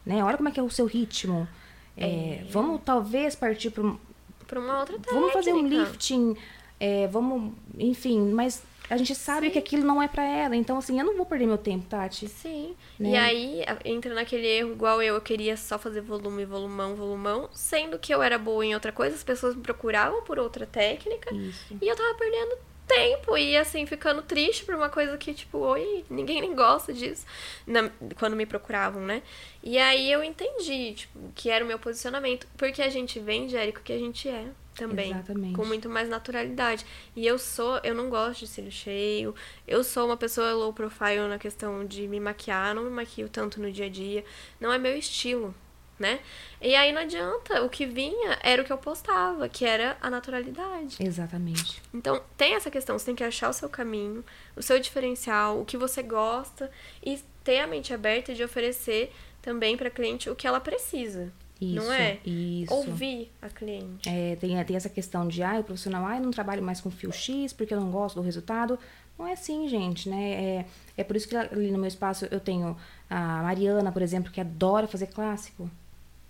Né? Olha como é que é o seu ritmo. É, Vamos talvez partir para um. Pra uma outra técnica. Vamos fazer um lifting. é, vamos. Enfim, mas a gente sabe Sim. que aquilo não é pra ela. Então, assim, eu não vou perder meu tempo, Tati. Sim. Né? E aí entra naquele erro igual eu, eu queria só fazer volume, volumão, volumão, sendo que eu era boa em outra coisa, as pessoas me procuravam por outra técnica Isso. e eu tava perdendo tempo e assim ficando triste por uma coisa que tipo, oi, ninguém nem gosta disso, na- quando me procuravam, né? E aí eu entendi, tipo, que era o meu posicionamento, porque a gente vende, Érico, que a gente é também, Exatamente. com muito mais naturalidade. E eu sou, eu não gosto de cílio cheio. Eu sou uma pessoa low profile na questão de me maquiar, não me maquio tanto no dia a dia. Não é meu estilo, né? E aí não adianta, o que vinha era o que eu postava, que era a naturalidade. Exatamente. Então, tem essa questão, você tem que achar o seu caminho, o seu diferencial, o que você gosta e ter a mente aberta de oferecer também para cliente o que ela precisa. Isso. não é? Isso. Ouvir a cliente. É, tem, tem essa questão de, ah, o profissional, ah, eu não trabalho mais com fio X porque eu não gosto do resultado. Não é assim, gente, né? É, é por isso que ali no meu espaço eu tenho a Mariana, por exemplo, que adora fazer clássico.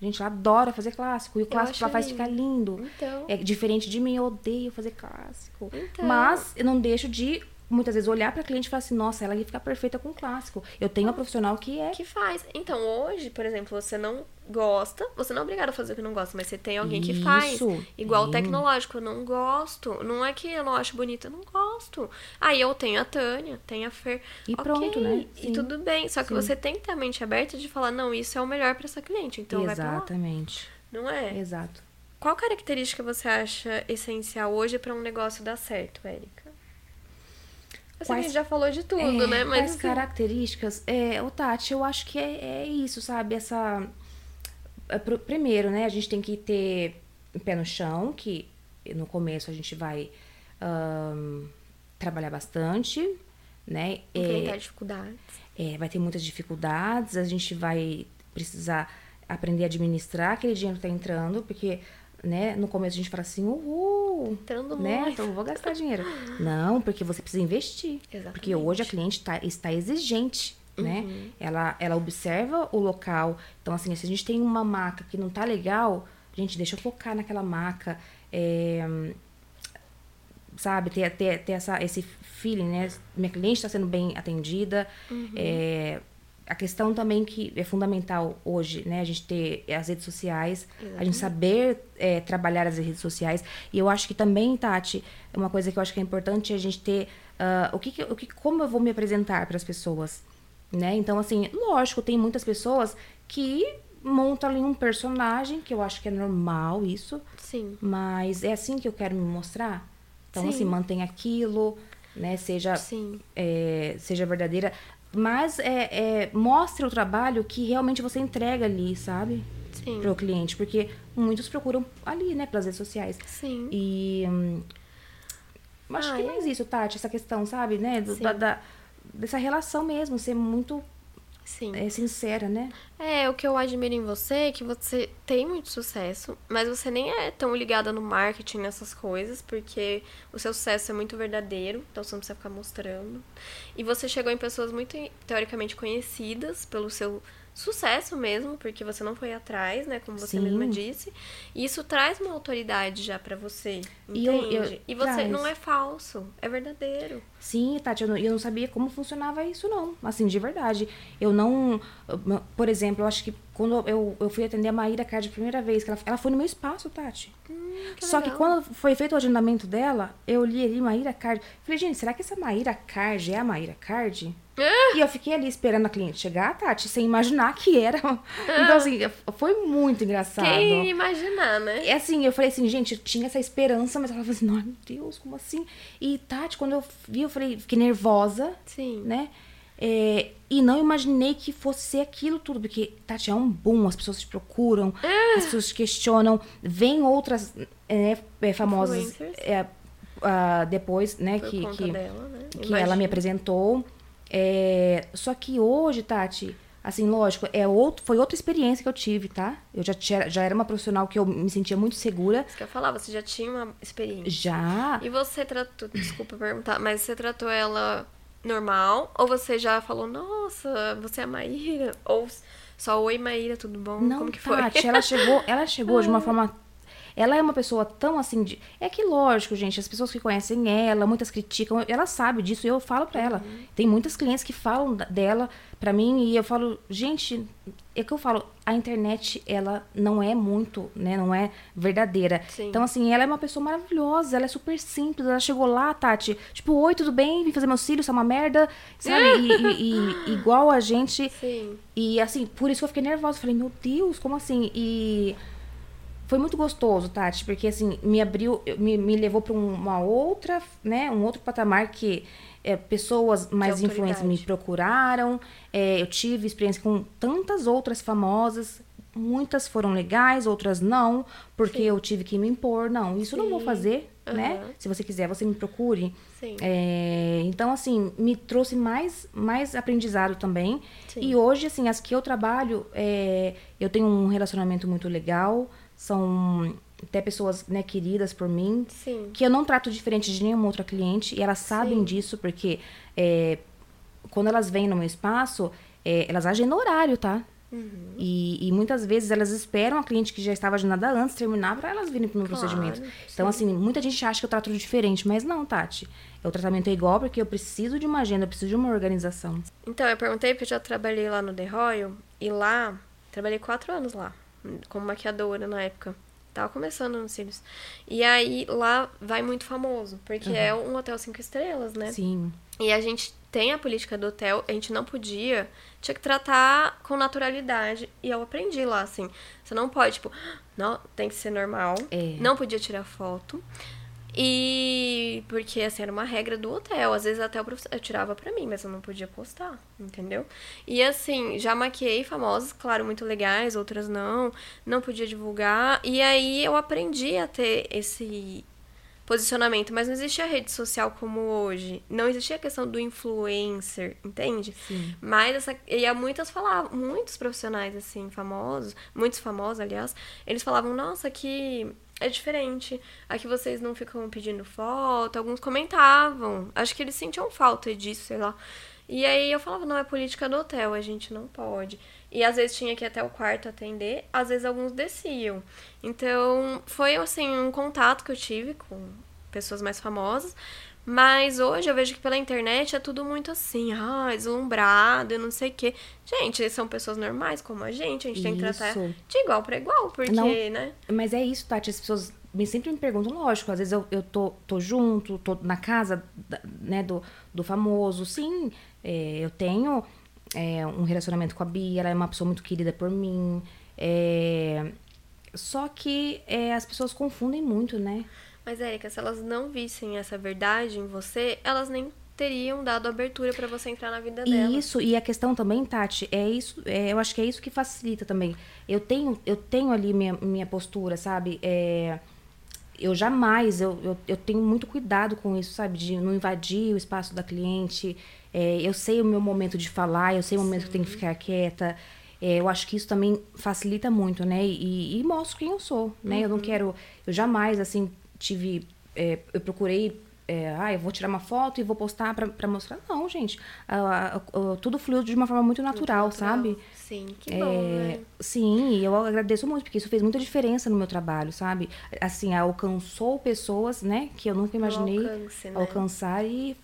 Gente, ela adora fazer clássico. E o clássico ela faz lindo. ficar lindo. Então, É diferente de mim, eu odeio fazer clássico. Então. Mas eu não deixo de, muitas vezes, olhar pra cliente e falar assim, nossa, ela ia ficar perfeita com clássico. Eu tenho uma profissional que é que faz. Então, hoje, por exemplo, você não gosta, você não é obrigado a fazer o que não gosta, mas você tem alguém que faz. Isso, Igual o tecnológico, eu não gosto. Não é que eu não acho bonito, eu não gosto. Aí eu tenho a Tânia, tenho a Fer. E ok, pronto, né? E Sim. tudo bem. Só que Sim. você tem que ter a mente aberta de falar, não, isso é o melhor pra essa cliente. Então vai pra lá. Exatamente. Não é? Exato. Qual característica você acha essencial hoje pra um negócio dar certo, Érica? Eu sei que a Quais- gente já falou de tudo, É, né? Mas Quais assim, características? É, o Tati, eu acho que é, é isso, sabe? Essa. é, Primeiro, né, a gente tem que ter pé no chão, que no começo a gente vai ahn, trabalhar bastante, né? É, enfrentar dificuldades. é, vai ter muitas dificuldades, a gente vai precisar aprender a administrar aquele dinheiro que tá entrando, porque né? No começo a gente fala assim, uhul, Entrando né? muito. Então eu vou gastar dinheiro. Não, porque você precisa investir. Exatamente. Porque hoje a cliente tá, está exigente, né? Ela, ela observa o local. Então, assim, se a gente tem uma maca que não tá legal, gente, deixa eu focar naquela maca. É, sabe, ter, ter, ter essa, esse feeling, né? Minha cliente está sendo bem atendida. É, a questão também que é fundamental hoje, né? A gente ter as redes sociais, a gente saber é, trabalhar as redes sociais. E eu acho que também, Tati, uma coisa que eu acho que é importante é a gente ter ah, o que, o que como eu vou me apresentar para as pessoas, né? Então, assim, lógico, tem muitas pessoas que montam ali um personagem, que eu acho que é normal isso, Sim. mas é assim que eu quero me mostrar. Então, Sim. assim, mantém aquilo, né? Seja, Sim. é, seja verdadeira. Mas é, é, mostre o trabalho que realmente você entrega ali, sabe? Sim. Pro cliente. Porque muitos procuram ali, né? Pelas redes sociais. Sim. E... hum, acho Ah, que é? mais isso, Tati. Essa questão, sabe? Né? do- da, da- dessa relação mesmo. Ser muito Sim. é, sincera, né? É, o que eu admiro em você é que você tem muito sucesso, mas você nem é tão ligada no marketing, nessas coisas, porque o seu sucesso é muito verdadeiro, então você não precisa ficar mostrando. E você chegou em pessoas muito, teoricamente, conhecidas pelo seu sucesso mesmo, porque você não foi atrás, né, como você Sim. mesma disse. E isso traz uma autoridade já pra você, E eu- entende? eu- e você traz. não é falso, é verdadeiro. Sim, Tati, eu não, eu não sabia como funcionava isso, não. Assim, de verdade. Eu não. Por exemplo, eu acho que quando eu, eu fui atender a Maíra Card a primeira vez, que ela, ela foi no meu espaço, Tati. que Só que legal. quando foi feito o agendamento dela, eu li ali Maíra Card. Falei, gente, será que essa Maíra Card é a Maíra Card? E eu fiquei ali esperando a cliente chegar, Tati, sem imaginar que era. Então, assim, foi muito engraçado. Quem imaginar, né? É assim, eu falei assim, gente, eu tinha essa esperança, mas ela falou assim, ai meu Deus, como assim? E Tati, quando eu vi, eu falei, fiquei nervosa, Sim. né? É, e não imaginei que fosse ser aquilo tudo, porque, Tati, é um boom, as pessoas te procuram, Ah. as pessoas te questionam, vem outras é, é, famosas ah, depois, né, Por que, que, dela, né? que ela me apresentou. É, só que hoje, Tati, assim, lógico, é outro, foi outra experiência que eu tive, tá? Eu já, tinha, já era uma profissional que eu me sentia muito segura. Isso que eu falar, você já tinha uma experiência. Já. E você tratou, desculpa perguntar, mas você tratou ela normal? Ou você já falou, nossa, você é a Maíra? Ou só, oi Maíra, tudo bom? Não, Como que foi? Tati, ela chegou, ela chegou de uma forma. Ela é uma pessoa tão assim de. É que, lógico, gente, as pessoas que conhecem ela, muitas criticam, ela sabe disso e eu falo pra ela. Uhum. Tem muitas clientes que falam dela pra mim e eu falo, gente, é que eu falo, a internet, ela não é muito, né, não é verdadeira. Sim. Então, assim, ela é uma pessoa maravilhosa, ela é super simples, ela chegou lá, Tati, tipo, oi, tudo bem? Vim fazer meus cílios, é uma merda, sabe? E, e- e igual a gente. Sim. E assim, por isso que eu fiquei nervosa. Falei, meu Deus, como assim? E foi muito gostoso, Tati, porque assim, me abriu, me, me levou para uma outra, né, um outro patamar que é, pessoas mais influentes me procuraram. É, eu tive experiência com tantas outras famosas. Muitas foram legais, outras não, porque eu tive que me impor. Não, isso eu não vou Sim. fazer, né? Aham. Se você quiser, você me procure. Sim. É, então, assim, me trouxe mais, mais aprendizado também. Sim. E hoje, assim, as que eu trabalho, é, eu tenho um relacionamento muito legal. São até pessoas né, queridas por mim. Sim. Que eu não trato diferente de nenhuma outra cliente. E elas sabem Sim. disso, porque é, quando elas vêm no meu espaço, é, elas agem no horário, tá? Uhum. E, e muitas vezes elas esperam a cliente que já estava agendada antes terminar para elas virem pro meu Claro, procedimento. Então, sim. assim, muita gente acha que eu trato diferente, mas não, Tati. O tratamento é igual porque eu preciso de uma agenda, eu preciso de uma organização. Então, eu perguntei porque eu já trabalhei lá no The Royal e lá, trabalhei quatro anos lá, como maquiadora na época. Tava começando nos cílios. E aí, lá vai muito famoso, porque é um hotel cinco estrelas, né? Sim. E a gente tem a política do hotel, a gente não podia, tinha que tratar com naturalidade. E eu aprendi lá, assim. Você não pode, tipo, não, tem que ser normal. É. Não podia tirar foto. E porque assim era uma regra do hotel, às vezes até o professor eu tirava pra mim, mas eu não podia postar, entendeu? E assim, já maquiei famosas, claro, muito legais, outras não, não podia divulgar. E aí eu aprendi a ter esse posicionamento, mas não existia rede social como hoje. Não existia a questão do influencer, entende? Sim. Mas essa. E há muitas falavam, muitos profissionais, assim, famosos, muitos famosos, aliás, eles falavam, nossa, que é diferente. Aqui vocês não ficam pedindo foto, alguns comentavam. Acho que eles sentiam falta disso, sei lá. E aí eu falava, não, é política do hotel, a gente não pode. E às vezes tinha que ir até o quarto atender, às vezes alguns desciam. Então, foi assim, um contato que eu tive com pessoas mais famosas. Mas hoje eu vejo que pela internet é tudo muito assim, ah, deslumbrado, eu não sei o quê. Gente, são pessoas normais como a gente, a gente tem que tratar de igual para igual, porque, não, né? Mas é isso, Tati, as pessoas me, sempre me perguntam, lógico, às vezes eu, eu tô, tô junto, tô na casa né, do, do famoso, sim, é, eu tenho é, um relacionamento com a Bia, ela é uma pessoa muito querida por mim. É, só que as pessoas confundem muito, né? Mas, Érica, se elas não vissem essa verdade em você, elas nem teriam dado abertura para você entrar na vida dela. E isso, e a questão também, Tati, é isso, é, eu acho que é isso que facilita também. Eu tenho, eu tenho ali minha, minha postura, sabe? É, eu jamais, eu, eu, eu, tenho muito cuidado com isso, sabe? De não invadir o espaço da cliente. É, eu sei o meu momento de falar, eu sei o momento Sim. que eu tenho que ficar quieta. É, eu acho que isso também facilita muito, né? E, e mostro quem eu sou, né? Uhum. Eu não uhum. quero... Eu jamais, assim, tive... É, eu procurei é, ah, eu vou tirar uma foto e vou postar pra, mostrar. Não, gente. tudo fluiu de uma forma muito natural, muito natural. sabe? Sim, que é, bom, né? Sim, eu agradeço muito, porque isso fez muita diferença no meu trabalho, sabe? Assim, alcançou pessoas, né, que eu nunca imaginei alcance, né? alcançar e,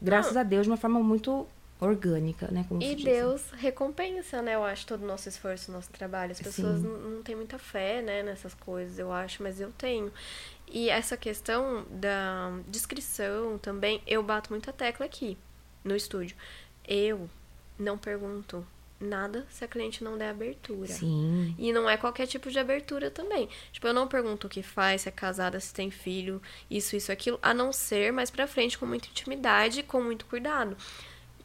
graças Não. a Deus, de uma forma muito orgânica, né? Como e Deus recompensa, né? Eu acho, todo o nosso esforço, nosso trabalho. As pessoas não, não têm muita fé, né, nessas coisas, eu acho, mas eu tenho. E essa questão da descrição também, eu bato muita tecla aqui no estúdio. Eu não pergunto nada se a cliente não der abertura. Sim. E não é qualquer tipo de abertura também. Tipo, eu não pergunto o que faz, se é casada, se tem filho, isso, isso, aquilo, a não ser mais pra frente com muita intimidade, com muito cuidado.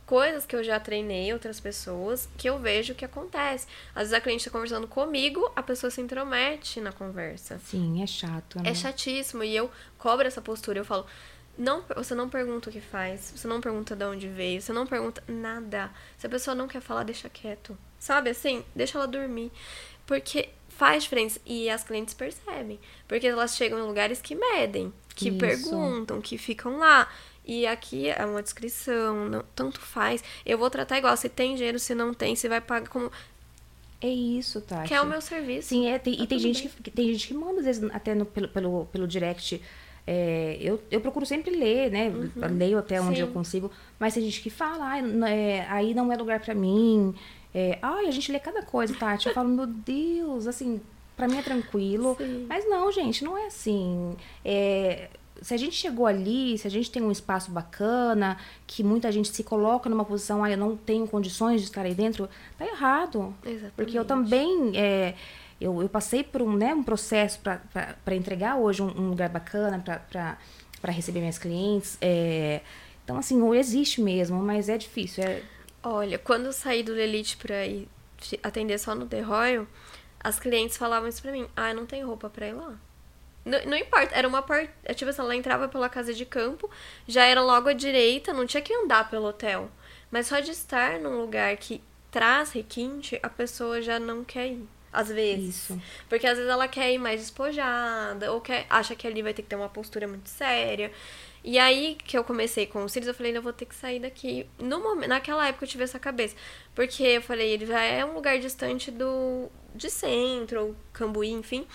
Coisas que eu já treinei outras pessoas que eu vejo que acontece. Às vezes a cliente está conversando comigo, a pessoa se intromete na conversa. Sim, é chato, né? É chatíssimo. E eu cobro essa postura. Eu falo, não, você não pergunta o que faz, você não pergunta de onde veio, você não pergunta nada. Se a pessoa não quer falar, deixa quieto. Sabe assim? Deixa ela dormir. Porque faz diferença. E as clientes percebem. Porque elas chegam em lugares que medem, que Isso. perguntam, que ficam lá. E aqui é uma descrição, não, tanto faz. Eu vou tratar igual, se tem dinheiro, se não tem, se vai pagar como. É isso, tá? Que é o meu serviço. Sim, é, tem, tá e tem gente, que, tem gente que manda, às vezes, até no, pelo, pelo, pelo direct é, eu, eu procuro sempre ler, né? Uhum. Leio até onde Sim. eu consigo. Mas tem gente que fala, ah, é, aí não é lugar para mim. É, ai, a gente lê cada coisa, Tati. Eu falo, meu Deus, assim, para mim é tranquilo. Sim. Mas não, gente, não é assim. É, se a gente chegou ali, se a gente tem um espaço bacana, que muita gente se coloca numa posição, ah, eu não tenho condições de estar aí dentro, tá errado. Exatamente. Porque eu também. É, eu, eu passei por um, né, um processo para entregar hoje um, um lugar bacana para receber minhas clientes. É, então, assim, ou existe mesmo, mas é difícil. É... Olha, quando eu saí do Elite para ir atender só no The Royal, as clientes falavam isso pra mim. Ah, não tem roupa pra ir lá. Não, não importa, era uma parte. É tipo assim, ela entrava pela casa de campo, já era logo à direita, não tinha que andar pelo hotel. Mas só de estar num lugar que traz requinte, a pessoa já não quer ir às vezes. Isso. Porque às vezes ela quer ir mais despojada, ou quer, acha que ali vai ter que ter uma postura muito séria. E aí que eu comecei com os cílios, eu falei, eu vou ter que sair daqui. No momento, naquela época eu tive essa cabeça. Porque eu falei, ele já é um lugar distante do de centro, ou Cambuí, enfim.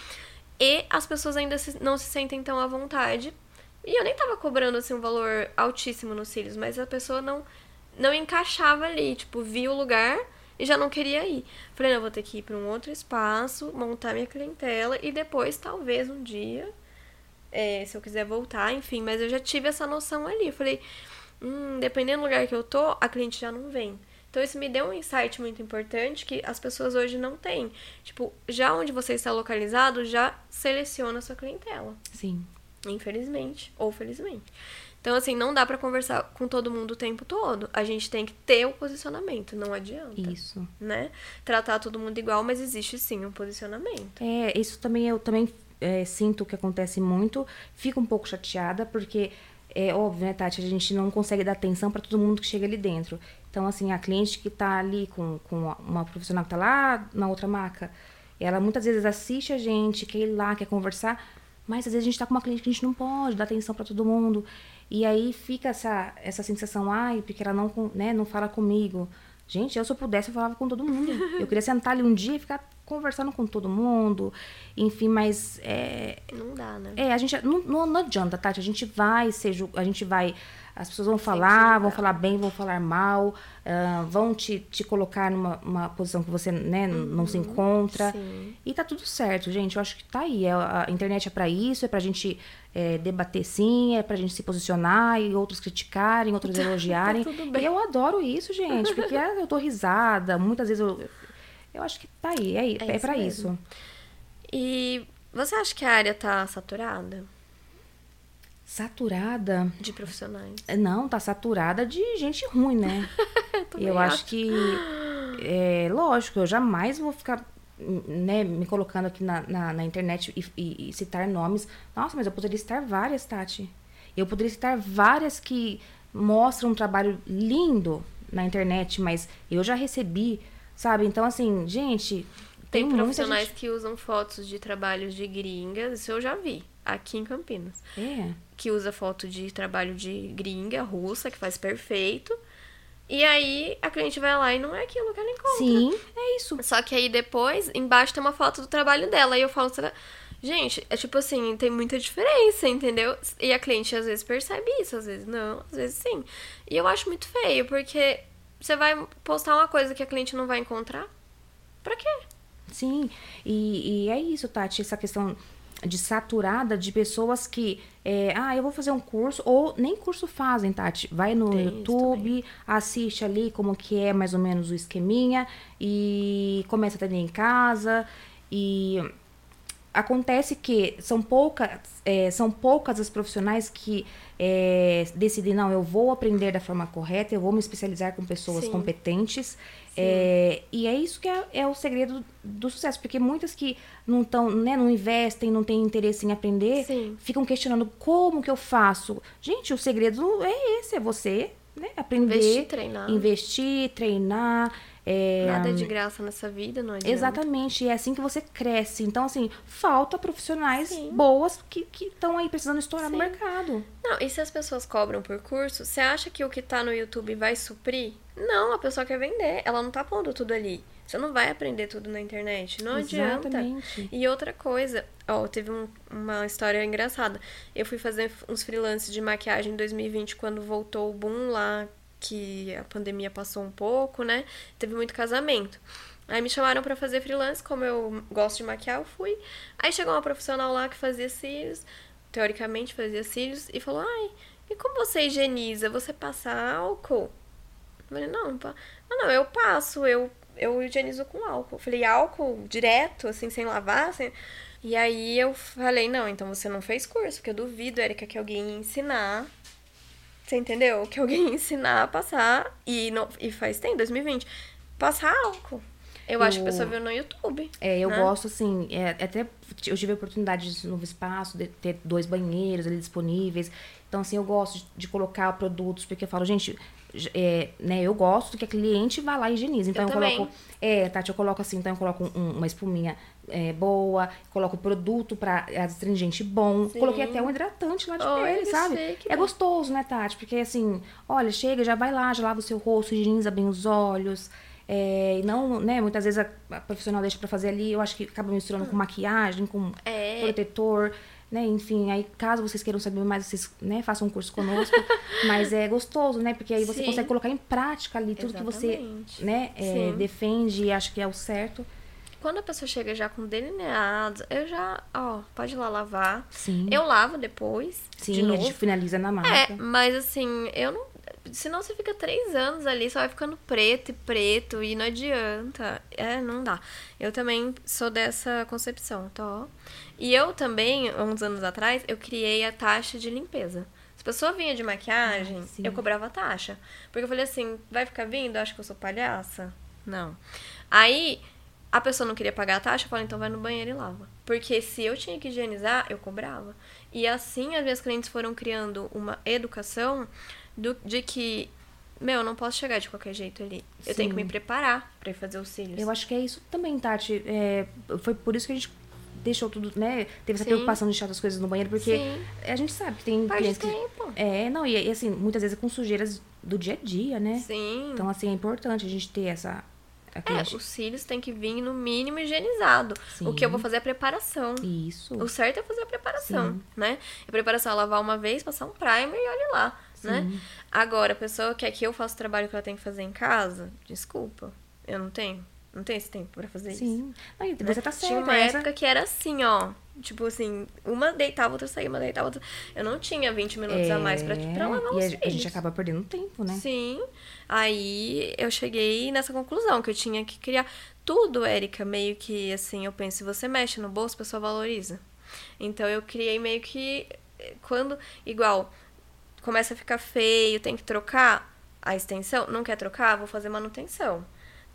E as pessoas ainda se, não se sentem tão à vontade. E eu nem tava cobrando assim um valor altíssimo nos cílios, mas a pessoa não não encaixava ali, tipo, via o lugar e já não queria ir. Falei, não, vou ter que ir para um outro espaço, montar minha clientela e depois, talvez um dia, é, se eu quiser voltar, enfim, mas eu já tive essa noção ali. Falei, hum, dependendo do lugar que eu tô, a cliente já não vem. Então isso me deu um insight muito importante que as pessoas hoje não têm. Tipo, já onde você está localizado, já seleciona a sua clientela. Sim. Infelizmente ou felizmente. Então, assim, não dá para conversar com todo mundo o tempo todo. A gente tem que ter o posicionamento, não adianta. Isso. Né? Tratar todo mundo igual, mas existe sim um posicionamento. É, isso também eu também é, sinto que acontece muito, fico um pouco chateada, porque é óbvio, né, Tati? A gente não consegue dar atenção para todo mundo que chega ali dentro. Então, assim, a cliente que está ali com, com uma profissional que está lá na outra maca, ela muitas vezes assiste a gente, quer ir lá, quer conversar, mas às vezes a gente está com uma cliente que a gente não pode dar atenção para todo mundo. E aí fica essa, essa sensação, ai, porque ela não, né, não fala comigo. Gente, eu se eu pudesse, eu falava com todo mundo. Eu queria sentar ali um dia e ficar conversando com todo mundo. Enfim, mas é. Não dá, né? É, a gente. Não, não, não adianta, Tati. A gente vai, seja, a gente vai as pessoas vão falar, vão falar bem, vão falar mal, uh, vão te, te colocar numa posição que você né, uhum, não se encontra. Sim. E tá tudo certo, gente. Eu acho que tá aí. É, a internet é para isso, é pra gente é, debater sim, é pra gente se posicionar e outros criticarem, outros tá elogiarem. tá e eu adoro isso, gente, porque eu dou risada. Muitas vezes eu. Eu acho que tá aí, é, é, é para isso. E você acha que a área tá saturada? Saturada de profissionais. Não, tá saturada de gente ruim, né? eu acho que é lógico, eu jamais vou ficar né, me colocando aqui na, na, na internet e, e, e, citar nomes. Nossa, mas eu poderia citar várias, Tati. Eu poderia citar várias que mostram um trabalho lindo na internet, mas eu já recebi, sabe? Então, assim, gente. Tem, tem profissionais gente... que usam fotos de trabalhos de gringas, isso eu já vi aqui em Campinas. É. Que usa foto de trabalho de gringa russa, que faz perfeito. E aí a cliente vai lá e não é aquilo que ela encontra. Sim, é isso. Só que aí depois, embaixo tem uma foto do trabalho dela. E eu falo, gente, é tipo assim, tem muita diferença, entendeu? E a cliente às vezes percebe isso, às vezes não, às vezes sim. E eu acho muito feio, porque você vai postar uma coisa que a cliente não vai encontrar. Pra quê? Sim, e, e é isso, Tati, essa questão de saturada de pessoas que, é, ah, eu vou fazer um curso, ou nem curso fazem, Tati. Vai no Tem YouTube, assiste ali como que é mais ou menos o esqueminha e começa a atender em casa. E acontece que são poucas, é, são poucas as profissionais que é, decidem, não, eu vou aprender da forma correta, eu vou me especializar com pessoas Sim. competentes. É, e é isso que é, é, o segredo do sucesso, porque muitas que não estão, né, não investem, não têm interesse em aprender, Sim. ficam questionando como que eu faço. Gente, o segredo é esse, é você né, aprender, investir, treinar, investir, treinar é... Nada de graça nessa vida, não adianta. Exatamente, e é assim que você cresce. Então, assim, falta profissionais Sim. boas que estão aí precisando estourar Sim. no mercado. Não, e se as pessoas cobram por curso, você acha que o que tá no YouTube vai suprir? Não, a pessoa quer vender, ela não tá pondo tudo ali. Você não vai aprender tudo na internet, não Exatamente. adianta. E outra coisa, ó, teve um, uma história engraçada. Eu fui fazer uns freelances de maquiagem em 2020 quando voltou o boom lá que a pandemia passou um pouco, né? Teve muito casamento. Aí me chamaram para fazer freelance, como eu gosto de maquiar, eu fui. Aí chegou uma profissional lá que fazia cílios, teoricamente fazia cílios, e falou: Ai, e como você higieniza? Você passa álcool? Eu falei: Não, não, não, eu passo, eu, eu higienizo com álcool. Eu falei: Álcool direto, assim, sem lavar? Assim. E aí eu falei: Não, então você não fez curso, porque eu duvido, Erika, que alguém ia ensinar você entendeu? Que alguém ensinar a passar, e, não, e faz tempo, 2020, passar álcool. Eu, acho que a pessoa viu no YouTube. É, eu né? gosto, assim, é, até eu tive a oportunidade de novo espaço, de ter dois banheiros ali disponíveis. Então, assim, eu gosto de, de colocar produtos, porque eu falo, gente, é, né, eu gosto que a cliente vá lá e higienize. Então, eu, eu coloco. É, Tati, eu coloco assim, então eu coloco um, uma espuminha é, boa, coloco produto para astringente bom. Sim. Coloquei até um hidratante lá de oh, pele, sabe? é bom. gostoso, né, Tati? Porque assim, olha, chega, já vai lá, já lava o seu rosto, higieniza bem os olhos. É, não, né, muitas vezes a, a profissional deixa para fazer ali, eu acho que acaba misturando hum. com maquiagem, com é. protetor. Né? Enfim, aí caso vocês queiram saber mais, vocês né, façam um curso conosco. mas é gostoso, né? Porque aí você Sim. consegue colocar em prática ali tudo Exatamente. que você né, é, defende e acha que é o certo. Quando a pessoa chega já com delineados, eu já, ó, pode ir lá lavar. Sim. Eu lavo depois. Sim, de a gente finaliza na marca. É, mas assim, eu não. Senão você fica três anos ali, só vai ficando preto e preto e não adianta. É, não dá. Eu também sou dessa concepção, tá? E eu também, uns anos atrás, eu criei a taxa de limpeza. Se a pessoa vinha de maquiagem, ah, eu cobrava a taxa. Porque eu falei assim, vai ficar vindo? Acho que eu sou palhaça? Não. Aí, a pessoa não queria pagar a taxa, eu falei, então vai no banheiro e lava. Porque se eu tinha que higienizar, eu cobrava. E assim as minhas clientes foram criando uma educação do, de que, meu, eu não posso chegar de qualquer jeito ali. Eu tenho que me preparar para ir fazer os cílios. Eu acho que é isso também, Tati. É, foi por isso que a gente deixou tudo, né? Teve essa Sim. preocupação de deixar as coisas no banheiro, porque Sim. a gente sabe que tem Parte clientes tempo. É, não, e, e assim, muitas vezes é com sujeiras do dia a dia, né? Sim. Então, assim, é importante a gente ter essa. É, os cílios têm que vir no mínimo higienizado. Sim. O que eu vou fazer é a preparação. Isso. O certo é fazer a preparação, né? A preparação é lavar uma vez, passar um primer e olha lá, Sim. né? Agora, a pessoa quer que eu faça o trabalho que ela tem que fazer em casa, desculpa, eu não tenho. Não tem esse tempo pra fazer Sim. isso. Sim. Você tá certo. Tinha uma essa... época que era assim, ó. Tipo assim, uma deitava, outra saía, uma deitava, outra. Eu não tinha 20 minutos é... a mais pra, pra lavar e os a, a gente acaba perdendo tempo, né? Sim. Aí eu cheguei nessa conclusão, que eu tinha que criar tudo, Érica, meio que assim, eu penso, se você mexe no bolso, a pessoa valoriza. Então eu criei meio que quando igual começa a ficar feio, tem que trocar a extensão, não quer trocar, vou fazer manutenção.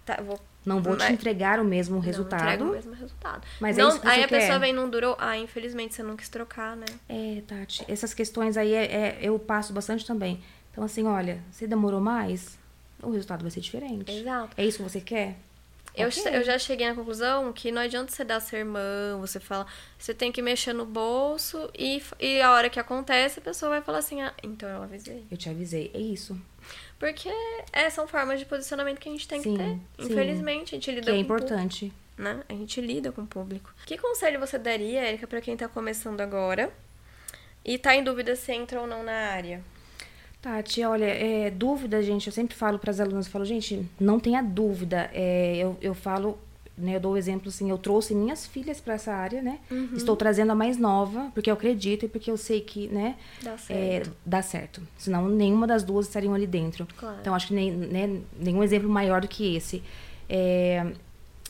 Tá, vou não vou te entregar o mesmo resultado. Não entrego o mesmo resultado. Mas é não, é isso que aí a quer. pessoa vem não durou. Ah, infelizmente você não quis trocar, né? É, Tati. Essas questões aí é, é, eu passo bastante também. Então, assim, olha, se demorou mais, o resultado vai ser diferente. Exato. É isso que você quer? Eu, okay. eu já cheguei na conclusão que não adianta você dar sermão, você fala, você tem que mexer no bolso e, e a hora que acontece, a pessoa vai falar assim, ah, então eu avisei. Eu te avisei, é isso. Porque é, são formas de posicionamento que a gente tem sim, que ter. Infelizmente, a gente lida que é com importante. Público, né? A gente lida com o público. Que conselho você daria, Erika, para quem tá começando agora e tá em dúvida se entra ou não na área? Tati, olha, é, dúvida, gente, eu sempre falo para as alunas, eu falo, gente, não tenha dúvida. É, eu, eu falo né, eu dou o exemplo assim, eu trouxe minhas filhas para essa área, né? Uhum. Estou trazendo a mais nova, porque eu acredito e porque eu sei que, né, dá é, certo. É, dá certo. Senão nenhuma das duas estariam ali dentro. Claro. Então acho que nem, né, nenhum exemplo maior do que esse. É,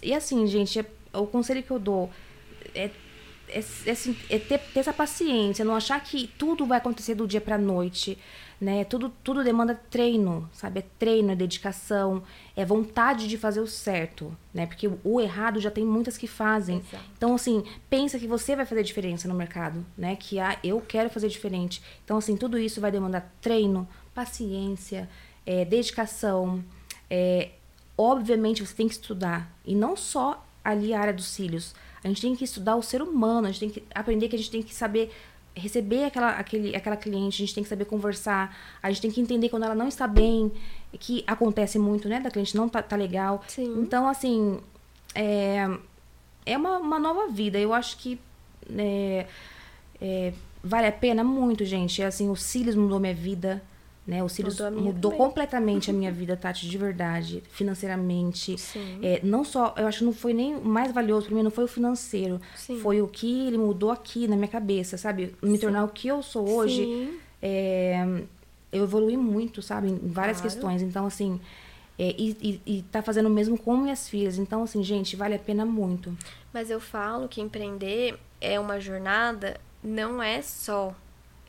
e assim, gente, é, o conselho que eu dou é é, é, assim, é ter, ter, essa paciência, não achar que tudo vai acontecer do dia para noite né? Tudo, tudo demanda treino, sabe? É treino, é dedicação, é vontade de fazer o certo, né? Porque o errado já tem muitas que fazem. Exato. Então, assim, pensa que você vai fazer diferença no mercado, né? Que ah, eu quero fazer diferente. Então, assim, tudo isso vai demandar treino, paciência, é, dedicação. É, obviamente, você tem que estudar. E não só ali a área dos cílios. A gente tem que estudar o ser humano, a gente tem que aprender que a gente tem que saber receber aquela, aquele, aquela cliente, a gente tem que saber conversar, a gente tem que entender quando ela não está bem, que acontece muito, né? Da cliente não tá, tá legal. Sim. Então, assim, é, é uma, uma nova vida. Eu acho que é, é, vale a pena muito, gente. Assim, o Cílios mudou minha vida. Né? O Sirius mudou também. completamente a minha vida, Tati, de verdade, financeiramente. É, não só, eu acho que não foi nem o mais valioso para mim, não foi o financeiro. Sim. Foi o que ele mudou aqui na minha cabeça, sabe? Me Sim. tornar o que eu sou hoje. É, eu evolui muito, sabe? Em várias claro. questões. Então, assim. É, e, e, e tá fazendo o mesmo com minhas filhas. Então, assim, gente, vale a pena muito. Mas eu falo que empreender é uma jornada, não é só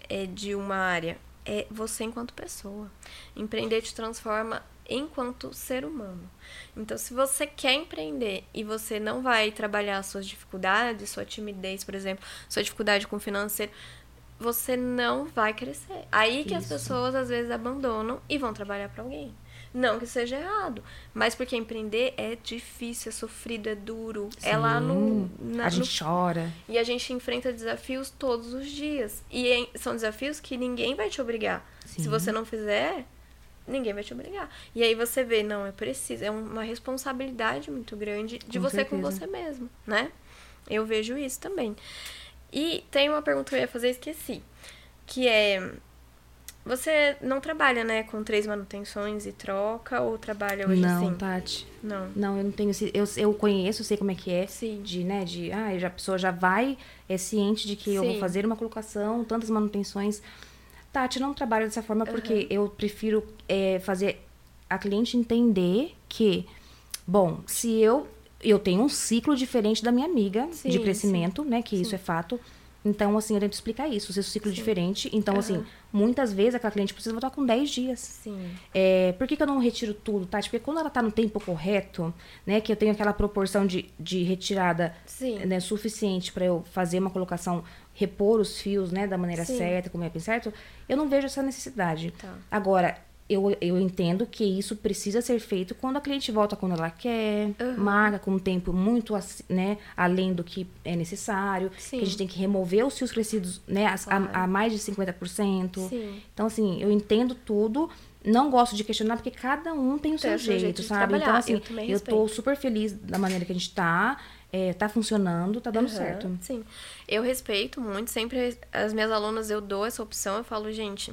é de uma área é você enquanto pessoa. Empreender te transforma enquanto ser humano. Então, se você quer empreender e você não vai trabalhar suas dificuldades, sua timidez, por exemplo, sua dificuldade com o financeiro, você não vai crescer. Aí que Isso. as pessoas às vezes abandonam e vão trabalhar para alguém. Não que seja errado, mas porque empreender é difícil, é sofrido, é duro. Sim, é lá no. Na, a gente no... chora. E a gente enfrenta desafios todos os dias. E são desafios que ninguém vai te obrigar. Sim. Se você não fizer, ninguém vai te obrigar. E aí você vê, não, é preciso. É uma responsabilidade muito grande de com você certeza. com você mesmo, né? Eu vejo isso também. E tem uma pergunta que eu ia fazer e esqueci. Que é você não trabalha, né, com três manutenções e troca ou trabalha hoje não, assim? Não, Tati. Não. Não, eu não tenho eu, eu conheço, sei como é que é. Sim. De, né, de, ah, já, a pessoa já vai, é ciente de que Sim. eu vou fazer uma colocação, tantas manutenções. Tati, não trabalho dessa forma uhum. porque eu prefiro é, fazer a cliente entender que, bom, se eu eu tenho um ciclo diferente da minha amiga sim, de crescimento, sim. né, que sim. isso é fato. Então, assim, eu tento explicar isso. O seu ciclo é diferente. Então, uhum. assim, muitas vezes aquela cliente precisa voltar com 10 dias. Sim. É, por que, que eu não retiro tudo, tá? Porque quando ela tá no tempo correto, né? Que eu tenho aquela proporção de, de retirada né, suficiente para eu fazer uma colocação, repor os fios, né? Da maneira Sim. certa, como é bem certo, eu não vejo essa necessidade. Tá. Agora, eu, eu entendo que isso precisa ser feito quando a cliente volta quando ela quer, uhum. marca com um tempo muito né, além do que é necessário, Sim. que a gente tem que remover os fios crescidos né, a, claro. a, a mais de 50%. Sim. Então, assim, eu entendo tudo. Não gosto de questionar, porque cada um tem o tem seu, jeito, jeito sabe? Então, assim, eu, eu tô super feliz da maneira que a gente tá. É, tá funcionando, tá dando uhum, certo. Sim. Eu respeito muito, sempre as minhas alunas eu dou essa opção, eu falo, gente,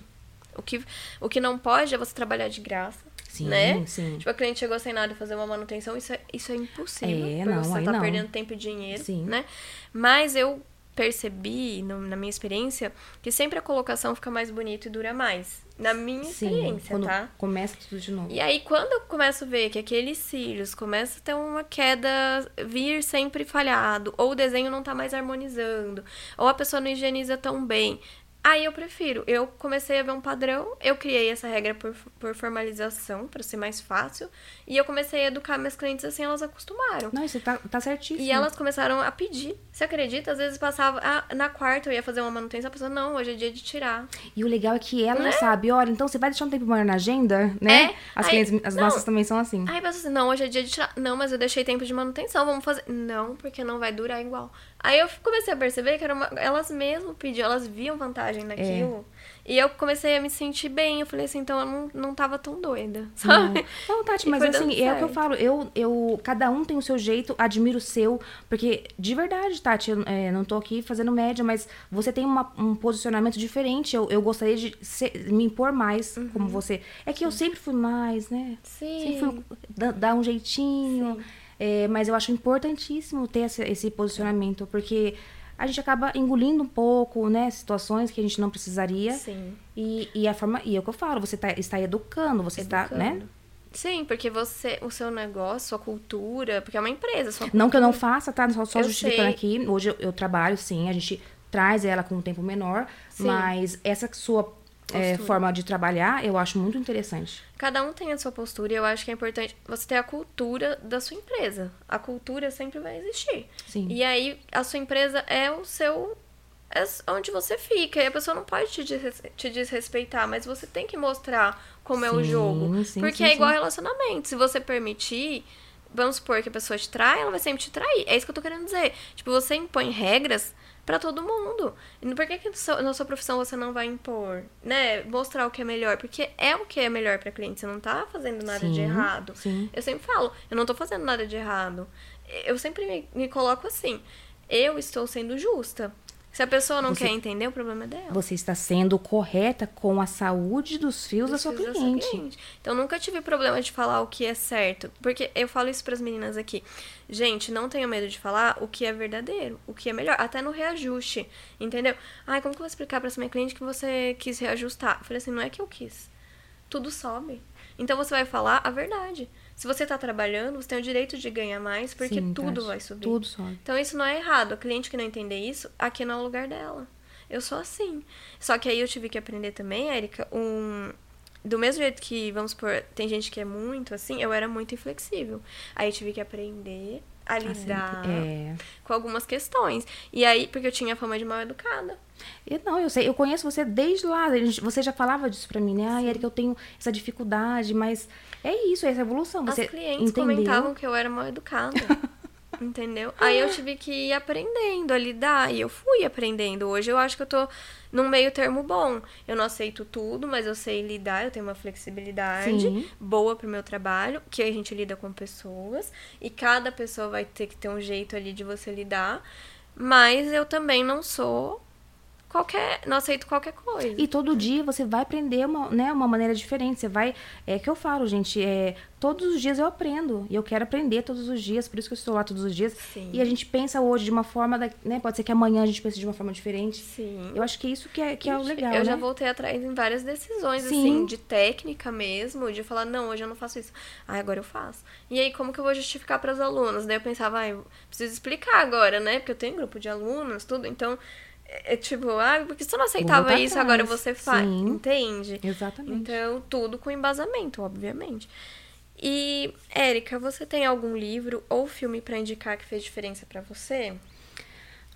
o que, o que não pode é você trabalhar de graça. Sim, né? sim. Tipo, a cliente chegou sem nada e fazer uma manutenção, isso é, isso é impossível. É, não, você tá não. perdendo tempo e dinheiro, sim. né? Mas eu percebi, no, na minha experiência, que sempre a colocação fica mais bonita e dura mais. Na minha Sim, experiência, quando tá? Começa tudo de novo. E aí, quando eu começo a ver que aqueles cílios começam a ter uma queda, vir sempre falhado, ou o desenho não tá mais harmonizando, ou a pessoa não higieniza tão bem, Aí eu prefiro. Eu comecei a ver um padrão, eu criei essa regra por, por formalização, para ser mais fácil. E eu comecei a educar minhas clientes assim, elas acostumaram. Não, isso tá, tá certíssimo. E elas começaram a pedir. Você acredita? Às vezes passava. Ah, na quarta eu ia fazer uma manutenção, a pessoa, não, hoje é dia de tirar. E o legal é que ela né? sabe, olha, então você vai deixar um tempo maior na agenda, né? É? As, aí, clientes, as não. nossas também são assim. Aí pensa assim, não, hoje é dia de tirar. Não, mas eu deixei tempo de manutenção, vamos fazer. Não, porque não vai durar igual. Aí eu comecei a perceber que era uma... elas mesmas pediam, elas viam vantagem naquilo. É. E eu comecei a me sentir bem. Eu falei assim, então eu não, não tava tão doida, sabe? Não, não Tati, mas assim, é o que eu falo. Eu, eu, cada um tem o seu jeito, admiro o seu. Porque, de verdade, Tati, eu é, não tô aqui fazendo média, mas você tem uma, um posicionamento diferente. Eu, eu gostaria de ser, me impor mais uhum. como você. É que eu sempre fui mais, né? Sim. Sempre fui dar um jeitinho. Sim. É, mas eu acho importantíssimo ter esse, esse, posicionamento, porque a gente acaba engolindo um pouco, né, situações que a gente não precisaria. Sim. E, e a forma, e é o que eu falo, você tá, está educando, você educando. está, né? Sim, porque você, o seu negócio, sua cultura, porque é uma empresa, sua Não que eu não faça, tá? Só, só justificando sei. aqui. Hoje eu, eu, trabalho, sim, a gente traz ela com um tempo menor, sim. mas essa sua é, forma de trabalhar, eu acho muito interessante. Cada um tem a sua postura e eu acho que é importante você ter a cultura da sua empresa. A cultura sempre vai existir. Sim. E aí, a sua empresa é o seu. É onde você fica. E a pessoa não pode te, des te desrespeitar, mas você tem que mostrar como sim, é o jogo. Sim, porque é igual relacionamento. Se você permitir. Vamos supor que a pessoa te trai, ela vai sempre te trair. É isso que eu tô querendo dizer. Tipo, você impõe regras para todo mundo. Por que, que na sua profissão você não vai impor, né? Mostrar o que é melhor? Porque é o que é melhor para cliente. Você não tá fazendo nada sim, de errado. Sim. Eu sempre falo, eu não tô fazendo nada de errado. Eu sempre me, me coloco assim. Eu estou sendo justa. Se a pessoa não você, quer entender, o problema é dela. Você está sendo correta com a saúde dos fios, dos da, sua fios da sua cliente. Então, nunca tive problema de falar o que é certo. Porque eu falo isso para as meninas aqui. Gente, não tenha medo de falar o que é verdadeiro, o que é melhor. Até no reajuste, entendeu? Ai, como que eu vou explicar para essa minha cliente que você quis reajustar? Eu falei assim, não é que eu quis. Tudo sobe. Então, você vai falar a verdade. Se você está trabalhando, você tem o direito de ganhar mais, porque Sim, tudo vai subir. Tudo sobe. Então isso não é errado. A cliente que não entender isso, aqui não é o lugar dela. Eu sou assim. Só que aí eu tive que aprender também, Érica, um. Do mesmo jeito que, vamos supor, tem gente que é muito assim, eu era muito inflexível. Aí eu tive que aprender a lidar é. com algumas questões. E aí, porque eu tinha fama de mal educada. Eu, não, eu sei, eu conheço você desde lá. Você já falava disso pra mim, né? Ah, Erika, eu tenho essa dificuldade, mas é isso, é essa evolução. Você As clientes entendeu? comentavam que eu era mal educada. entendeu? Aí eu tive que ir aprendendo a lidar. E eu fui aprendendo. Hoje eu acho que eu tô num meio termo bom. Eu não aceito tudo, mas eu sei lidar, eu tenho uma flexibilidade Sim. boa pro meu trabalho, que a gente lida com pessoas. E cada pessoa vai ter que ter um jeito ali de você lidar. Mas eu também não sou qualquer, não aceito qualquer coisa. E todo dia você vai aprender uma, né, uma maneira diferente. Você vai, é que eu falo, gente, é, todos os dias eu aprendo. E eu quero aprender todos os dias, por isso que eu estou lá todos os dias. Sim. E a gente pensa hoje de uma forma, da, né, pode ser que amanhã a gente pense de uma forma diferente. Sim. Eu acho que isso que é, que é o legal, Eu né? já voltei atrás em várias decisões, Sim. assim, de técnica mesmo, de falar, não, hoje eu não faço isso. Ah, agora eu faço. E aí, como que eu vou justificar para as alunas? Daí eu pensava, ah, eu preciso explicar agora, né? Porque eu tenho grupo de alunos, tudo, então é, é tipo, ah, porque você não aceitava isso, atrás. agora você faz. Entende? Exatamente. Então, tudo com embasamento, obviamente. E, Érica, você tem algum livro ou filme para indicar que fez diferença para você?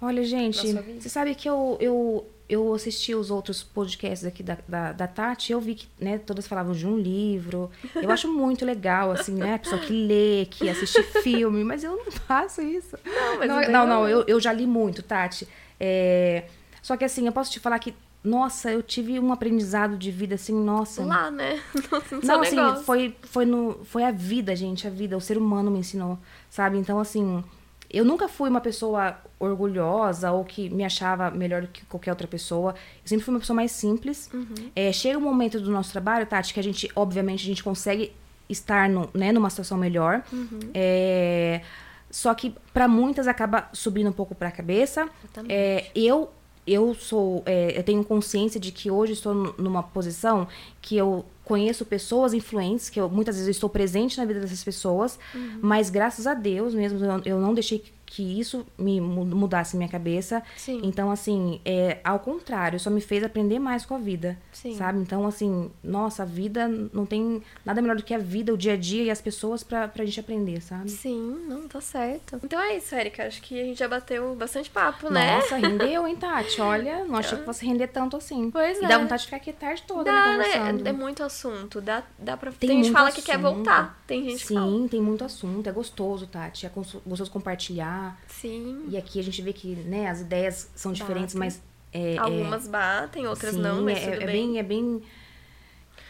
Olha, gente, você sabe que eu, eu, eu assisti os outros podcasts aqui da, da, da Tati, eu vi que, né, todas falavam de um livro. Eu acho muito legal, assim, né, a pessoa que lê, que assiste filme, mas eu não faço isso. Não, mas não, não, não, eu, eu já li muito, Tati. É, só que, assim, eu posso te falar que nossa, eu tive um aprendizado de vida assim, nossa. Lá, né? No não, assim, negócio. foi foi no foi a vida, gente, a vida, o ser humano me ensinou, sabe? Então assim, eu nunca fui uma pessoa orgulhosa ou que me achava melhor do que qualquer outra pessoa. Eu sempre fui uma pessoa mais simples. Uhum. É, chega um momento do nosso trabalho, Tati, que a gente, obviamente, a gente consegue estar no, né, numa situação melhor. Uhum. É, só que para muitas acaba subindo um pouco para a cabeça. É, eu eu sou, é, eu tenho consciência de que hoje estou numa posição que eu conheço pessoas influentes, que eu muitas vezes eu estou presente na vida dessas pessoas, uhum. mas graças a Deus mesmo eu, eu não deixei que isso me mudasse minha cabeça. Sim. Então, assim, é, ao contrário, só me fez aprender mais com a vida. Sim. Sabe? Então, assim, nossa, a vida não tem nada melhor do que a vida, o dia a dia e as pessoas pra, pra gente aprender, sabe? Sim, não, tá certo. Então é isso, Erika. Acho que a gente já bateu bastante papo, né? Nossa, rendeu, hein, Tati? Olha, não achei que fosse render tanto assim. Pois e é. dá vontade de ficar aqui tarde toda, dá, né, É, é muito assunto. Dá, dá pra... Tem, tem gente que fala assunto. que quer voltar. Tem gente Sim, que fala. Sim, tem muito assunto. É gostoso, Tati. É gostoso compartilhar. Sim. E aqui a gente vê que, né, as ideias são diferentes, batem. mas. É, Algumas é... batem, outras Sim, não, mas é, é bem. É bem.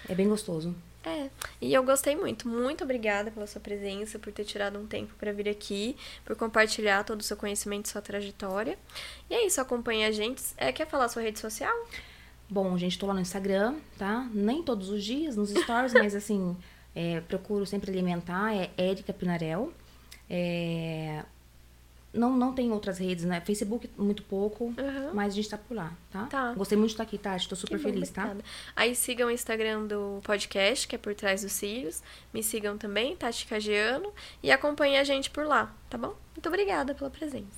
É bem gostoso. É, e eu gostei muito. Muito obrigada pela sua presença, por ter tirado um tempo para vir aqui, por compartilhar todo o seu conhecimento e sua trajetória. E é isso, acompanhe a gente. É, quer falar sua rede social? Bom, gente, tô lá no Instagram, tá? Nem todos os dias, nos stories, mas assim, é, procuro sempre alimentar. É Érica Pinarel. É, não, não tem outras redes, né? Facebook, muito pouco, uhum. mas a gente tá por lá, tá? tá? Gostei muito de estar aqui, Tati. Tô super que feliz, bom, tá? Aí sigam o Instagram do podcast, que é Por Trás dos Cílios. Me sigam também, Tati Cagiano. E acompanhem a gente por lá, tá bom? Muito obrigada pela presença.